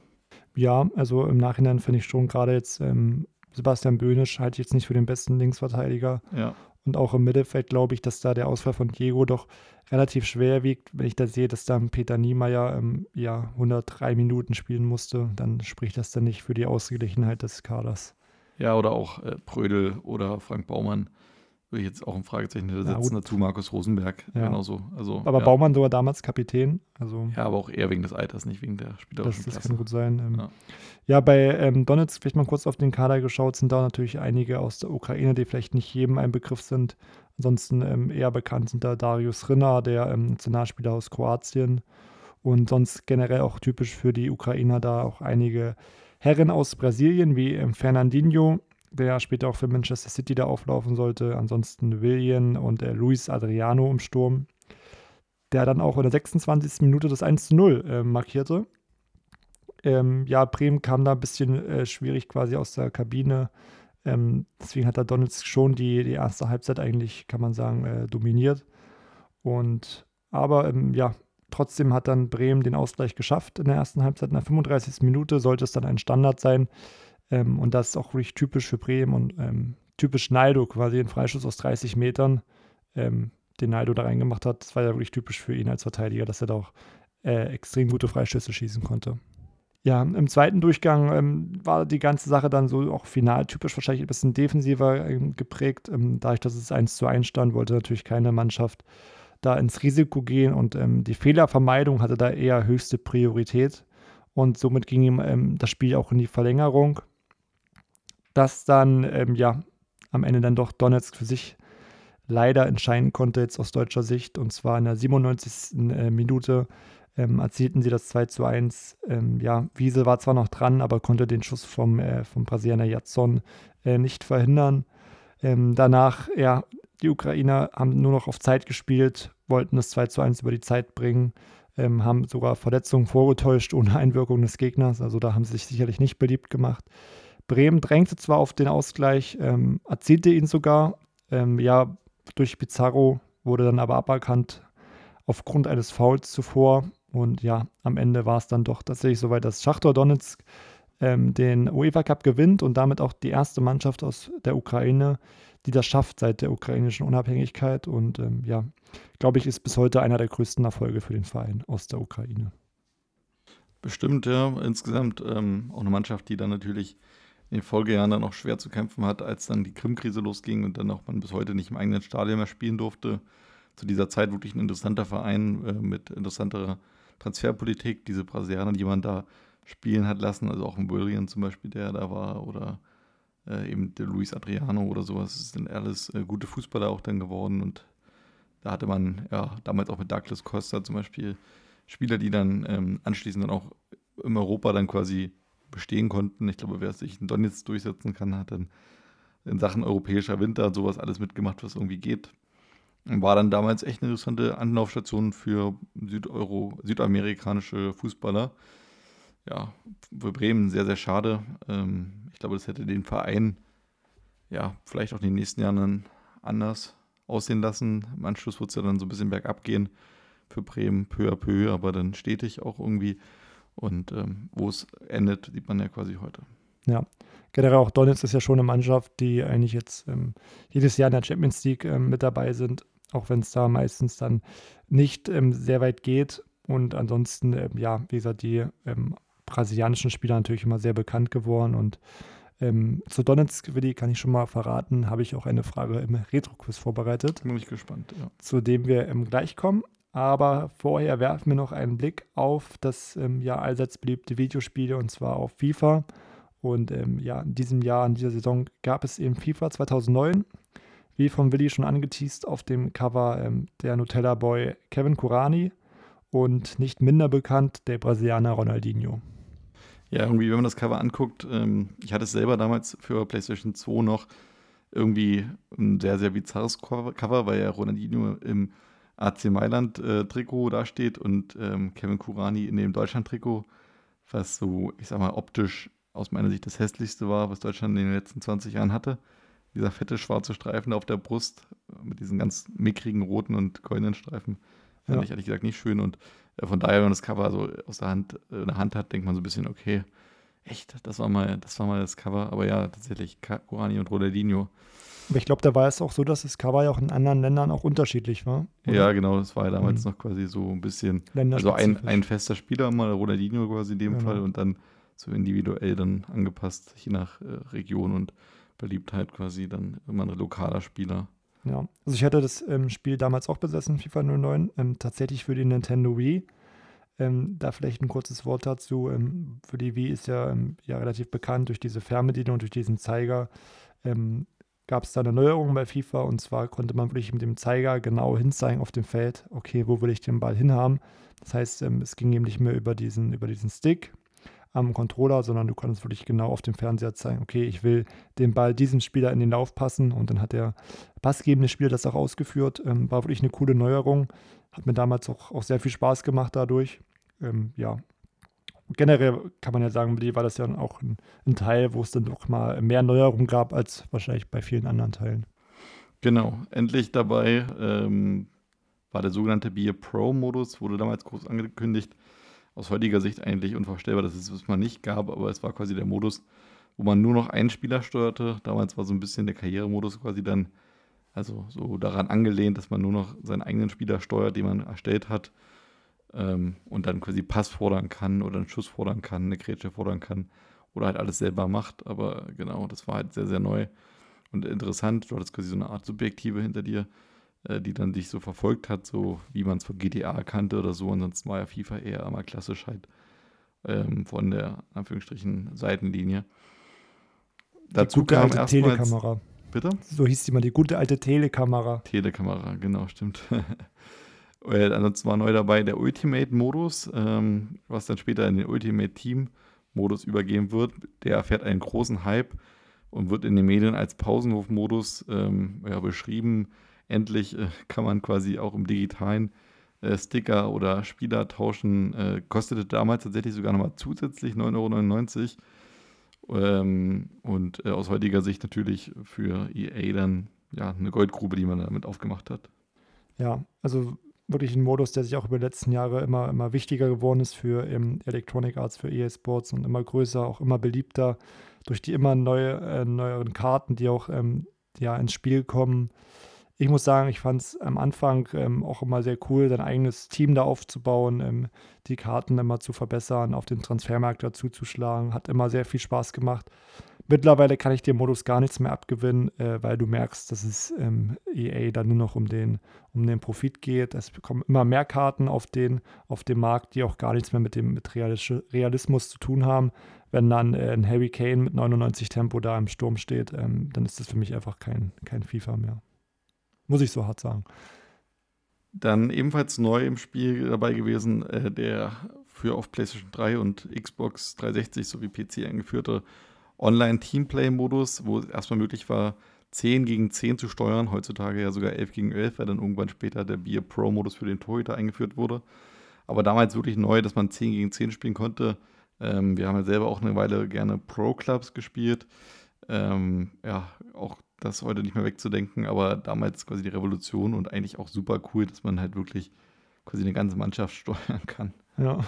Ja, also im Nachhinein finde ich schon gerade jetzt ähm, Sebastian Böhnisch halte ich jetzt nicht für den besten Linksverteidiger. Ja. Und auch im Mittelfeld glaube ich, dass da der Ausfall von Diego doch relativ schwer wiegt. Wenn ich da sehe, dass dann Peter Niemeyer ähm, ja 103 Minuten spielen musste, dann spricht das dann nicht für die Ausgeglichenheit des Kaders. Ja, oder auch äh, Prödel oder Frank Baumann. Würde ich jetzt auch ein Fragezeichen Ja, setzen. gut. Dazu Markus Rosenberg. Ja. Genauso. Also, Aber ja. Baumann sogar damals Kapitän. Also Ja, aber auch eher wegen des Alters, nicht wegen der das, spielerischen das Klasse. kann gut sein. Ähm, Ja. ja. bei ähm, Donetsk, vielleicht mal kurz auf den Kader geschaut, sind da natürlich einige aus der Ukraine, die vielleicht nicht jedem ein Begriff sind. Ansonsten ähm, eher bekannt sind da Darius Rinner, der ähm, Nationalspieler aus Kroatien. Und sonst generell auch typisch für die Ukrainer da auch einige Herren aus Brasilien, wie ähm, Fernandinho, der später auch für Manchester City da auflaufen sollte. Ansonsten Willian und äh, Luis Adriano im Sturm, der dann auch in der 26. Minute das 1 zu 0 äh, markierte. Ähm, ja, Bremen kam da ein bisschen äh, schwierig quasi aus der Kabine. Ähm, deswegen hat da Donetsk schon die, die erste Halbzeit eigentlich, kann man sagen, äh, dominiert. Und aber ähm, ja, trotzdem hat dann Bremen den Ausgleich geschafft in der ersten Halbzeit. In der 35. Minute sollte es dann ein Standard sein. Ähm, und das ist auch wirklich typisch für Bremen und ähm, typisch Naldo, quasi ein Freischuss aus 30 Metern, ähm, den Naldo da reingemacht hat. Das war ja wirklich typisch für ihn als Verteidiger, dass er da auch äh, extrem gute Freischüsse schießen konnte. Ja, im zweiten Durchgang ähm, war die ganze Sache dann so auch final typisch wahrscheinlich ein bisschen defensiver ähm, geprägt. Ähm, dadurch, dass es 1 zu 1 stand, wollte natürlich keine Mannschaft da ins Risiko gehen und ähm, die Fehlervermeidung hatte da eher höchste Priorität. Und somit ging ihm ähm, das Spiel auch in die Verlängerung. Das dann, ähm, ja, am Ende dann doch Donetsk für sich leider entscheiden konnte, jetzt aus deutscher Sicht. Und zwar in der 97. Äh, Minute ähm, erzielten sie das 2 zu 1. Ähm, ja, Wiese war zwar noch dran, aber konnte den Schuss vom, äh, vom Brasilianer Jatson äh, nicht verhindern. Ähm, danach, ja, die Ukrainer haben nur noch auf Zeit gespielt, wollten das 2 zu 1 über die Zeit bringen, ähm, haben sogar Verletzungen vorgetäuscht ohne Einwirkung des Gegners. Also da haben sie sich sicherlich nicht beliebt gemacht. Bremen drängte zwar auf den Ausgleich, ähm, erzielte ihn sogar. Ähm, ja, durch Pizarro wurde dann aber aberkannt. aufgrund eines Fouls zuvor. Und ja, am Ende war es dann doch tatsächlich soweit, dass Schachtor Donetsk ähm, den UEFA Cup gewinnt und damit auch die erste Mannschaft aus der Ukraine, die das schafft seit der ukrainischen Unabhängigkeit. Und ähm, ja, glaube ich, ist bis heute einer der größten Erfolge für den Verein aus der Ukraine. Bestimmt, ja. Insgesamt ähm, auch eine Mannschaft, die dann natürlich in den Folgejahren dann auch schwer zu kämpfen hat, als dann die Krim-Krise losging und dann auch man bis heute nicht im eigenen Stadion mehr spielen durfte. Zu dieser Zeit wirklich ein interessanter Verein äh, mit interessanter Transferpolitik. Diese Brasilianer, die man da spielen hat lassen, also auch ein William zum Beispiel, der da war, oder äh, eben der Luis Adriano oder sowas, das sind alles äh, gute Fußballer auch dann geworden und da hatte man ja damals auch mit Douglas Costa zum Beispiel Spieler, die dann ähm, anschließend dann auch in Europa dann quasi bestehen konnten. Ich glaube, wer sich in Donetsk durchsetzen kann, hat dann in Sachen europäischer Winter sowas alles mitgemacht, was irgendwie geht. War dann damals echt eine interessante Anlaufstation für Südeuro, südamerikanische Fußballer. Ja, für Bremen sehr, sehr schade. Ähm, ich glaube, das hätte den Verein ja vielleicht auch in den nächsten Jahren dann anders aussehen lassen. Im Anschluss wird es ja dann so ein bisschen bergab gehen für Bremen, peu à peu, aber dann stetig auch irgendwie. Und ähm, wo es endet, sieht man ja quasi heute. Ja, generell auch Donetsk ist ja schon eine Mannschaft, die eigentlich jetzt ähm, jedes Jahr in der Champions League ähm, mit dabei sind, auch wenn es da meistens dann nicht ähm, sehr weit geht. Und ansonsten, ähm, ja, wie gesagt, die ähm, brasilianischen Spieler natürlich immer sehr bekannt geworden. Und zu Donetsk, Willi, kann ich schon mal verraten, habe ich auch eine Frage im Retro-Quiz vorbereitet. Bin ich gespannt, ja. Zu dem wir gleich kommen. Aber vorher werfen wir noch einen Blick auf das ähm, ja allseits beliebte Videospiel und zwar auf FIFA. Und ähm, ja, in diesem Jahr, in dieser Saison gab es eben FIFA 2009. Wie von Willi schon angeteased, auf dem Cover ähm, der Nutella Boy Kevin Kurani und nicht minder bekannt der Brasilianer Ronaldinho. Ja, irgendwie, wenn man das Cover anguckt, ähm, ich hatte es selber damals für PlayStation 2 noch irgendwie ein sehr, sehr bizarres Cover, weil ja Ronaldinho im AC Mailand-Trikot äh, dasteht und ähm, Kevin Kurani in dem Deutschland-Trikot, was so, ich sag mal, optisch aus meiner Sicht das hässlichste war, was Deutschland in den letzten 20 Jahren hatte. Dieser fette schwarze Streifen auf der Brust mit diesen ganz mickrigen roten und goldenen Streifen fand ja. ich ehrlich gesagt nicht schön. Und äh, von daher, wenn man das Cover so aus der Hand, äh, in der Hand hat, denkt man so ein bisschen, okay, echt, das war mal, das war mal das Cover. Aber ja, tatsächlich, Kurani und Ronaldinho aber ich glaube, da war es auch so, dass das Cover ja auch in anderen Ländern auch unterschiedlich war. Oder? Ja, genau, das war ja damals mhm. noch quasi so ein bisschen, also ein, ein fester Spieler mal, Ronaldinho quasi in dem genau. Fall und dann so individuell dann angepasst, je nach äh, Region und Beliebtheit quasi dann immer ein lokaler Spieler. Ja, also ich hatte das ähm, Spiel damals auch besessen, FIFA 09, ähm, tatsächlich für die Nintendo Wii. Ähm, da vielleicht ein kurzes Wort dazu. Ähm, für die Wii ist ja, ähm, ja relativ bekannt durch diese Fernbedienung, durch diesen Zeiger. Ähm, gab es da eine Neuerung bei FIFA und zwar konnte man wirklich mit dem Zeiger genau hinzeigen auf dem Feld, okay, wo will ich den Ball hinhaben. Das heißt, ähm, es ging eben nicht mehr über diesen, über diesen Stick am Controller, sondern du konntest wirklich genau auf dem Fernseher zeigen, okay, ich will den Ball diesem Spieler in den Lauf passen und dann hat der passgebende Spieler das auch ausgeführt. Ähm, war wirklich eine coole Neuerung. Hat mir damals auch, auch sehr viel Spaß gemacht dadurch. Ähm, ja, generell kann man ja sagen, war das ja auch ein, ein Teil, wo es dann doch mal mehr Neuerungen gab als wahrscheinlich bei vielen anderen Teilen. Genau, endlich dabei ähm, war der sogenannte Be Pro-Modus, wurde damals groß angekündigt. Aus heutiger Sicht eigentlich unvorstellbar, dass es das mal nicht gab, aber es war quasi der Modus, wo man nur noch einen Spieler steuerte. Damals war so ein bisschen der Karrieremodus quasi dann, also so daran angelehnt, dass man nur noch seinen eigenen Spieler steuert, den man erstellt hat ähm, und dann quasi Pass fordern kann oder einen Schuss fordern kann, eine Grätsche fordern kann oder halt alles selber macht. Aber genau, das war halt sehr, sehr neu und interessant. Du hattest quasi so eine Art Subjektive hinter dir, äh, die dann dich so verfolgt hat, so wie man es von GTA kannte oder so. Ansonsten war ja FIFA eher einmal klassisch halt ähm, von der, Anführungsstrichen, Seitenlinie. Die Dazu gute kam alte Telekamera. Bitte? So hieß die mal, die gute alte Telekamera. Telekamera, genau, stimmt. Äh, ansonsten war neu dabei der Ultimate-Modus, ähm, was dann später in den Ultimate-Team-Modus übergehen wird. Der erfährt einen großen Hype und wird in den Medien als Pausenhof-Modus ähm, ja, beschrieben. Endlich äh, kann man quasi auch im digitalen äh, Sticker oder Spieler tauschen. Äh, kostete damals tatsächlich sogar nochmal zusätzlich 9,99 Euro. Ähm, und äh, aus heutiger Sicht natürlich für EA dann ja, eine Goldgrube, die man damit aufgemacht hat. Ja, also wirklich ein Modus, der sich auch über die letzten Jahre immer, immer wichtiger geworden ist für ähm, Electronic Arts, für EA Sports und immer größer, auch immer beliebter durch die immer neue, äh, neueren Karten, die auch ähm, ja, ins Spiel kommen. Ich muss sagen, ich fand es am Anfang ähm, auch immer sehr cool, sein eigenes Team da aufzubauen, ähm, die Karten immer zu verbessern, auf den Transfermarkt dazu zu schlagen. Hat immer sehr viel Spaß gemacht. Mittlerweile kann ich dem Modus gar nichts mehr abgewinnen, äh, weil du merkst, dass es ähm, EA dann nur noch um den, um den Profit geht. Es bekommen immer mehr Karten auf den, auf dem Markt, die auch gar nichts mehr mit dem mit Realismus zu tun haben. Wenn dann äh, ein Harry Kane mit 99 Tempo da im Sturm steht, ähm, dann ist das für mich einfach kein, kein FIFA mehr. Muss ich so hart sagen. Dann ebenfalls neu im Spiel dabei gewesen, äh, der für auf PlayStation 3 und Xbox 360 sowie PC eingeführte Online-Teamplay-Modus, wo es erstmal möglich war, 10 gegen 10 zu steuern, heutzutage ja sogar 11 gegen 11, weil dann irgendwann später der Beer Pro-Modus für den Torhüter eingeführt wurde. Aber damals wirklich neu, dass man 10 gegen 10 spielen konnte. Ähm, wir haben ja selber auch eine Weile gerne Pro-Clubs gespielt. Ähm, ja, auch das heute nicht mehr wegzudenken, aber damals quasi die Revolution und eigentlich auch super cool, dass man halt wirklich quasi eine ganze Mannschaft steuern kann. Ja.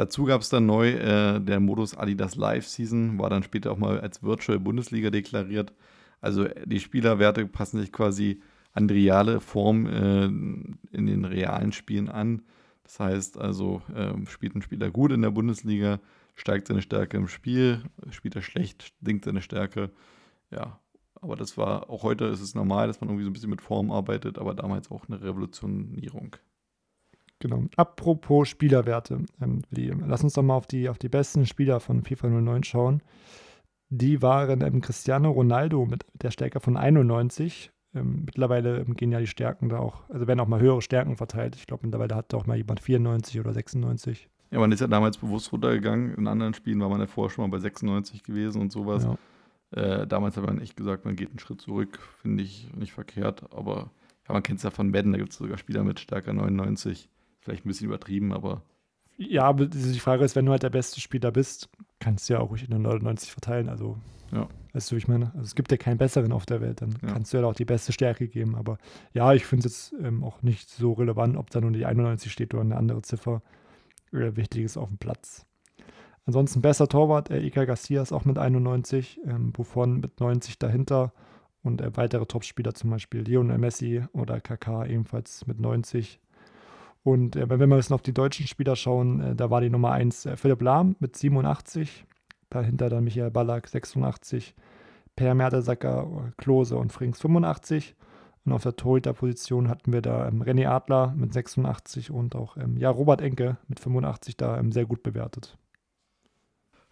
Dazu gab es dann neu äh, der Modus Adidas Live Season, war dann später auch mal als Virtual Bundesliga deklariert. Also die Spielerwerte passen sich quasi an die reale Form äh, in den realen Spielen an. Das heißt also, äh, spielt ein Spieler gut in der Bundesliga, steigt seine Stärke im Spiel, spielt er schlecht, sinkt seine Stärke. Ja, aber das war, auch heute ist es normal, dass man irgendwie so ein bisschen mit Form arbeitet, aber damals auch eine Revolutionierung. Genau. Apropos Spielerwerte, ähm, lass uns doch mal auf die, auf die besten Spieler von FIFA 09 schauen. Die waren ähm, Cristiano Ronaldo mit der Stärke von 91. Ähm, mittlerweile ähm, gehen ja die Stärken da auch, also werden auch mal höhere Stärken verteilt. Ich glaube, mittlerweile hat auch mal jemand 94 oder 96. Ja, man ist ja damals bewusst runtergegangen. In anderen Spielen war man ja vorher schon mal bei 96 gewesen und sowas. Ja. Äh, damals hat man echt gesagt, man geht einen Schritt zurück. Finde ich nicht verkehrt. Aber ja, man kennt es ja von Madden, da gibt es sogar Spieler mit Stärke 99. Vielleicht ein bisschen übertrieben, aber. Ja, aber die Frage ist, wenn du halt der beste Spieler bist, kannst du ja auch ruhig in der 99 verteilen. Also, ja. weißt du, wie ich meine? Also, es gibt ja keinen besseren auf der Welt. Dann ja. kannst du ja auch die beste Stärke geben. Aber ja, ich finde es jetzt ähm, auch nicht so relevant, ob da nur die 91 steht oder eine andere Ziffer. Äh, wichtig ist auf dem Platz. Ansonsten besser Torwart, äh, Iker Garcia ist auch mit 91, ähm, Buffon mit 90 dahinter und äh, weitere Topspieler zum Beispiel Lionel Messi oder KK ebenfalls mit 90. Und äh, wenn wir jetzt noch auf die deutschen Spieler schauen, äh, da war die Nummer 1 äh, Philipp Lahm mit 87, dahinter dann Michael Ballack 86, Per Mertesacker, Klose und Frings 85. Und auf der Torhüter-Position hatten wir da ähm, René Adler mit 86 und auch ähm, ja, Robert Enke mit 85 da ähm, sehr gut bewertet.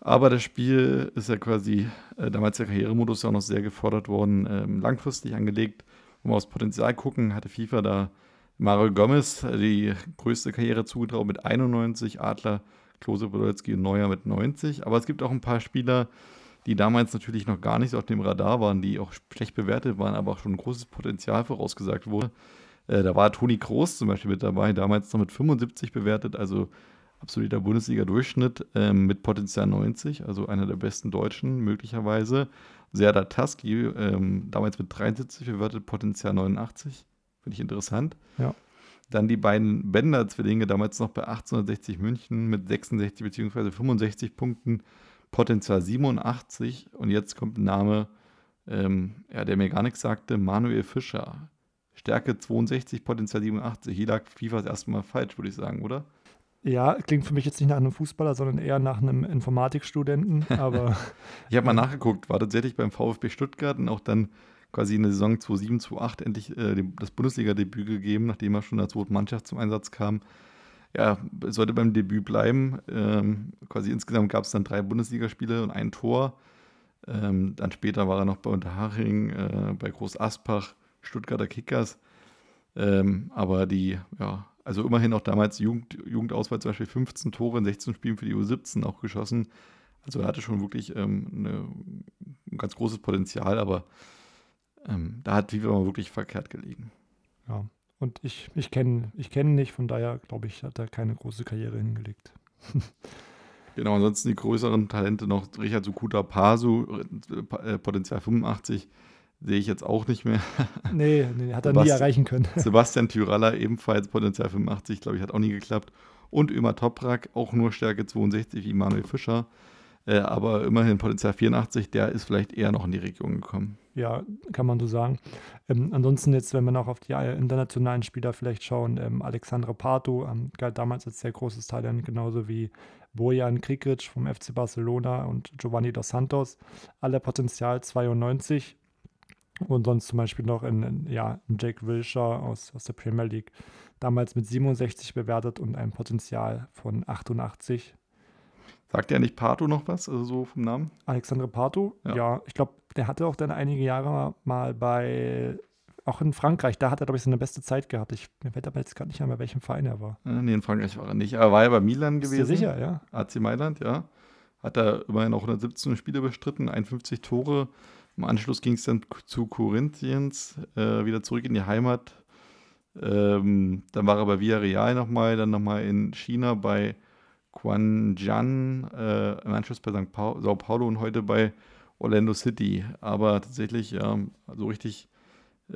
Aber das Spiel ist ja quasi äh, damals der Karrieremodus ja auch noch sehr gefordert worden, ähm, langfristig angelegt. Wenn wir aufs Potenzial gucken, hatte FIFA da Mario Gomez die größte Karriere zugetraut mit 91, Adler, Klose, Podolski und Neuer mit 90. Aber es gibt auch ein paar Spieler, die damals natürlich noch gar nicht so auf dem Radar waren, die auch schlecht bewertet waren, aber auch schon ein großes Potenzial vorausgesagt wurde. Äh, da war Toni Kroos zum Beispiel mit dabei, damals noch mit 75 bewertet, also absoluter Bundesliga-Durchschnitt äh, mit Potenzial 90, also einer der besten Deutschen möglicherweise. Serdar Taski, ähm, damals mit 73 bewertet, Potenzial 89. Finde ich interessant. Ja. Dann die beiden Bender-Zwillinge, damals noch bei 1860 München mit 66 bzw. 65 Punkten, Potenzial 87. Und jetzt kommt ein Name, ähm, ja, der mir gar nichts sagte, Manuel Fischer. Stärke 62, Potenzial 87. Hier lag FIFA das erste Mal falsch, würde ich sagen, oder? Ja, klingt für mich jetzt nicht nach einem Fußballer, sondern eher nach einem Informatikstudenten. Aber ich habe mal nachgeguckt, war tatsächlich beim VfB Stuttgart und auch dann quasi in der Saison 2007, 2008 endlich äh, das Bundesliga-Debüt gegeben, nachdem er schon als zweite Mannschaft zum Einsatz kam. Ja, sollte beim Debüt bleiben. Ähm, quasi insgesamt gab es dann drei Bundesligaspiele und ein Tor. Ähm, dann später war er noch bei Unterhaching, äh, bei Groß Aspach, Stuttgarter Kickers. Ähm, aber die, ja, also immerhin auch damals Jugend, Jugendauswahl zum Beispiel 15 Tore in 16 Spielen für die U17 auch geschossen. Also er hatte schon wirklich ähm, eine, ein ganz großes Potenzial, aber ähm, da hat mal wirklich verkehrt gelegen. Ja, und ich, ich kenne ich kenn nicht, von daher glaube ich, hat er keine große Karriere hingelegt. genau, ansonsten die größeren Talente noch Richard Sukuta Pasu, äh, Potenzial 85, sehe ich jetzt auch nicht mehr. Nee, nee hat er nie Sebastian- erreichen können. Sebastian Tyralla ebenfalls Potenzial 85, glaube ich, hat auch nie geklappt. Und Ömer Toprak, auch nur Stärke 62 wie Manuel Fischer. Äh, aber immerhin Potenzial 84, der ist vielleicht eher noch in die Region gekommen. Ja, kann man so sagen. Ähm, ansonsten jetzt, wenn wir noch auf die äh, internationalen Spieler vielleicht schauen, ähm, Alexandre Pato ähm, galt damals als sehr großes Talent, genauso wie Bojan Krikic vom FC Barcelona und Giovanni dos Santos. Alle Potenzial 92. Und sonst zum Beispiel noch in, in, ja, Jake Wilshere aus, aus der Premier League, damals mit 67 bewertet und einem Potenzial von 88. Sagt ja nicht Pato noch was, also so vom Namen? Alexandre Pato, Ja. ja, ich glaube, der hatte auch dann einige Jahre mal bei, auch in Frankreich, da hat er, glaube ich, seine beste Zeit gehabt. Ich, mir fällt aber jetzt gerade nicht an, bei welchem Verein er war. Äh, nee, in Frankreich war er nicht. Er war ja bei Milan Bist gewesen. du sicher, ja? AC Mailand, ja. Hat er immerhin auch 117 Spiele bestritten, 51 Tore. Im Anschluss ging es dann zu Corinthians, äh, wieder zurück in die Heimat. Ähm, dann war er bei Villarreal nochmal, dann nochmal in China bei Guangzhou, äh, im Anschluss bei St. Pau Sao Paulo und heute bei Orlando City. Aber tatsächlich, ja, so richtig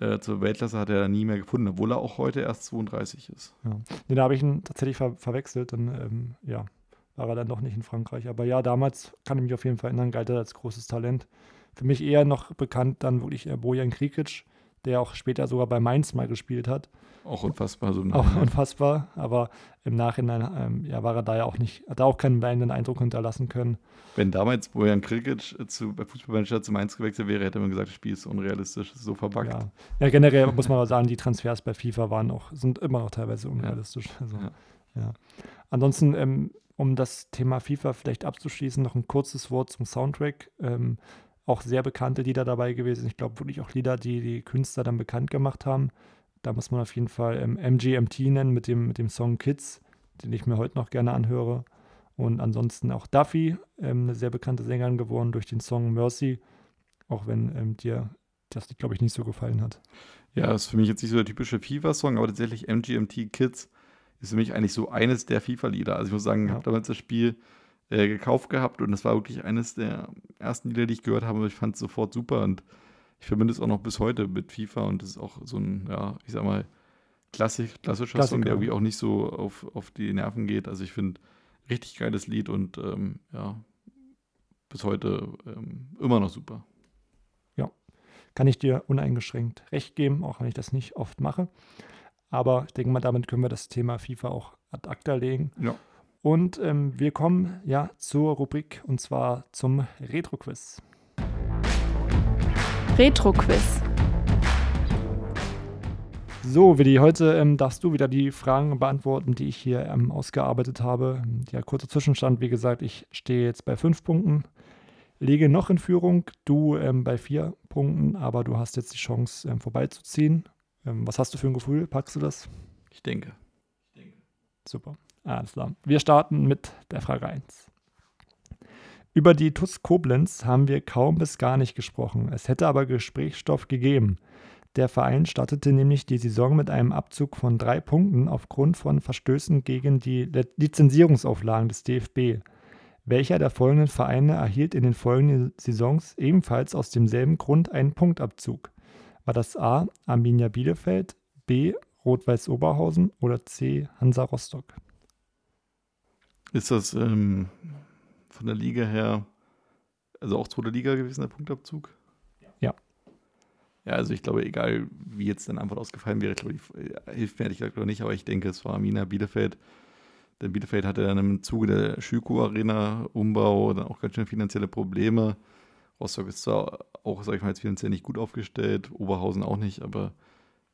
äh, zur Weltklasse hat er da nie mehr gefunden, obwohl er auch heute erst 32 ist. ja. Nee, da habe ich ihn tatsächlich ver verwechselt. Dann, ähm, ja, war er dann doch nicht in Frankreich. Aber ja, damals kann ich mich auf jeden Fall erinnern, galt er als großes Talent. Für mich eher noch bekannt dann wirklich äh, Bojan Krikic, der auch später sogar bei Mainz mal gespielt hat. Auch unfassbar so Auch unfassbar, aber im Nachhinein ähm, ja, war er da ja auch nicht, hat er auch keinen bleibenden Eindruck hinterlassen können. Wenn damals Bojan Krikic zu, bei Fußballmanager zu Mainz gewechselt wäre, hätte man gesagt, das Spiel ist unrealistisch, ist so verbuggt. Ja. ja, generell muss man aber sagen, die Transfers bei FIFA waren auch, sind immer noch teilweise unrealistisch. Also, Ja. ja. Ansonsten, ähm, um das Thema FIFA vielleicht abzuschließen, noch ein kurzes Wort zum Soundtrack. Ähm, auch sehr bekannte Lieder dabei gewesen. Ich glaube wirklich auch Lieder, die die Künstler dann bekannt gemacht haben. Da muss man auf jeden Fall ähm, MGMT nennen mit dem, mit dem Song Kids, den ich mir heute noch gerne anhöre. Und ansonsten auch Duffy, ähm, eine sehr bekannte Sängerin geworden durch den Song Mercy, auch wenn ähm, dir das, glaube ich, nicht so gefallen hat. Ja, ist für mich jetzt nicht so der typische FIFA-Song, aber tatsächlich MGMT Kids ist für mich eigentlich so eines der FIFA-Lieder. Also ich muss sagen, ich Ja. habe damals das Spiel äh, gekauft gehabt und das war wirklich eines der ersten Lieder, die ich gehört habe. Ich fand es sofort super und ich verbinde es auch noch bis heute mit FIFA und das ist auch so ein, ja, ich sag mal, klassisch, klassischer Song, Klassiker. der irgendwie auch nicht so auf, auf die Nerven geht. Also ich finde, richtig geiles Lied und ähm, ja, bis heute ähm, immer noch super. Kann ich dir uneingeschränkt recht geben, auch wenn ich das nicht oft mache. Aber ich denke mal, damit können wir das Thema FIFA auch ad acta legen. Ja. Und ähm, wir kommen ja zur Rubrik und zwar zum Retro-Quiz. Retro-Quiz. So, Willi, heute ähm, darfst du wieder die Fragen beantworten, die ich hier ähm, ausgearbeitet habe. Ja, kurzer Zwischenstand, wie gesagt, ich stehe jetzt bei fünf Punkten, lege noch in Führung, du ähm, bei vier Punkten, aber du hast jetzt die Chance, ähm, vorbeizuziehen. Ähm, was hast du für ein Gefühl? Packst du das? Ich denke. Super. Alles klar. Wir starten mit der Frage 1. Über die TUS Koblenz haben wir kaum bis gar nicht gesprochen. Es hätte aber Gesprächsstoff gegeben. Der Verein startete nämlich die Saison mit einem Abzug von drei Punkten aufgrund von Verstößen gegen die Lizenzierungsauflagen des DFB. Welcher der folgenden Vereine erhielt in den folgenden Saisons ebenfalls aus demselben Grund einen Punktabzug? War das A. Arminia Bielefeld, B. Rot-Weiß Oberhausen oder C. Hansa Rostock? Ist das ähm, von der Liga her, also auch zweite Liga gewesen, der Punktabzug? Ja. Ja, also ich glaube, egal wie jetzt deine Antwort ausgefallen wäre, ich glaube, die äh, hilft mir ehrlich gesagt noch nicht, aber ich denke, es war Arminia Bielefeld. Denn Bielefeld hatte dann im Zuge der Schüko-Arena-Umbau dann auch ganz schön finanzielle Probleme. Rostock ist zwar auch, sag ich mal, jetzt finanziell nicht gut aufgestellt, Oberhausen auch nicht, aber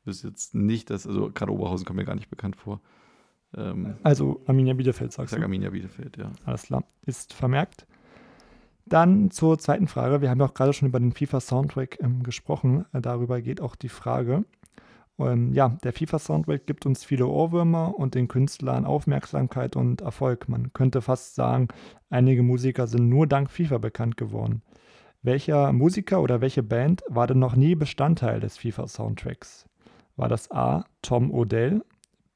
bis jetzt nicht, dass, also gerade Oberhausen kommt mir gar nicht bekannt vor. Ähm, Also Arminia Bielefeld, sagst sage du? Arminia Bielefeld, ja. Alles klar. Ist vermerkt. Dann zur zweiten Frage. Wir haben ja auch gerade schon über den FIFA-Soundtrack ähm, gesprochen. Äh, darüber geht auch die Frage. Ähm, ja, der FIFA-Soundtrack gibt uns viele Ohrwürmer und den Künstlern Aufmerksamkeit und Erfolg. Man könnte fast sagen, einige Musiker sind nur dank FIFA bekannt geworden. Welcher Musiker oder welche Band war denn noch nie Bestandteil des FIFA-Soundtracks? War das A. Tom Odell,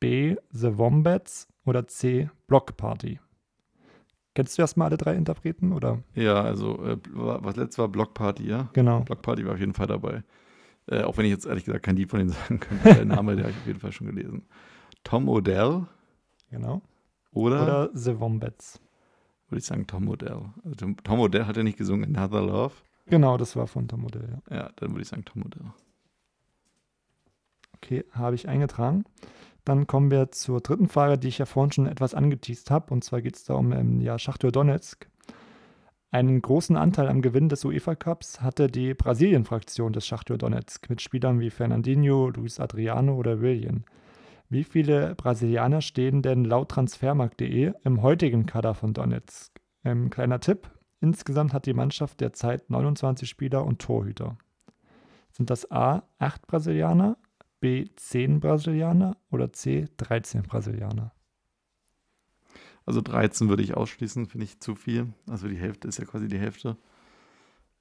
B. The Wombats oder C. Block Party? Kennst du erstmal alle drei Interpreten oder? Ja, also äh, was letztes war Block Party, ja? Genau. Block Party war auf jeden Fall dabei. Äh, auch wenn ich jetzt ehrlich gesagt kein Lied von denen sagen könnte. Der Name, der habe ich auf jeden Fall schon gelesen. Tom Odell Genau. oder, Oder The Wombats. würde ich sagen Tom Odell. Also Tom, Tom Odell hat ja nicht gesungen Another Love. Genau, das war von Tom Modell, ja. Ja, dann würde ich sagen Tom Odell. Okay, habe ich eingetragen. Dann kommen wir zur dritten Frage, die ich ja vorhin schon etwas angeteased habe. Und zwar geht es da um ähm, ja, Schachtor Donetsk. Einen großen Anteil am Gewinn des UEFA Cups hatte die Brasilien-Fraktion des Schachtor Donetsk mit Spielern wie Fernandinho, Luis Adriano oder Willian. Wie viele Brasilianer stehen denn laut Transfermarkt.de im heutigen Kader von Donetsk? Ähm, kleiner Tipp: Insgesamt hat die Mannschaft derzeit 29 Spieler und Torhüter. Sind das A 8 Brasilianer, B 10 Brasilianer oder C 13 Brasilianer? Also 13 würde ich ausschließen, finde ich zu viel. Also die Hälfte ist ja quasi die Hälfte.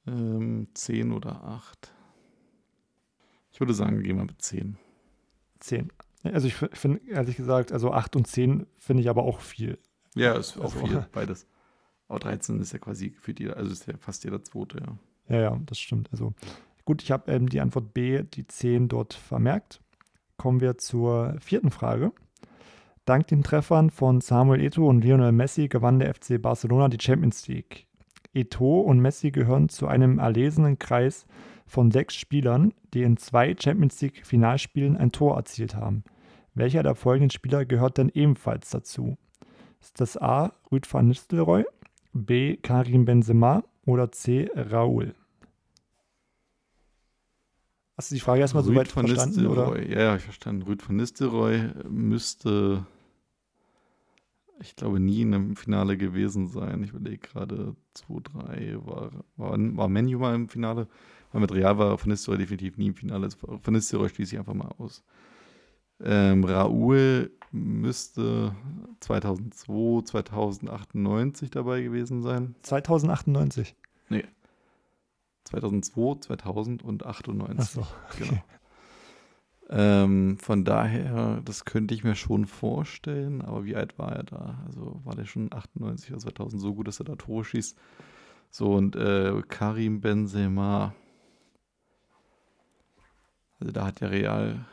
Ähm, 10 oder 8. Ich würde sagen, gehen wir mit 10. 10. Also ich finde, ehrlich gesagt, also 8 und 10 finde ich aber auch viel. Ja, ist auch Also- viel, beides. Aber 13 ist ja quasi gefühlt jeder, also ist ja fast jeder zweite, ja. Ja, ja, das stimmt. Also gut, ich habe ähm, die Antwort B, die 10 dort vermerkt. Kommen wir zur vierten Frage. Dank den Treffern von Samuel Eto'o und Lionel Messi gewann der FC Barcelona die Champions League. Eto'o und Messi gehören zu einem erlesenen Kreis von sechs Spielern, die in zwei Champions League Finalspielen ein Tor erzielt haben. Welcher der folgenden Spieler gehört denn ebenfalls dazu? Ist das A. Rüd van Nistelrooy, B. Karim Benzema oder C. Raúl? Hast du die Frage erstmal soweit verstanden? Oder? Nistelrooy. Ja, ja, ich verstanden. Rüd van Nistelrooy müsste, ich glaube, nie in einem Finale gewesen sein. Ich überlege gerade, 2-3 war, war, war Menu mal im Finale. Weil mit Real war Van Nistelrooy definitiv nie im Finale. Van Nistelrooy schließe ich einfach mal aus. Ähm, Raúl müsste 2002, 2098 dabei gewesen sein. 2098. 2002, 2000 und 98. Achso. Genau. Ähm, von daher, das könnte ich mir schon vorstellen, aber wie alt war er da? Also war der schon 98 oder 2000 so gut, dass er da Tore schießt? So, und äh, Karim Benzema. Also da hat der Real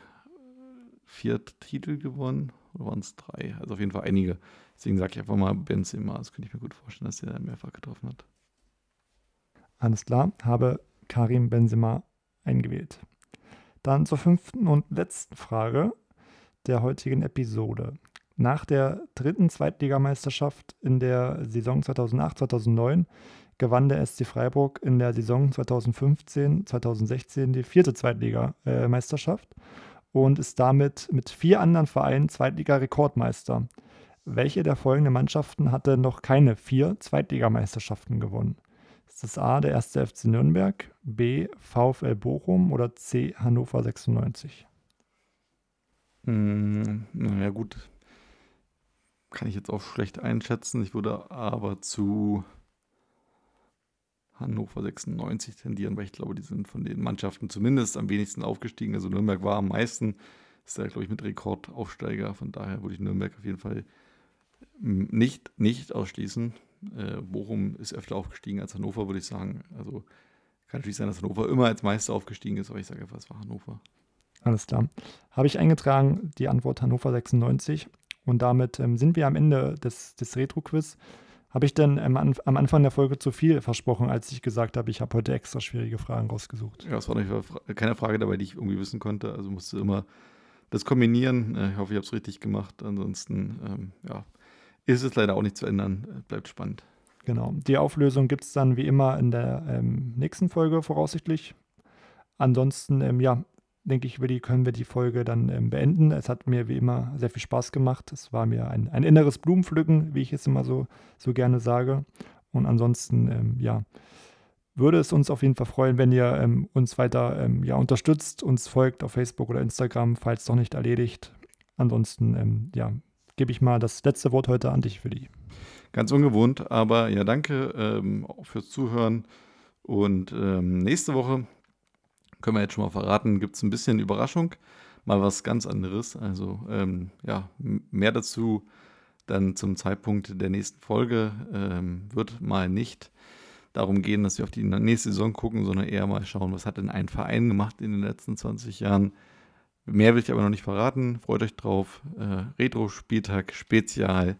vier Titel gewonnen. Oder waren es drei? Also auf jeden Fall einige. Deswegen sage ich einfach mal Benzema. Das könnte ich mir gut vorstellen, dass er mehrfach getroffen hat. Alles klar, habe Karim Benzema eingewählt. Dann zur fünften und letzten Frage der heutigen Episode. Nach der dritten Zweitligameisterschaft in der Saison 2008-2009 gewann der SC Freiburg in der Saison 2015-2016 die vierte Zweitligameisterschaft und ist damit mit vier anderen Vereinen Zweitliga-Rekordmeister. Welche der folgenden Mannschaften hatte noch keine vier Zweitligameisterschaften gewonnen? Ist das A, der erste FC Nürnberg, B, VfL Bochum oder C, Hannover 96? Hm, naja, gut. Kann ich jetzt auch schlecht einschätzen. Ich würde aber zu Hannover 96 tendieren, weil ich glaube, die sind von den Mannschaften zumindest am wenigsten aufgestiegen. Also Nürnberg war am meisten, ist da, glaube ich, mit Rekordaufsteiger. Von daher würde ich Nürnberg auf jeden Fall mm, nicht, nicht ausschließen. Äh, Bochum ist öfter aufgestiegen als Hannover, würde ich sagen. Also kann natürlich sein, dass Hannover immer als Meister aufgestiegen ist, aber ich sage einfach, es war Hannover. Alles klar. Habe ich eingetragen, die Antwort Hannover 96. Und damit ähm, sind wir am Ende des, des Retro-Quiz. Habe ich denn ähm, an, am Anfang der Folge zu viel versprochen, als ich gesagt habe, ich habe heute extra schwierige Fragen rausgesucht? Ja, es war nicht keine Frage dabei, die ich irgendwie wissen konnte. Also musste immer das kombinieren. Äh, Ich hoffe, ich habe es richtig gemacht. Ansonsten, ähm, ja, ist es leider auch nicht zu ändern. Bleibt spannend. Genau. Die Auflösung gibt es dann wie immer in der ähm, nächsten Folge voraussichtlich. Ansonsten, ähm, ja, denke ich, können wir die Folge dann ähm, beenden. Es hat mir wie immer sehr viel Spaß gemacht. Es war mir ein, ein inneres Blumenpflücken, wie ich es immer so, so gerne sage. Und ansonsten, ähm, ja, würde es uns auf jeden Fall freuen, wenn ihr ähm, uns weiter ähm, ja, unterstützt, uns folgt auf Facebook oder Instagram, falls noch nicht erledigt. Ansonsten, ja, gebe ich mal das letzte Wort heute an dich, Willi. Ganz ungewohnt, aber ja, danke ähm, fürs Zuhören. Und ähm, nächste Woche können wir jetzt schon mal verraten, gibt es ein bisschen Überraschung, mal was ganz anderes. Also ähm, ja, mehr dazu dann zum Zeitpunkt der nächsten Folge. Ähm, wird mal nicht darum gehen, dass wir auf die nächste Saison gucken, sondern eher mal schauen, was hat denn ein Verein gemacht in den letzten 20 Jahren. Mehr will ich aber noch nicht verraten. Freut euch drauf. Äh, Retro-Spieltag Spezial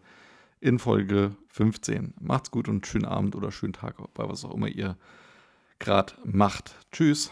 in Folge 15. Macht's gut und schönen Abend oder schönen Tag bei was auch immer ihr gerade macht. Tschüss.